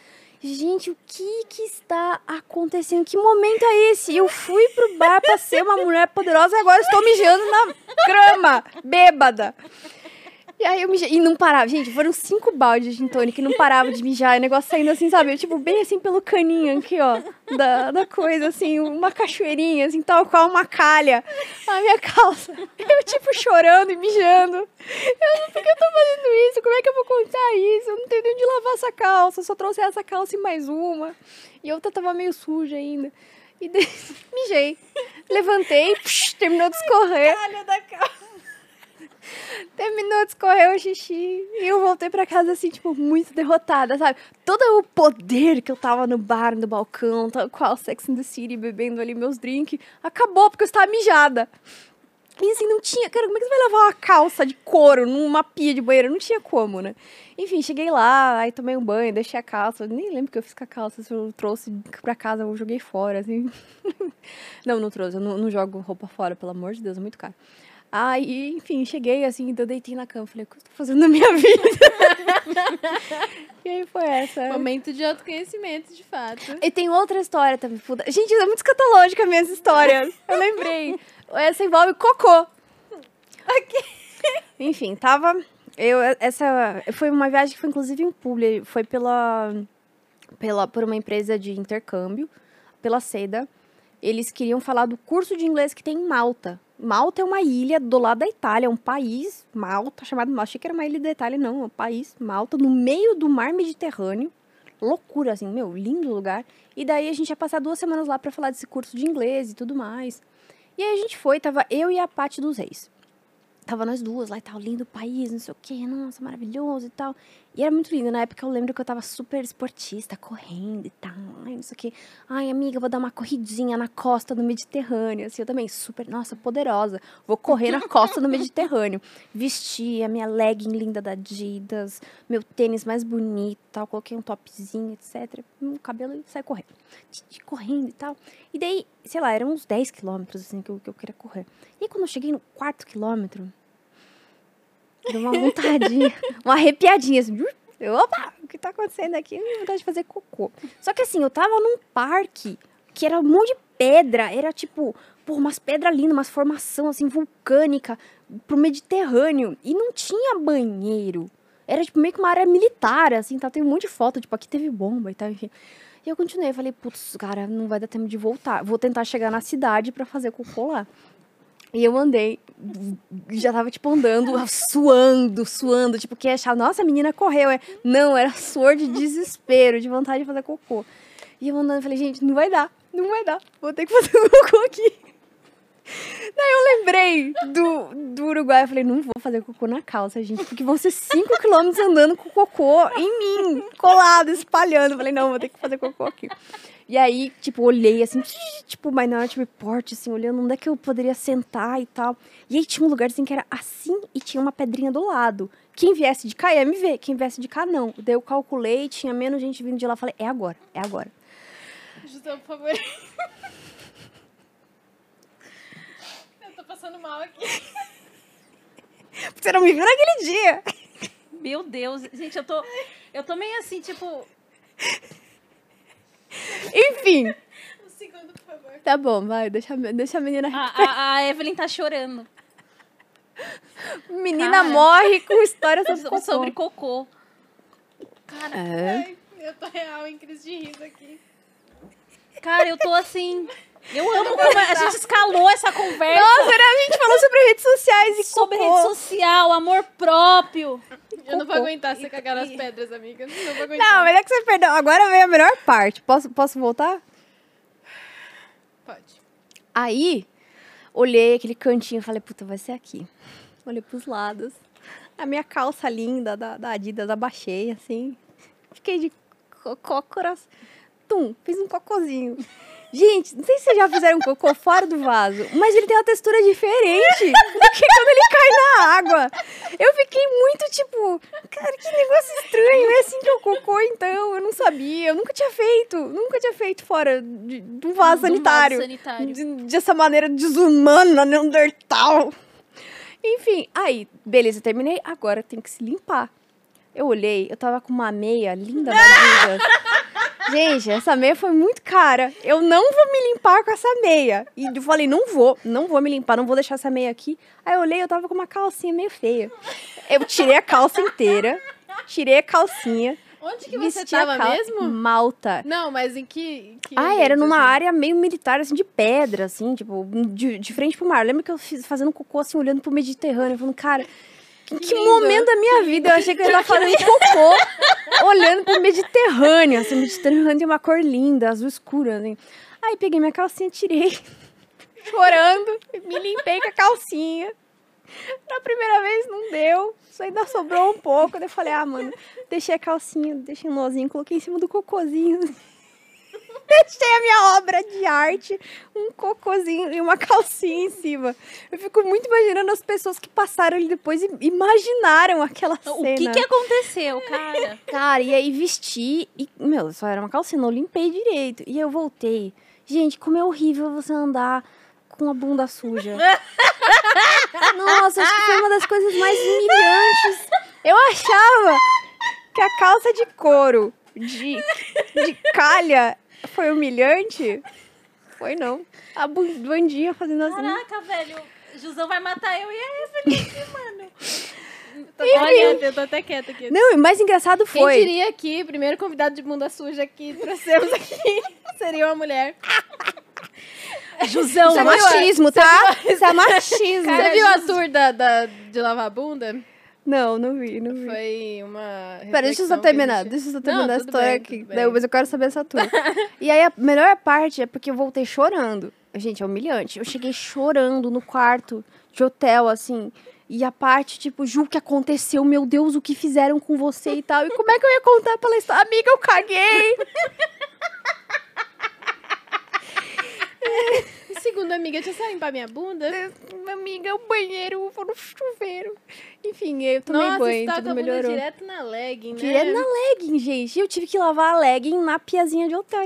Gente, o que que está acontecendo? Que momento é esse? Eu fui pro bar pra ser uma mulher poderosa e agora estou mijando na grama, bêbada. E aí eu mijei, e não parava, gente, foram cinco baldes de gin tônica e não parava de mijar, e o negócio saindo assim, sabe, eu, tipo, bem assim pelo caninho aqui, ó, da, da coisa, assim, uma cachoeirinha, assim, tal qual uma calha, a minha calça, eu, tipo, chorando e mijando, eu não, por que eu tô fazendo isso, como é que eu vou contar isso, eu não tenho nem onde lavar essa calça, só trouxe essa calça e mais uma, e outra tava meio suja ainda, e daí, mijei, levantei, psh, terminou de escorrer, Calha da calça. Terminou de escorrer o xixi e eu voltei pra casa assim, tipo, muito derrotada, sabe? Todo o poder que eu tava no bar, no balcão, tal qual Sex and the City, bebendo ali meus drinks, acabou porque eu estava mijada. E assim, não tinha, cara, como é que você vai levar uma calça de couro numa pia de banheiro? Não tinha como, né? Enfim, cheguei lá, aí tomei um banho, deixei a calça, nem lembro que eu fiz com a calça, se eu trouxe pra casa, eu joguei fora, assim. não, não trouxe, eu não, não jogo roupa fora, pelo amor de Deus, é muito caro. Aí, enfim, cheguei assim, então deitei na cama. Falei, o que eu tô fazendo na minha vida? e aí foi essa. Momento de autoconhecimento, de fato. E tem outra história também. puta. Gente, é muito escatológica a minha história. Eu lembrei. Essa envolve cocô. Enfim, tava. Eu, essa foi uma viagem que foi inclusive em publi. Foi pela, pela, por uma empresa de intercâmbio, pela Seda. Eles queriam falar do curso de inglês que tem em Malta. Malta é uma ilha do lado da Itália, é um país, Malta, chamado Malta. Achei que era uma ilha da Itália, não, é um país, Malta, no meio do mar Mediterrâneo. Loucura, assim, meu, lindo lugar. E daí a gente ia passar duas semanas lá pra falar desse curso de inglês e tudo mais. E aí a gente foi, tava eu e a Paty dos Reis. Tava nós duas lá e tal, lindo país, não sei o quê, nossa, maravilhoso e tal. E era muito lindo, na época eu lembro que eu tava super esportista, correndo e tal, ai, não sei o quê. Ai, amiga, vou dar uma corridinha na costa do Mediterrâneo, assim, eu também, super, nossa, poderosa. Vou correr na costa do Mediterrâneo. Vesti a minha legging linda da Adidas, meu tênis mais bonito e tal, coloquei um topzinho, etc. O cabelo e saí correndo. Correndo e tal. E daí, sei lá, eram uns 10 quilômetros, assim, que eu, que eu queria correr. E aí, quando eu cheguei no quarto quilômetro, deu uma vontadinha, uma arrepiadinha, assim. Eu, opa, o que tá acontecendo aqui? Eu vontade de fazer cocô. Só que assim, eu tava num parque que era um monte de pedra. Era tipo, pô, umas pedras lindas, umas formação assim, vulcânica, pro Mediterrâneo. E não tinha banheiro. Era tipo meio que uma área militar, assim, tá? Tem um monte de foto, tipo, aqui teve bomba e tal, enfim. E eu continuei, falei, putz, cara, não vai dar tempo de voltar. Vou tentar chegar na cidade pra fazer cocô lá. E eu andei, já tava, tipo, andando, suando, suando, tipo, que achar, nossa, a menina correu. É. Não, era suor de desespero, de vontade de fazer cocô. E eu andando, falei, gente, não vai dar, não vai dar, vou ter que fazer cocô aqui. Daí eu lembrei do, do Uruguai, eu falei, não vou fazer cocô na calça, gente, porque vão ser 5 quilômetros andando com cocô em mim, colado, espalhando. Eu falei, não, vou ter que fazer cocô aqui. E aí, tipo, olhei assim, tipo, tipo, porte, assim, olhando onde é que eu poderia sentar e tal. E aí tinha um lugar assim que era assim e tinha uma pedrinha do lado. Quem viesse de cá ia me ver, quem viesse de cá não. Daí eu calculei, tinha menos gente vindo de lá. Falei, é agora, é agora. José, por favor. Eu tô passando mal aqui. Você não me viu naquele dia. Meu Deus, gente, eu tô. Eu tô meio assim, tipo. Enfim, Um segundo, por favor. tá bom, vai, deixa, a- deixa a menina. A, a, a Evelyn tá chorando. menina cara. morre com história sobre cocô. Sobre cocô. Cara, É. Ai, eu tô real em crise de riso aqui. cara, eu tô assim. Eu amo como a gente escalou essa conversa Nossa, né? a gente falou sobre redes sociais e sobre cocô. rede social, amor próprio. Eu não vou Cocô. aguentar você cagar nas pedras, amiga. Não vou aguentar. Não, mas é que você perdeu. Agora veio a melhor parte. Posso, posso voltar? Pode. Aí, olhei aquele cantinho e falei, puta, vai ser aqui. Olhei pros lados. A minha calça linda da, da Adidas, abaixei, assim. Fiquei de cócoras. Tum, fiz um cocôzinho. Gente, não sei se vocês já fizeram um cocô fora do vaso, mas ele tem uma textura diferente do que quando ele cai na água. Eu fiquei muito tipo, cara, que negócio estranho. É assim que é o cocô, então? Eu não sabia, eu nunca tinha feito. Nunca tinha feito fora de, de um vaso Do sanitário. sanitário. De- dessa maneira desumana, Neandertal. Enfim, aí, beleza, terminei. Agora tem que se limpar. Eu olhei, eu tava com uma meia linda da Adidas. Gente, essa meia foi muito cara. Eu não vou me limpar com essa meia. E eu falei, não vou, não vou me limpar, não vou deixar essa meia aqui. Aí eu olhei, eu tava com uma calcinha meio feia. Eu tirei a calça inteira, tirei a calcinha. Onde que você tava cal- mesmo? Malta. Não, mas em que. que Ah, era numa assim? área meio militar, assim, de pedra, assim, tipo, de, de frente pro mar. Lembra que eu fiz fazendo cocô, assim, olhando pro Mediterrâneo, falando, cara, que, lindo, momento da minha vida eu achei que eu estar fazendo cocô, olhando pro Mediterrâneo, assim, o Mediterrâneo tem uma cor linda, azul escuro, assim. Aí peguei minha calcinha, tirei, chorando, me limpei com a calcinha. Na primeira vez não deu, isso ainda sobrou um pouco. Daí eu falei, ah, mano, deixei a calcinha, deixei um nozinho, coloquei em cima do cocôzinho. Deixei a minha obra de arte, um cocôzinho e uma calcinha em cima. Eu fico muito imaginando as pessoas que passaram ali depois e imaginaram aquela O cena. que que aconteceu, cara? Cara, e aí vesti e, meu, só era uma calcinha, não limpei direito. E eu voltei. Gente, como é horrível você andar com a bunda suja. Nossa, acho que foi uma das coisas mais humilhantes. Eu achava que a calça de couro, de, de calha, foi humilhante. Foi não. A bandinha fazendo assim. Caraca, velho. Jusão vai matar eu e a Evelyn, mano. Olha, eu tô até quieta aqui. Não, e o mais engraçado Quem foi. diria que o primeiro convidado de bunda suja que trouxemos aqui seria uma mulher. Jusão, Isso é machismo, tá? Isso é machismo. Você viu a tour da, da- de lavar a bunda? Não, não vi, não vi. Foi uma. Pera, deixa eu só a terminar. gente- Deixa eu só Não, terminar a tudo história bem, aqui. Daí, mas eu quero saber essa tour. e aí, a melhor parte é porque eu voltei chorando. Gente, é humilhante. Eu cheguei chorando no quarto de hotel, assim. E a parte, tipo, Ju, o que aconteceu? Meu Deus, o que fizeram com você e tal. E como é que eu ia contar pela história? Amiga, eu caguei. Segundo amiga, deixa eu só limpar minha bunda. Amiga, o banheiro, vou no chuveiro. Enfim, eu tomei Nossa, banho, tudo a bunda melhorou. direto na legging, né? Direto na legging, gente. E eu tive que lavar a legging na piazinha de hotel.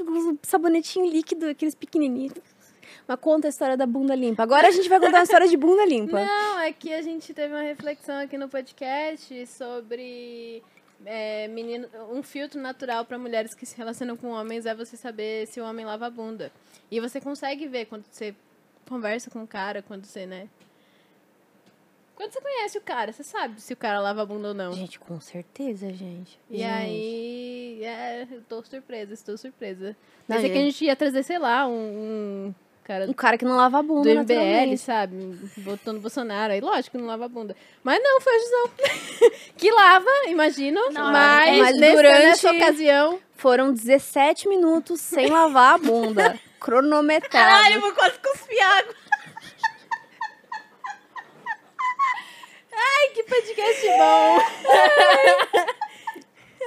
Um sabonetinho líquido, aqueles pequenininhos. Mas conta a história da bunda limpa. Agora a gente vai contar a história de bunda limpa. Não, é que a gente teve uma reflexão aqui no podcast sobre é, menino, um filtro natural para mulheres que se relacionam com homens é você saber se o homem lava a bunda. E você consegue ver quando você conversa com o cara, quando você, né? Quando você conhece o cara, você sabe se o cara lava a bunda ou não. Gente, com certeza, gente. E Gente. aí, é, eu tô surpresa, estou surpresa. Pensei que a gente. gente ia trazer, sei lá, um, um cara Um cara que não lava a do bunda, MBL, naturalmente. sabe? No Bolsonaro. Aí, lógico que não lava a bunda. Mas não, foi a Gisão. que lava, imagino. Não, mas, mas nesse- durante- nessa ocasião... Foram 17 minutos sem lavar a bunda. Cronometrado. Caralho, eu vou quase cuspir água. Ai, que podcast bom!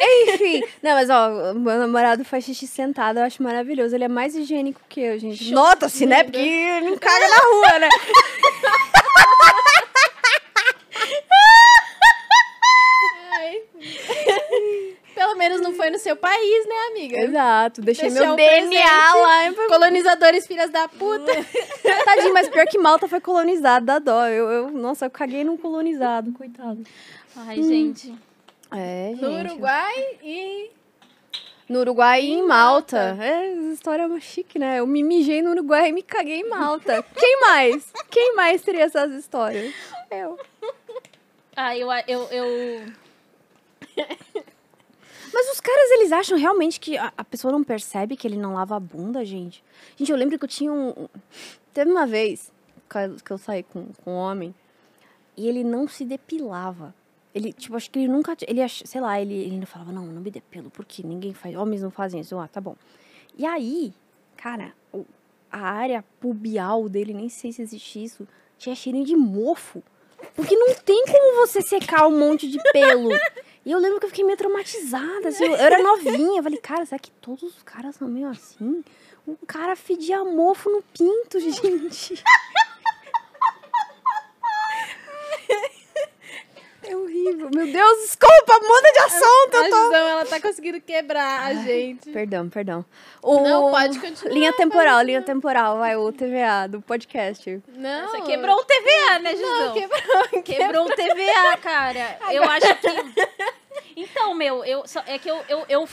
Enfim. Não, mas ó, meu namorado faz xixi sentado, eu acho maravilhoso. Ele é mais higiênico que eu, gente. Nota-se, né? Porque ele não caga na rua, né? Ai. Pelo menos não foi no seu país, né, amiga? Exato. Deixei Deixou meu DNA presente. lá. Colonizadores, filhas da puta. Tadinho, mas pior que Malta foi colonizado, dá dó. Eu, eu- nossa, eu caguei num colonizado, coitado. Ai, gente. É, gente. No Uruguai e... No Uruguai e em Malta. Malta. É, essa história é uma chique, né? Eu me mijei no Uruguai e me caguei em Malta. Quem mais? Quem mais teria essas histórias? Eu. Ai, eu, eu, eu... Mas os caras, eles acham realmente que a, a pessoa não percebe que ele não lava a bunda, gente? Gente, eu lembro que eu tinha um... Teve uma vez que- que eu saí com, com um homem e ele não se depilava. Ele, tipo, acho que ele nunca... Ele, sei lá, ele, ele não falava, não, não me depilo, porque ninguém faz... Homens não fazem isso. Eu, ah, tá bom. E aí, cara, a área pubial dele, nem sei se existe isso, tinha cheirinho de mofo. Porque não tem como você secar um monte de pelo. E eu lembro que eu fiquei meio traumatizada, assim, eu era novinha. Eu falei, cara, será que todos os caras são meio assim? O cara fedia mofo no pinto, gente. É horrível. Meu Deus, desculpa, muda de assunto. A Gisão, ela tá conseguindo quebrar a gente. Perdão, perdão. O... Não, pode continuar. Linha temporal, linha temporal, vai, o TVA do podcast. Não. Você quebrou o TVA, né, Gisão? Não, quebrou. Quebrou o TVA, cara. Eu acho que. Então, meu, eu, é que eu, eu, eu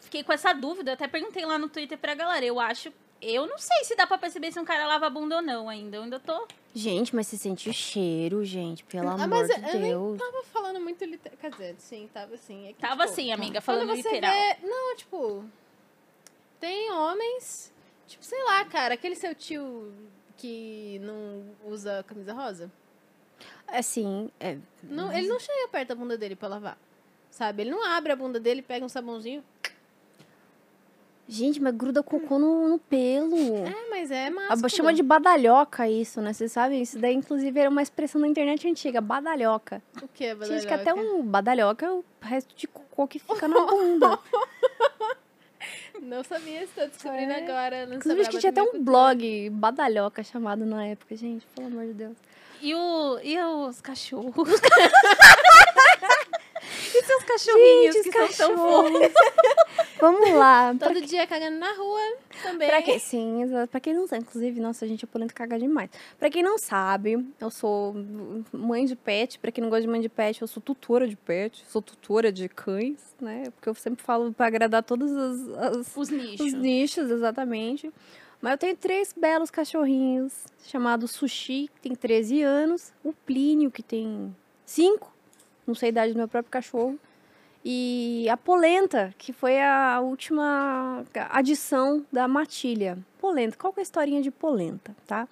fiquei com essa dúvida, eu até perguntei lá no Twitter pra galera. Eu acho. Eu não sei se dá pra perceber se um cara lava a bunda ou não ainda. Eu ainda tô. Gente, mas você sente o cheiro, gente, pelo Ah, amor mas de eu nem Deus. tava falando muito literal. Quer dizer, sim, tava assim. É que, Tava tipo, assim, amiga, Quando falando você literal. vê. Não, tipo. Tem homens. Tipo, sei lá, cara, aquele seu tio que não usa camisa rosa. Assim, é, Não, ele não chega perto da bunda dele pra lavar. Sabe? Ele não abre a bunda dele, pega um sabãozinho. Gente, mas gruda cocô no, no pelo. É, mas é massa. chama de badalhoca isso, né? Vocês sabem? Isso daí, inclusive, era uma expressão na internet antiga, badalhoca. O que, Gente, que até um badalhoca é o resto de cocô que fica na bunda. Não sabia, estou descobrindo É. agora. Não Inclusive, acho que tinha até um blog badalhoca chamado na época, gente, pelo amor de Deus. E, o, e os cachorros? e seus cachorrinhos Gente, que são tão fofos? Vamos lá. Todo dia cagando na rua também. pra quem, sim. Pra quem não sabe, inclusive, nossa, a gente é polenta cagar demais. Pra quem não sabe, eu sou mãe de pet. Pra quem não gosta de mãe de pet, eu sou tutora de pet. Sou tutora de cães, né? Porque eu sempre falo pra agradar todas as- as Os nichos. Os nichos, exatamente. Mas eu tenho três belos cachorrinhos, chamados Sushi, que tem 13 anos, o Plínio, que tem 5, não sei a idade do meu próprio cachorro, e a Polenta, que foi a última adição da matilha. Polenta, qual que é a historinha de Polenta, tá?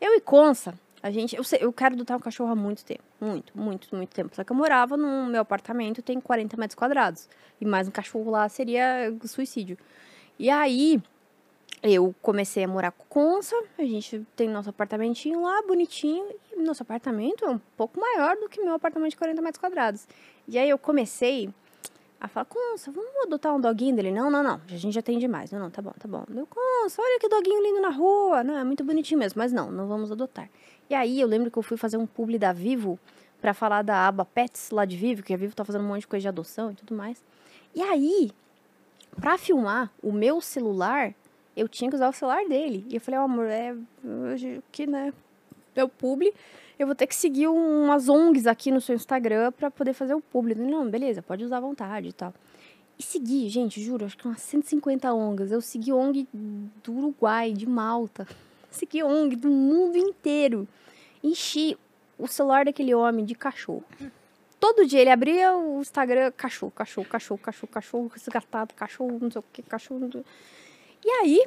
Eu e Consa, a gente, eu, sei- eu quero adotar um cachorro há muito tempo, muito, muito, muito tempo. Só que eu morava no meu apartamento, tem 40 metros quadrados, e mais um cachorro lá seria suicídio. E aí, eu comecei a morar com Consa, a gente tem nosso apartamentinho lá, bonitinho, e nosso apartamento é um pouco maior do que meu apartamento de 40 metros quadrados. E aí eu comecei a falar, Consa, vamos adotar um doguinho dele? Não, não, não, a gente já tem demais. Não, não, tá bom, tá bom. Eu, Consa, olha que doguinho lindo na rua, não, é muito bonitinho mesmo, mas não, não vamos adotar. E aí eu lembro que eu fui fazer um publi da Vivo pra falar da aba Pets lá de Vivo, que a Vivo tá fazendo um monte de coisa de adoção e tudo mais. E aí, pra filmar o meu celular, eu tinha que usar o celular dele. E eu falei, ó, amor, é hoje que, né? meu publi, eu vou ter que seguir umas ONGs aqui no seu Instagram pra poder fazer o publi. Não, beleza, pode usar à vontade e tal. E segui, gente, juro, acho que umas 150 ONGs. Eu segui ONG do Uruguai, de Malta. Segui ONG do mundo inteiro. Enchi o celular daquele homem de cachorro. Todo dia ele abria o Instagram, cachorro, cachorro, cachorro, cachorro, cachorro, resgatado, cachorro, não sei o que, cachorro. não sei- E aí,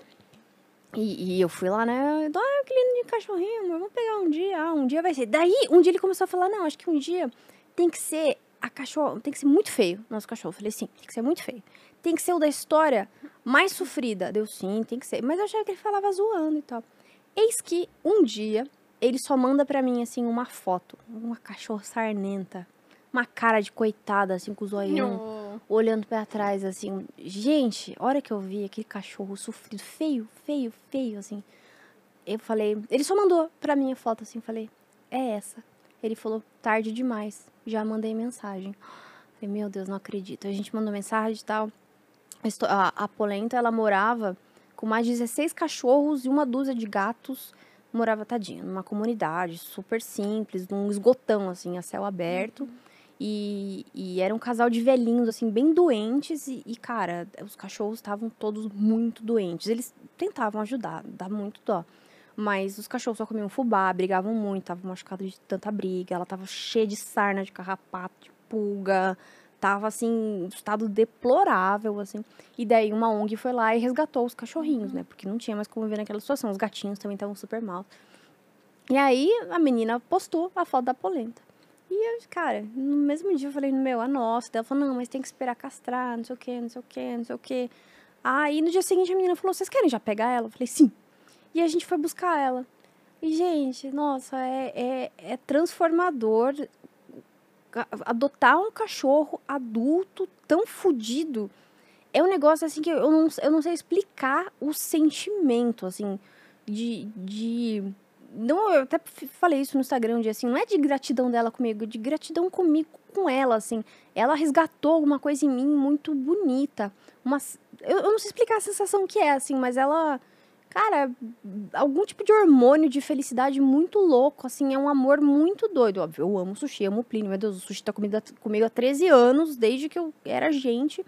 e, e eu fui lá, né? Ah, que lindo de cachorrinho, vamos pegar um dia. Ah, um dia vai ser. Daí, um dia ele começou a falar: não, acho que um dia tem que ser a cachorro, tem que ser muito feio, nosso cachorro. Eu falei: sim, tem que ser muito feio. Tem que ser o da história mais sofrida. Deu sim, tem que ser. Mas eu achava que ele falava zoando e tal. Eis que um dia ele só manda pra mim, assim, uma foto. Uma cachorra sarnenta. Uma cara de coitada, assim, com o zoião olhando pra trás, assim. Gente, a hora que eu vi aquele cachorro sofrido, feio, feio, feio, assim. Eu falei. Ele só mandou pra mim a foto, assim. Falei, é essa. Ele falou, tarde demais. Já mandei mensagem. Falei, meu Deus, não acredito. A gente mandou mensagem e tal. A A, Polenta, ela morava com mais de 16 cachorros e uma dúzia de gatos. Morava, tadinha, numa comunidade super simples, num esgotão, assim, a céu aberto. E, e era um casal de velhinhos, assim, bem doentes. E, e, cara, os cachorros estavam todos muito doentes. Eles tentavam ajudar, dá muito dó. Mas os cachorros só comiam fubá, brigavam muito, estavam machucados de tanta briga. Ela tava cheia de sarna, de carrapato, de pulga. Tava, assim, em estado deplorável, assim. E daí uma ONG foi lá e resgatou os cachorrinhos, né? Porque não tinha mais como viver naquela situação. Os gatinhos também estavam super mal. E aí a menina postou a foto da polenta. E eu, cara, no mesmo dia eu falei, meu, a nossa. Ela falou, não, mas tem que esperar castrar, não sei o quê, não sei o quê, não sei o quê. Aí no dia seguinte a menina falou, vocês querem já pegar ela? Eu falei, sim. E a gente foi buscar ela. E, gente, nossa, é, é, é transformador adotar um cachorro adulto tão fudido. É um negócio, assim, que eu não, eu não sei explicar o sentimento, assim, de... de não, eu até falei isso no Instagram um dia, assim, não é de gratidão dela comigo, é de gratidão comigo com ela, assim. Ela resgatou alguma coisa em mim muito bonita. Uma, eu, eu não sei explicar a sensação que é, assim, mas ela, cara, algum tipo de hormônio de felicidade muito louco, assim, é um amor muito doido. Óbvio, eu amo sushi, amo Plínio, meu Deus, o sushi tá comigo, comigo há 13 anos, desde que eu era gente.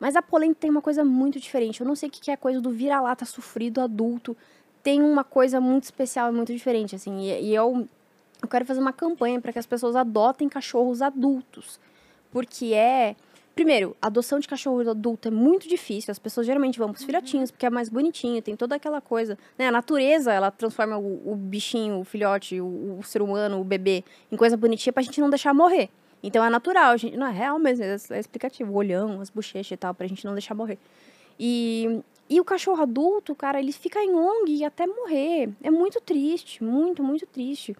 Mas a polenta tem uma coisa muito diferente. Eu não sei o que é a coisa do vira-lata sofrido adulto. Tem uma coisa muito especial e muito diferente, assim. E, e eu, eu quero fazer uma campanha para que as pessoas adotem cachorros adultos. Porque é. Primeiro, a adoção de cachorro adulto é muito difícil. As pessoas geralmente vão pros filhotinhos, porque é mais bonitinho, tem toda aquela coisa. Né? A natureza, ela transforma o, o bichinho, o filhote, o, o ser humano, o bebê, em coisa bonitinha pra gente não deixar morrer. Então é natural, gente. Não, é real mesmo, é, é explicativo. O olhão, as bochechas e tal, pra gente não deixar morrer. E, e o cachorro adulto, cara, ele fica em ONG até morrer. É muito triste, muito, muito triste.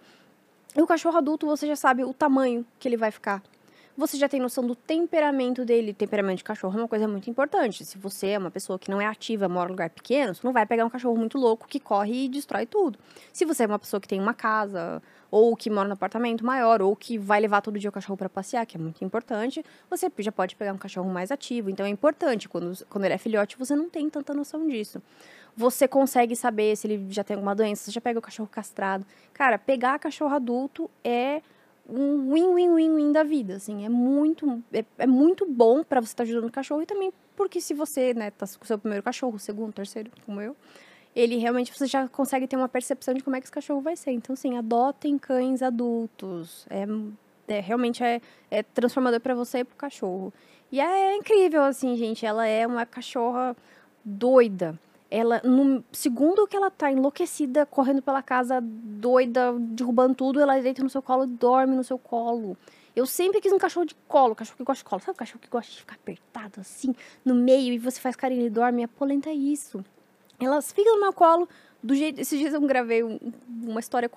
E o cachorro adulto, você já sabe o tamanho que ele vai ficar. Você já tem noção do temperamento dele. Temperamento de cachorro é uma coisa muito importante. Se você é uma pessoa que não é ativa, mora em lugar pequeno, você não vai pegar um cachorro muito louco que corre e destrói tudo. Se você é uma pessoa que tem uma casa, ou que mora no apartamento maior, ou que vai levar todo dia o cachorro para passear, que é muito importante, você já pode pegar um cachorro mais ativo. Então é importante. Quando, quando ele é filhote, você não tem tanta noção disso. Você consegue saber se ele já tem alguma doença, você já pega o cachorro castrado. Cara, pegar cachorro adulto é um win-win-win-win da vida, assim, é muito, é, é muito bom para você estar ajudando o cachorro e também porque se você, né, tá com o seu primeiro cachorro, segundo, terceiro, como eu, ele realmente, você já consegue ter uma percepção de como é que esse cachorro vai ser. Então, assim, adotem cães adultos, é, é realmente é, é transformador para você e pro cachorro. E é incrível, assim, gente, ela é uma cachorra doida. Ela, no segundo que ela tá enlouquecida, correndo pela casa, doida, derrubando tudo, ela deita no seu colo e dorme no seu colo. Eu sempre quis um cachorro de colo, cachorro que gosta de colo. Sabe o cachorro que gosta de ficar apertado assim, no meio, e você faz carinho e dorme? A polenta é isso. Elas ficam no meu colo, do jeito. Esses dias eu gravei um- uma história,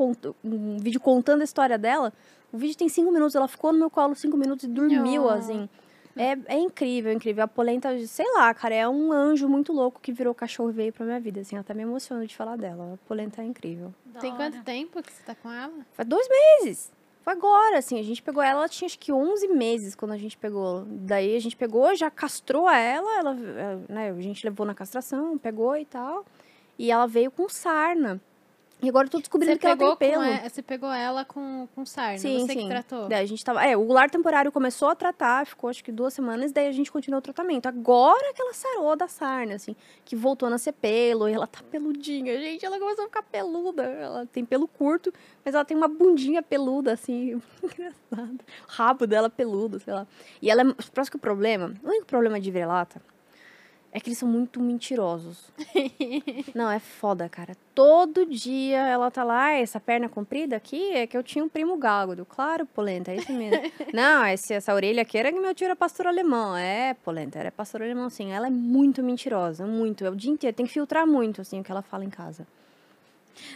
um vídeo contando a história dela. O vídeo tem cinco minutos, ela ficou no meu colo cinco minutos e dormiu, Oh. assim. É, é incrível, incrível. A polenta, sei lá, cara, é um anjo muito louco que virou cachorro e veio pra minha vida, assim. Eu até me emociono de falar dela. A polenta é incrível. Tem quanto tempo que você tá com ela? Faz dois meses. Foi agora, assim. A gente pegou ela, ela tinha acho que 11 meses quando a gente pegou. Daí a gente pegou, já castrou ela, ela, eh, né, a gente levou na castração, pegou e tal. E ela veio com sarna. E agora eu tô descobrindo Você que ela tem pelo. e- você pegou ela com, com sarna, Sim, você sim. que tratou. Daí a gente tava. É, o lar temporário começou a tratar, ficou acho que duas semanas, daí a gente continuou o tratamento. Agora que ela sarou da sarna, assim, que voltou a nascer pelo, e ela tá peludinha, gente. Ela começou a ficar peluda. Ela tem pelo curto, mas ela tem uma bundinha peluda, assim, engraçado. O rabo dela peludo, sei lá. E ela é. Próximo que o problema, o único problema de vira-lata é que eles são muito mentirosos. Não, é foda, cara. Todo dia ela tá lá, "Ah, essa perna comprida aqui é que eu tinha um primo galgo. Claro, polenta, é isso mesmo. Não, esse, essa orelha aqui era que meu tio era pastor alemão. É, polenta, era pastor alemão, sim. Ela é muito mentirosa, muito. É o dia inteiro, tem que filtrar muito, assim, o que ela fala em casa.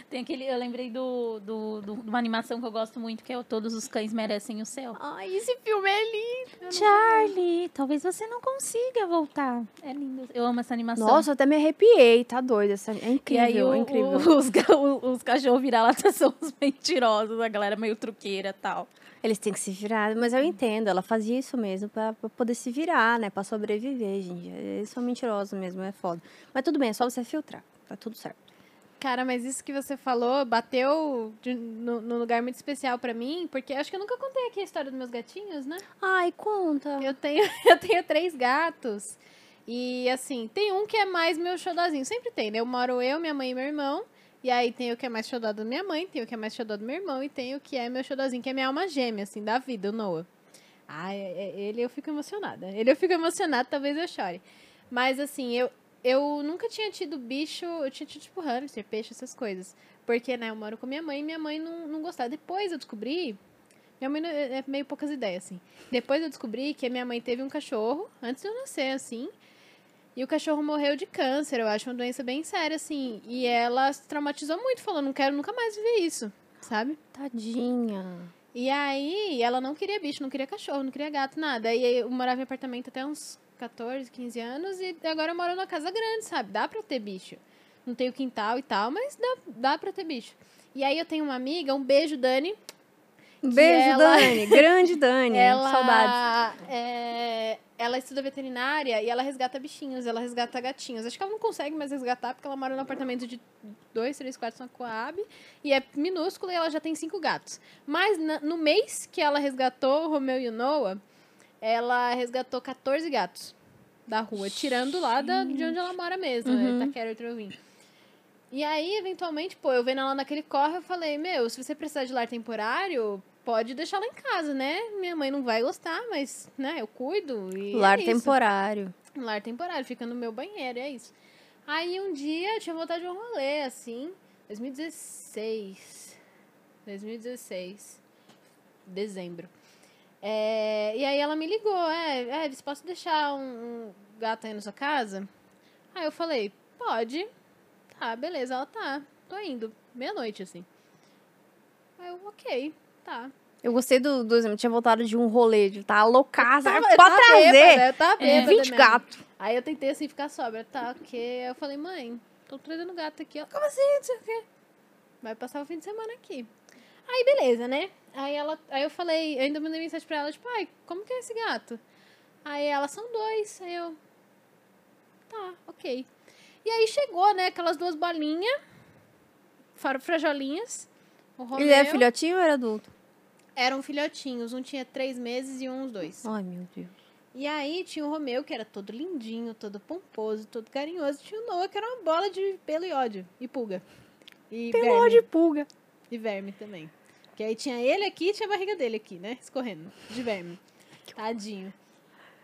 Tem aquele. Eu lembrei do, do, do- de uma animação que eu gosto muito, que é o Todos os Cães Merecem o Céu. Ai, esse filme é lindo. Charlie, talvez você não consiga voltar. É lindo. Eu amo essa animação. Nossa, eu até me arrepiei, tá doido. Essa... É E incrível, aí o- é incrível. o- os, os cachorros vira-lata são os mentirosos, a galera meio truqueira e tal. Eles têm que se virar, mas eu entendo, ela fazia isso mesmo pra, pra poder se virar, né? Pra sobreviver, gente. Eles são mentirosos mesmo, é foda. Mas tudo bem, é só você filtrar, tá tudo certo. Cara, mas isso que você falou bateu de- no, no lugar muito especial pra mim, porque acho que eu nunca contei aqui a história dos meus gatinhos, né? Ai, conta. Eu tenho, eu tenho três gatos. E assim, tem um que é mais meu xodozinho. Sempre tem, né? Eu moro eu, minha mãe e meu irmão. E aí tem o que é mais xodó da minha mãe, tem o que é mais xodó do meu irmão e tem o que é meu xodozinho, que é minha alma gêmea, assim, da vida, o Noah. Ah, ele eu fico emocionada. Ele eu fico emocionada, talvez eu chore. Mas assim, eu, eu nunca tinha tido bicho, eu tinha tido tipo hamster, peixe, essas coisas. Porque, né, eu moro com minha mãe e minha mãe não, não gostava. Depois eu descobri. Minha mãe é é meio poucas ideias, assim. Depois eu descobri que a minha mãe teve um cachorro, antes de eu nascer, assim. E o cachorro morreu de câncer, eu acho uma doença bem séria, assim. E ela se traumatizou muito, falou, não quero nunca mais viver isso, sabe? Tadinha. E aí, ela não queria bicho, não queria cachorro, não queria gato, nada. E aí, eu morava em apartamento até uns 14, 15 anos e agora eu moro numa casa grande, sabe? Dá pra ter bicho. Não tenho quintal e tal, mas dá, dá pra ter bicho. E aí eu tenho uma amiga, um beijo, Dani. Um beijo, ela- Dani. Grande Dani. Ela, Saudades. é, ela estuda veterinária e ela resgata bichinhos, ela resgata gatinhos. Acho que ela não consegue mais resgatar porque ela mora num apartamento de dois, três quartos na Coab e é minúsculo e ela já tem cinco gatos. Mas no mês que ela resgatou o Romeu e o Noah, ela resgatou 14 gatos da rua, tirando lá da, de onde ela mora mesmo, Uhum. né? Itaquera e Trovim. E aí, eventualmente, pô, eu vendo ela naquele corre, eu falei, meu, se você precisar de lar temporário, pode deixar lá em casa, né? Minha mãe não vai gostar, mas, né, eu cuido e Lar é temporário. Lar temporário, fica no meu banheiro, é isso. Aí um dia eu tinha vontade de um rolê, assim, 2016. 2016. Dezembro. É, e aí ela me ligou, é, é, eles posso deixar um, um gato aí na sua casa? Aí eu falei, pode. Tá, beleza, ela tá. Tô indo. Meia-noite, assim. Aí eu, ok, tá. Eu gostei do, do exemplo. Tinha voltado de um rolê, de estar loucaça. Tava trazer. bêbada, eu tava É, bêbada 20 mesmo. gatos. Aí eu tentei assim ficar sóbria, tá, ok. Aí eu falei, mãe, tô trazendo gato aqui. Ela, como assim? Não sei o quê. Vai passar o fim de semana aqui. Aí beleza, né? Aí ela, aí eu falei, eu ainda mandei mensagem pra ela, tipo, ai, como que é esse gato? Aí ela, são dois. Aí eu, tá, ok. E aí chegou, né, aquelas duas bolinhas, frajolinhas. Ele é filhotinho ou era adulto? Eram filhotinhos, um tinha três meses e um uns dois. Ai, meu Deus. E aí tinha o Romeu, que era todo lindinho, todo pomposo, todo carinhoso. Tinha o Noah, que era uma bola de pelo e ódio. E pulga. E Pelo verme. de pulga. E verme também. Que aí tinha ele aqui e tinha a barriga dele aqui, né? Escorrendo. De verme. Tadinho.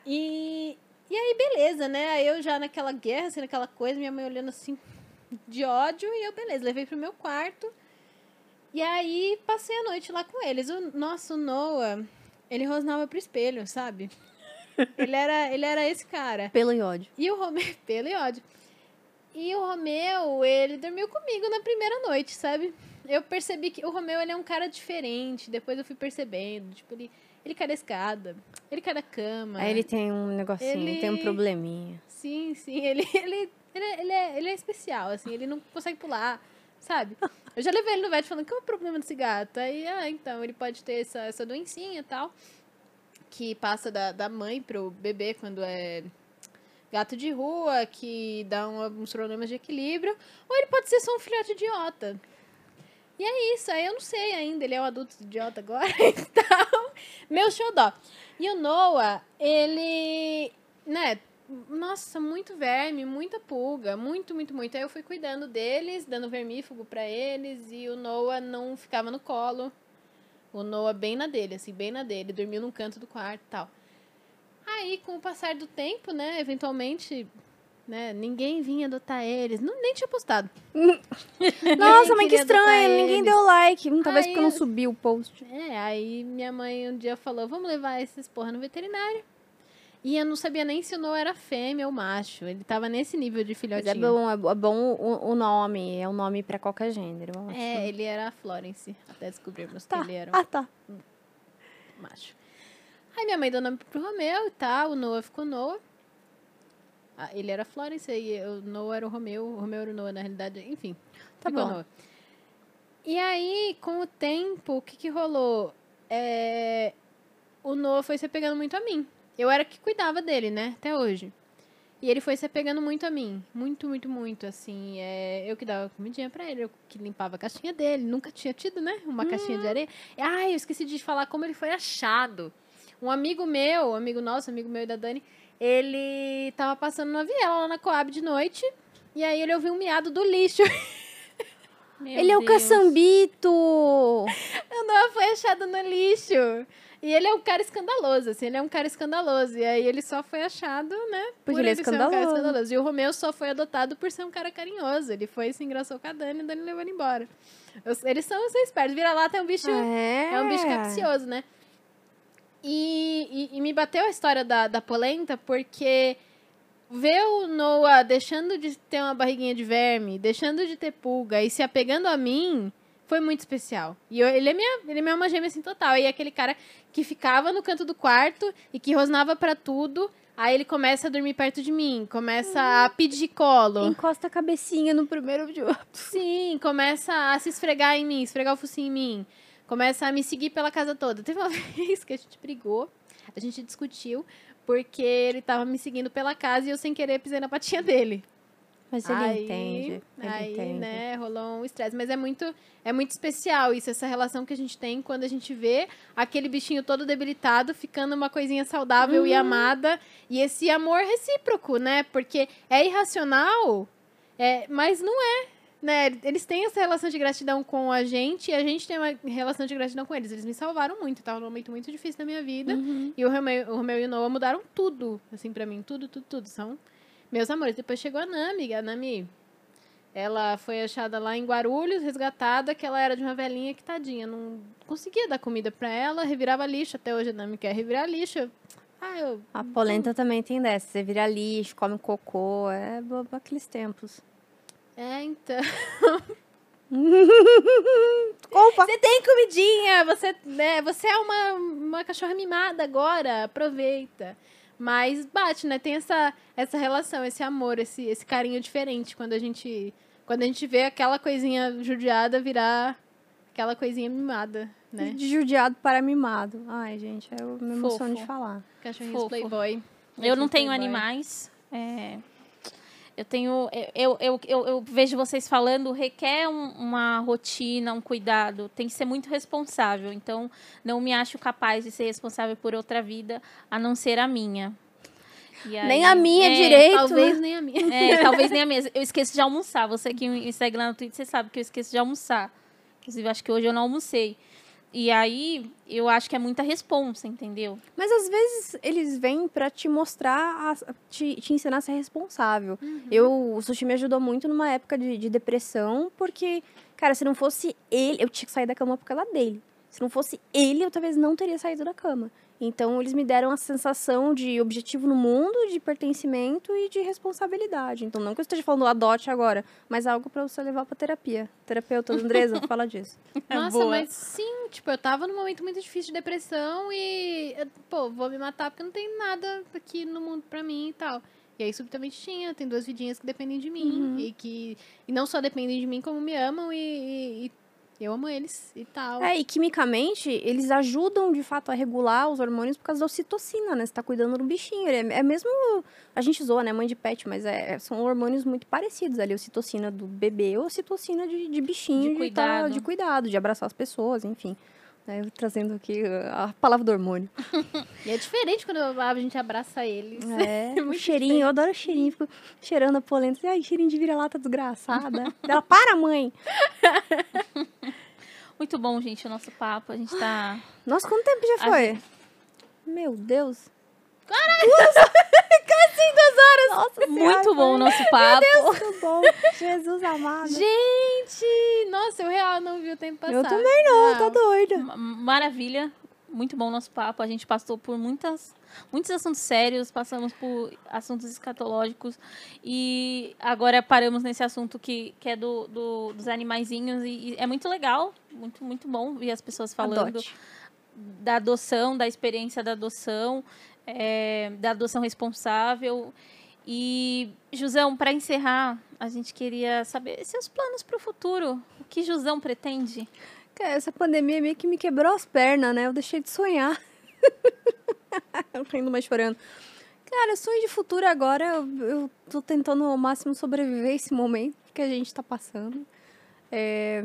E, e aí, beleza, né? Aí eu já naquela guerra, assim, naquela coisa, minha mãe olhando assim, de ódio. E eu, beleza, levei pro meu quarto. E aí, passei a noite lá com eles. O nosso Noah, ele rosnava pro espelho, sabe? Ele era, ele era esse cara. Pelo e ódio. E o Romeu, pelo e ódio. E o Romeu, ele dormiu comigo na primeira noite, sabe? Eu percebi que o Romeu, ele é um cara diferente. Depois eu fui percebendo. Tipo, ele, ele cai da escada. Ele cai da cama. Aí ele tem um negocinho, Ele- tem um probleminha. Sim, sim. Ele, ele, ele, é- ele, é, ele é especial, assim. Ele não consegue pular, sabe? Eu já levei ele no vet falando, qual é o problema desse gato? Aí, ah, então, ele pode ter essa, essa doencinha e tal. Que passa da, da mãe pro bebê quando é gato de rua, que dá um, alguns problemas de equilíbrio. Ou ele pode ser só um filhote idiota. E é isso, aí eu não sei ainda, ele é um adulto idiota agora, então, meu xodó. E o Noah, ele, né, nossa, muito verme, muita pulga, muito, muito, muito. Aí eu fui cuidando deles, dando vermífugo pra eles, e o Noah não ficava no colo. O Noah bem na dele, assim, bem na dele, dormiu num canto do quarto e tal. Aí, com o passar do tempo, né, eventualmente, né, ninguém vinha adotar eles. Não, nem tinha postado. Nossa, mas que estranho, ninguém deu like. Hum, Talvez Aí porque eu não eu- subi o post. É, aí minha mãe um dia falou, vamos levar esses porra no veterinário. E eu não sabia nem se o Noah era fêmea ou macho. Ele tava nesse nível de Mas filhotinho. é bom, é é bom o, o nome, é um nome pra qualquer gênero. É, ele era a Florence, até descobrirmos Tá. que ele era um Ah, tá. macho. Aí minha mãe deu nome pro Romeu e tal, o Noah ficou Noah. Ah, ele era a Florence e o Noah era o Romeu, o Romeu era o Noah na realidade, enfim. Tá bom. Noah. E aí, com o tempo, o que que rolou? É, O Noah foi se apegando muito a mim. Eu era que cuidava dele, né, até hoje. E ele foi se apegando muito a mim. Muito, muito, muito, assim. É, eu que dava comidinha pra ele, eu que limpava a caixinha dele. Nunca tinha tido, né? Uma caixinha de areia. Ai, eu esqueci de falar como ele foi achado. Um amigo meu, um amigo nosso, amigo meu e da Dani, ele tava passando na viela lá na Coab de noite. E aí ele ouviu um miado do lixo. Meu Ele é o Deus. caçambito! O Noah foi achado no lixo. E ele é um cara escandaloso, assim, ele é um cara escandaloso. E aí ele só foi achado, né? Porque por ele é ser um cara escandaloso. escandaloso. E o Romeu só foi adotado por ser um cara carinhoso. Ele foi, se engraçou com a Dani e a Dani levou ele embora. Os- Eles são, são espertos. Vira lá, tem um bicho. É. É um bicho capcioso, né? E, e, e me bateu a história da, da polenta porque ver o Noah deixando de ter uma barriguinha de verme, deixando de ter pulga e se apegando a mim foi muito especial. E eu- ele, é minha, ele é minha alma gêmea assim total. E é aquele cara que ficava no canto do quarto e que rosnava pra tudo. Aí ele começa a dormir perto de mim, começa a pedir colo. Encosta a cabecinha no primeiro de outro. Sim, começa a se esfregar em mim, esfregar o focinho em mim. Começa a me seguir pela casa toda. Teve uma vez que a gente brigou, a gente discutiu, porque ele tava me seguindo pela casa e eu sem querer pisei na patinha dele. Mas ele aí, entende. Ele aí, entende. né, rolou um estresse. Mas é muito, é muito especial isso, essa relação que a gente tem quando a gente vê aquele bichinho todo debilitado ficando uma coisinha saudável Uhum. e amada. E esse amor recíproco, né? Porque é irracional, é, mas não é. Né? Eles têm essa relação de gratidão com a gente e a gente tem uma relação de gratidão com eles. Eles me salvaram muito, tava num momento muito difícil da minha vida. Uhum. E o Romeu, o Romeu e o Noah mudaram tudo, assim, pra mim. Tudo, tudo, tudo. São meus amores. Depois chegou a Nami. A Nami, ela foi achada lá em Guarulhos, resgatada, que ela era de uma velhinha que, tadinha, não conseguia dar comida pra ela, revirava lixo. Até hoje a Nami quer revirar lixo. Ah, eu... A polenta também tem dessa. Você vira lixo, come cocô. É aqueles tempos. É, então... Opa! Você tem comidinha, você, né, você é uma, uma cachorra mimada agora, aproveita. Mas bate, né? Tem essa, essa relação, esse amor, esse, esse carinho diferente quando a gente quando a gente vê aquela coisinha judiada virar aquela coisinha mimada, né? De judiado para mimado. Ai, gente, eu me emociono de Fofo. falar. Cachorrinhos Fofo. playboy. Eu não tenho playboy. animais. animais. é, eu tenho. Eu, eu, eu, eu vejo vocês falando, requer um- uma rotina, um cuidado. Tem que ser muito responsável. Então, não me acho capaz de ser responsável por outra vida, a não ser a minha. E Nem aí- a minha é, direito, Talvez nem a minha. É, talvez nem a minha. Eu esqueço de almoçar. Você que me segue lá no Twitter, você sabe que eu esqueço de almoçar. Inclusive, acho que hoje eu não almocei. E aí, eu acho que é muita responsa, entendeu? Mas às vezes eles vêm pra te mostrar, a- te, te ensinar a ser responsável. Eu, o sushi me ajudou muito numa época de, de depressão, porque, cara, se não fosse ele, eu tinha que sair da cama por causa dele. Se não fosse ele, eu talvez não teria saído da cama. Então, eles me deram a sensação de objetivo no mundo, de pertencimento e de responsabilidade. Então, não que eu esteja falando adote agora, mas algo pra você levar pra terapia. Terapeuta Andresa, fala disso. Nossa, Boa. mas sim, tipo, eu tava num momento muito difícil de depressão e, pô, vou me matar porque não tem nada aqui no mundo pra mim e tal. E aí, subitamente tinha, tem duas vidinhas que dependem de mim Uhum. e que e não só dependem de mim, como me amam e, e, e Eu amo eles e tal. É, e quimicamente, eles ajudam de fato a regular os hormônios por causa da ocitocina, né? Você tá cuidando do bichinho. É, é mesmo. A gente zoa, né? Mãe de pet, mas é, são hormônios muito parecidos ali. Ocitocina do bebê ou ocitocina de, de bichinho. De tá- cuidado. de cuidado, de abraçar as pessoas, enfim. Né, eu trazendo aqui a palavra do hormônio. E é diferente quando a gente abraça eles. É, o muito cheirinho, eu adoro o cheirinho. Fico cheirando a polenta. Ai, cheirinho de vira-lata desgraçada. Ela, para, mãe! Muito bom, gente, o nosso papo. A gente tá. Nossa, quanto tempo já foi? Meu Deus. Caralho! Quase duas horas! Nossa Muito bom o nosso papo. Muito bom. Jesus amado. Gente! Nossa, eu real não vi o tempo passar. Eu também não, tá Uau. doida. Ma- Maravilha. Muito bom o nosso papo. A gente passou por muitas, muitos assuntos sérios, passamos por assuntos escatológicos e agora paramos nesse assunto que, que é do, do- dos animaizinhos e, e é muito legal, muito, muito bom ver as pessoas falando Adote. da adoção, da experiência da adoção, é, da adoção responsável. E, Jusão, para encerrar, a gente queria saber seus planos para o futuro. O que Jusão pretende? Essa pandemia meio que me quebrou as pernas, né? Eu deixei de sonhar. eu tô indo mais chorando. Cara, sonho de futuro agora, eu, eu tô tentando ao máximo sobreviver esse momento que a gente tá passando. É...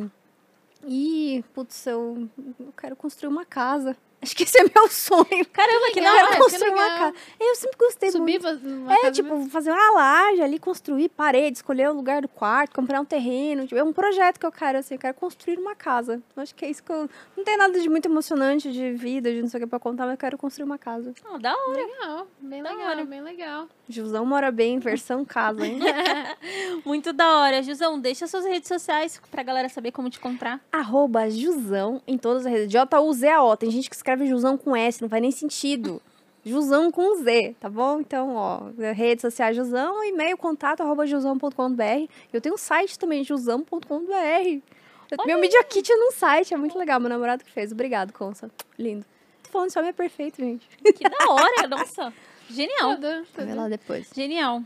E, putz, eu, eu quero construir uma casa. Acho que esse é meu sonho. Caramba, que hora! que construir uma legal. casa. Eu sempre gostei Subir muito. É, casa tipo, fazer uma laje ali, construir parede, escolher o lugar do quarto, comprar um terreno. Tipo, é um projeto que eu quero, assim, eu quero construir uma casa. Acho que é isso que eu. Não tem nada de muito emocionante de vida, de não sei o que pra contar, mas eu quero construir uma casa. Ah, da hora. Legal, bem Da legal, hora. bem legal. Jusão mora bem, versão casa, hein? Muito da hora. Jusão, deixa suas redes sociais pra galera saber como te encontrar. Arroba Jusão em todas as redes. J-U-Z-A-O. Tem gente que escreve Jusão com S, não faz nem sentido. Jusão com Z, tá bom? Então, ó, redes sociais Jusão, e-mail contato arroba jusão.com.br. Eu tenho um site também, jusão.com.br. Eu- Meu Media Kit é num site, é muito legal. Meu namorado que fez. Obrigado, Consa. Lindo. Tô falando, homem é perfeito, gente. Que da hora, nossa. Genial. Tudo, tudo. Vê lá depois. Genial.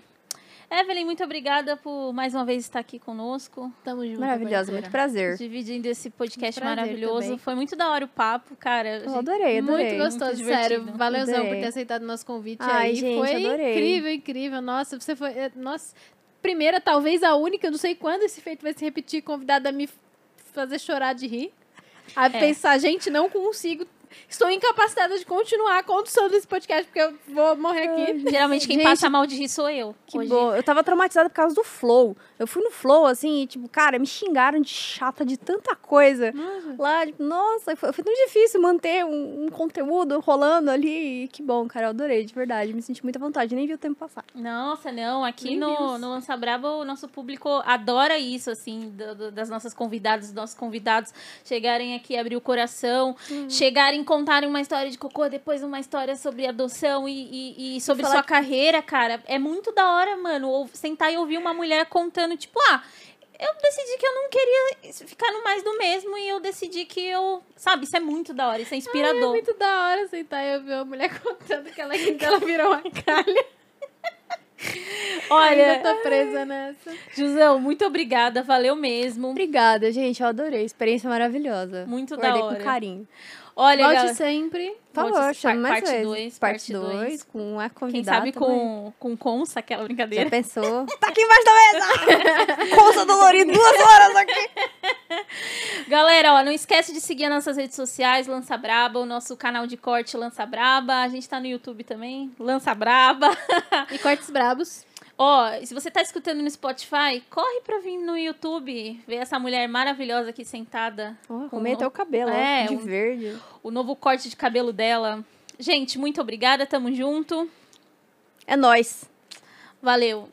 Evelyn, muito obrigada por mais uma vez estar aqui conosco, Tamo junto. Maravilhosa, muito prazer. dividindo esse podcast Um maravilhoso. também. Foi muito da hora o papo, cara. Eu adorei, adorei. Muito gostoso, Muito sério. Valeuzão por Adorei. ter aceitado o nosso convite Ai, aí. gente, Foi adorei. incrível, incrível. Nossa, você foi. é, Nossa, primeira, talvez a única, eu não sei quando esse feito vai se repetir, convidada a me fazer chorar de rir. A É. pensar, gente, não consigo. Estou incapacitada de continuar a condução desse podcast, porque eu vou morrer aqui. Geralmente quem Gente, passa mal de rir sou eu. Que hoje. bom. Eu tava traumatizada por causa do flow. Eu fui no flow, assim, e, tipo, cara, me xingaram de chata de tanta coisa. Lá, tipo, nossa, foi, foi tão difícil manter um, um conteúdo rolando ali. E que bom, cara, eu adorei, de verdade. Me senti muita vontade, nem vi o tempo passar. Nossa, não. Aqui no, no Lança Braba, o nosso público adora isso, assim, do- do- das nossas convidadas, dos nossos convidados chegarem aqui, abrir o coração, chegarem, contarem uma história de cocô, depois uma história sobre adoção e, e- e sobre sua carreira, cara. É muito da hora, mano, ou- sentar e ouvir uma mulher contando, tipo, ah. Eu decidi que eu não queria ficar no mais do mesmo e eu decidi que eu. Sabe, isso é muito da hora, isso é É inspirador. muito da hora sentar e eu ver uma mulher contando que ela, que ela virou uma calha. Olha, Ainda tô presa nessa. Jusão, muito obrigada, valeu mesmo. Obrigada, gente, eu adorei. Experiência maravilhosa. Muito da Guardei hora. com carinho. Olha, Volte galera, sempre. Por Volte favor, par- chame mais parte vezes. dois, parte parte dois. 2, com a quem convidada. sabe também. com, com Consa, aquela Já brincadeira. pensou? tá aqui embaixo da mesa! Consa dolorido, duas horas aqui! Galera, ó, não esquece de seguir as nossas redes sociais, Lança Braba, o nosso canal de corte Lança Braba. A gente tá no YouTube também, Lança Braba. E cortes brabos. Ó, se você tá escutando no Spotify, corre pra vir no YouTube ver essa mulher maravilhosa aqui sentada. Oh, Com até o cabelo, É, de um- verde. O novo corte de cabelo dela. Gente, muito obrigada, tamo junto. É nóis. Valeu.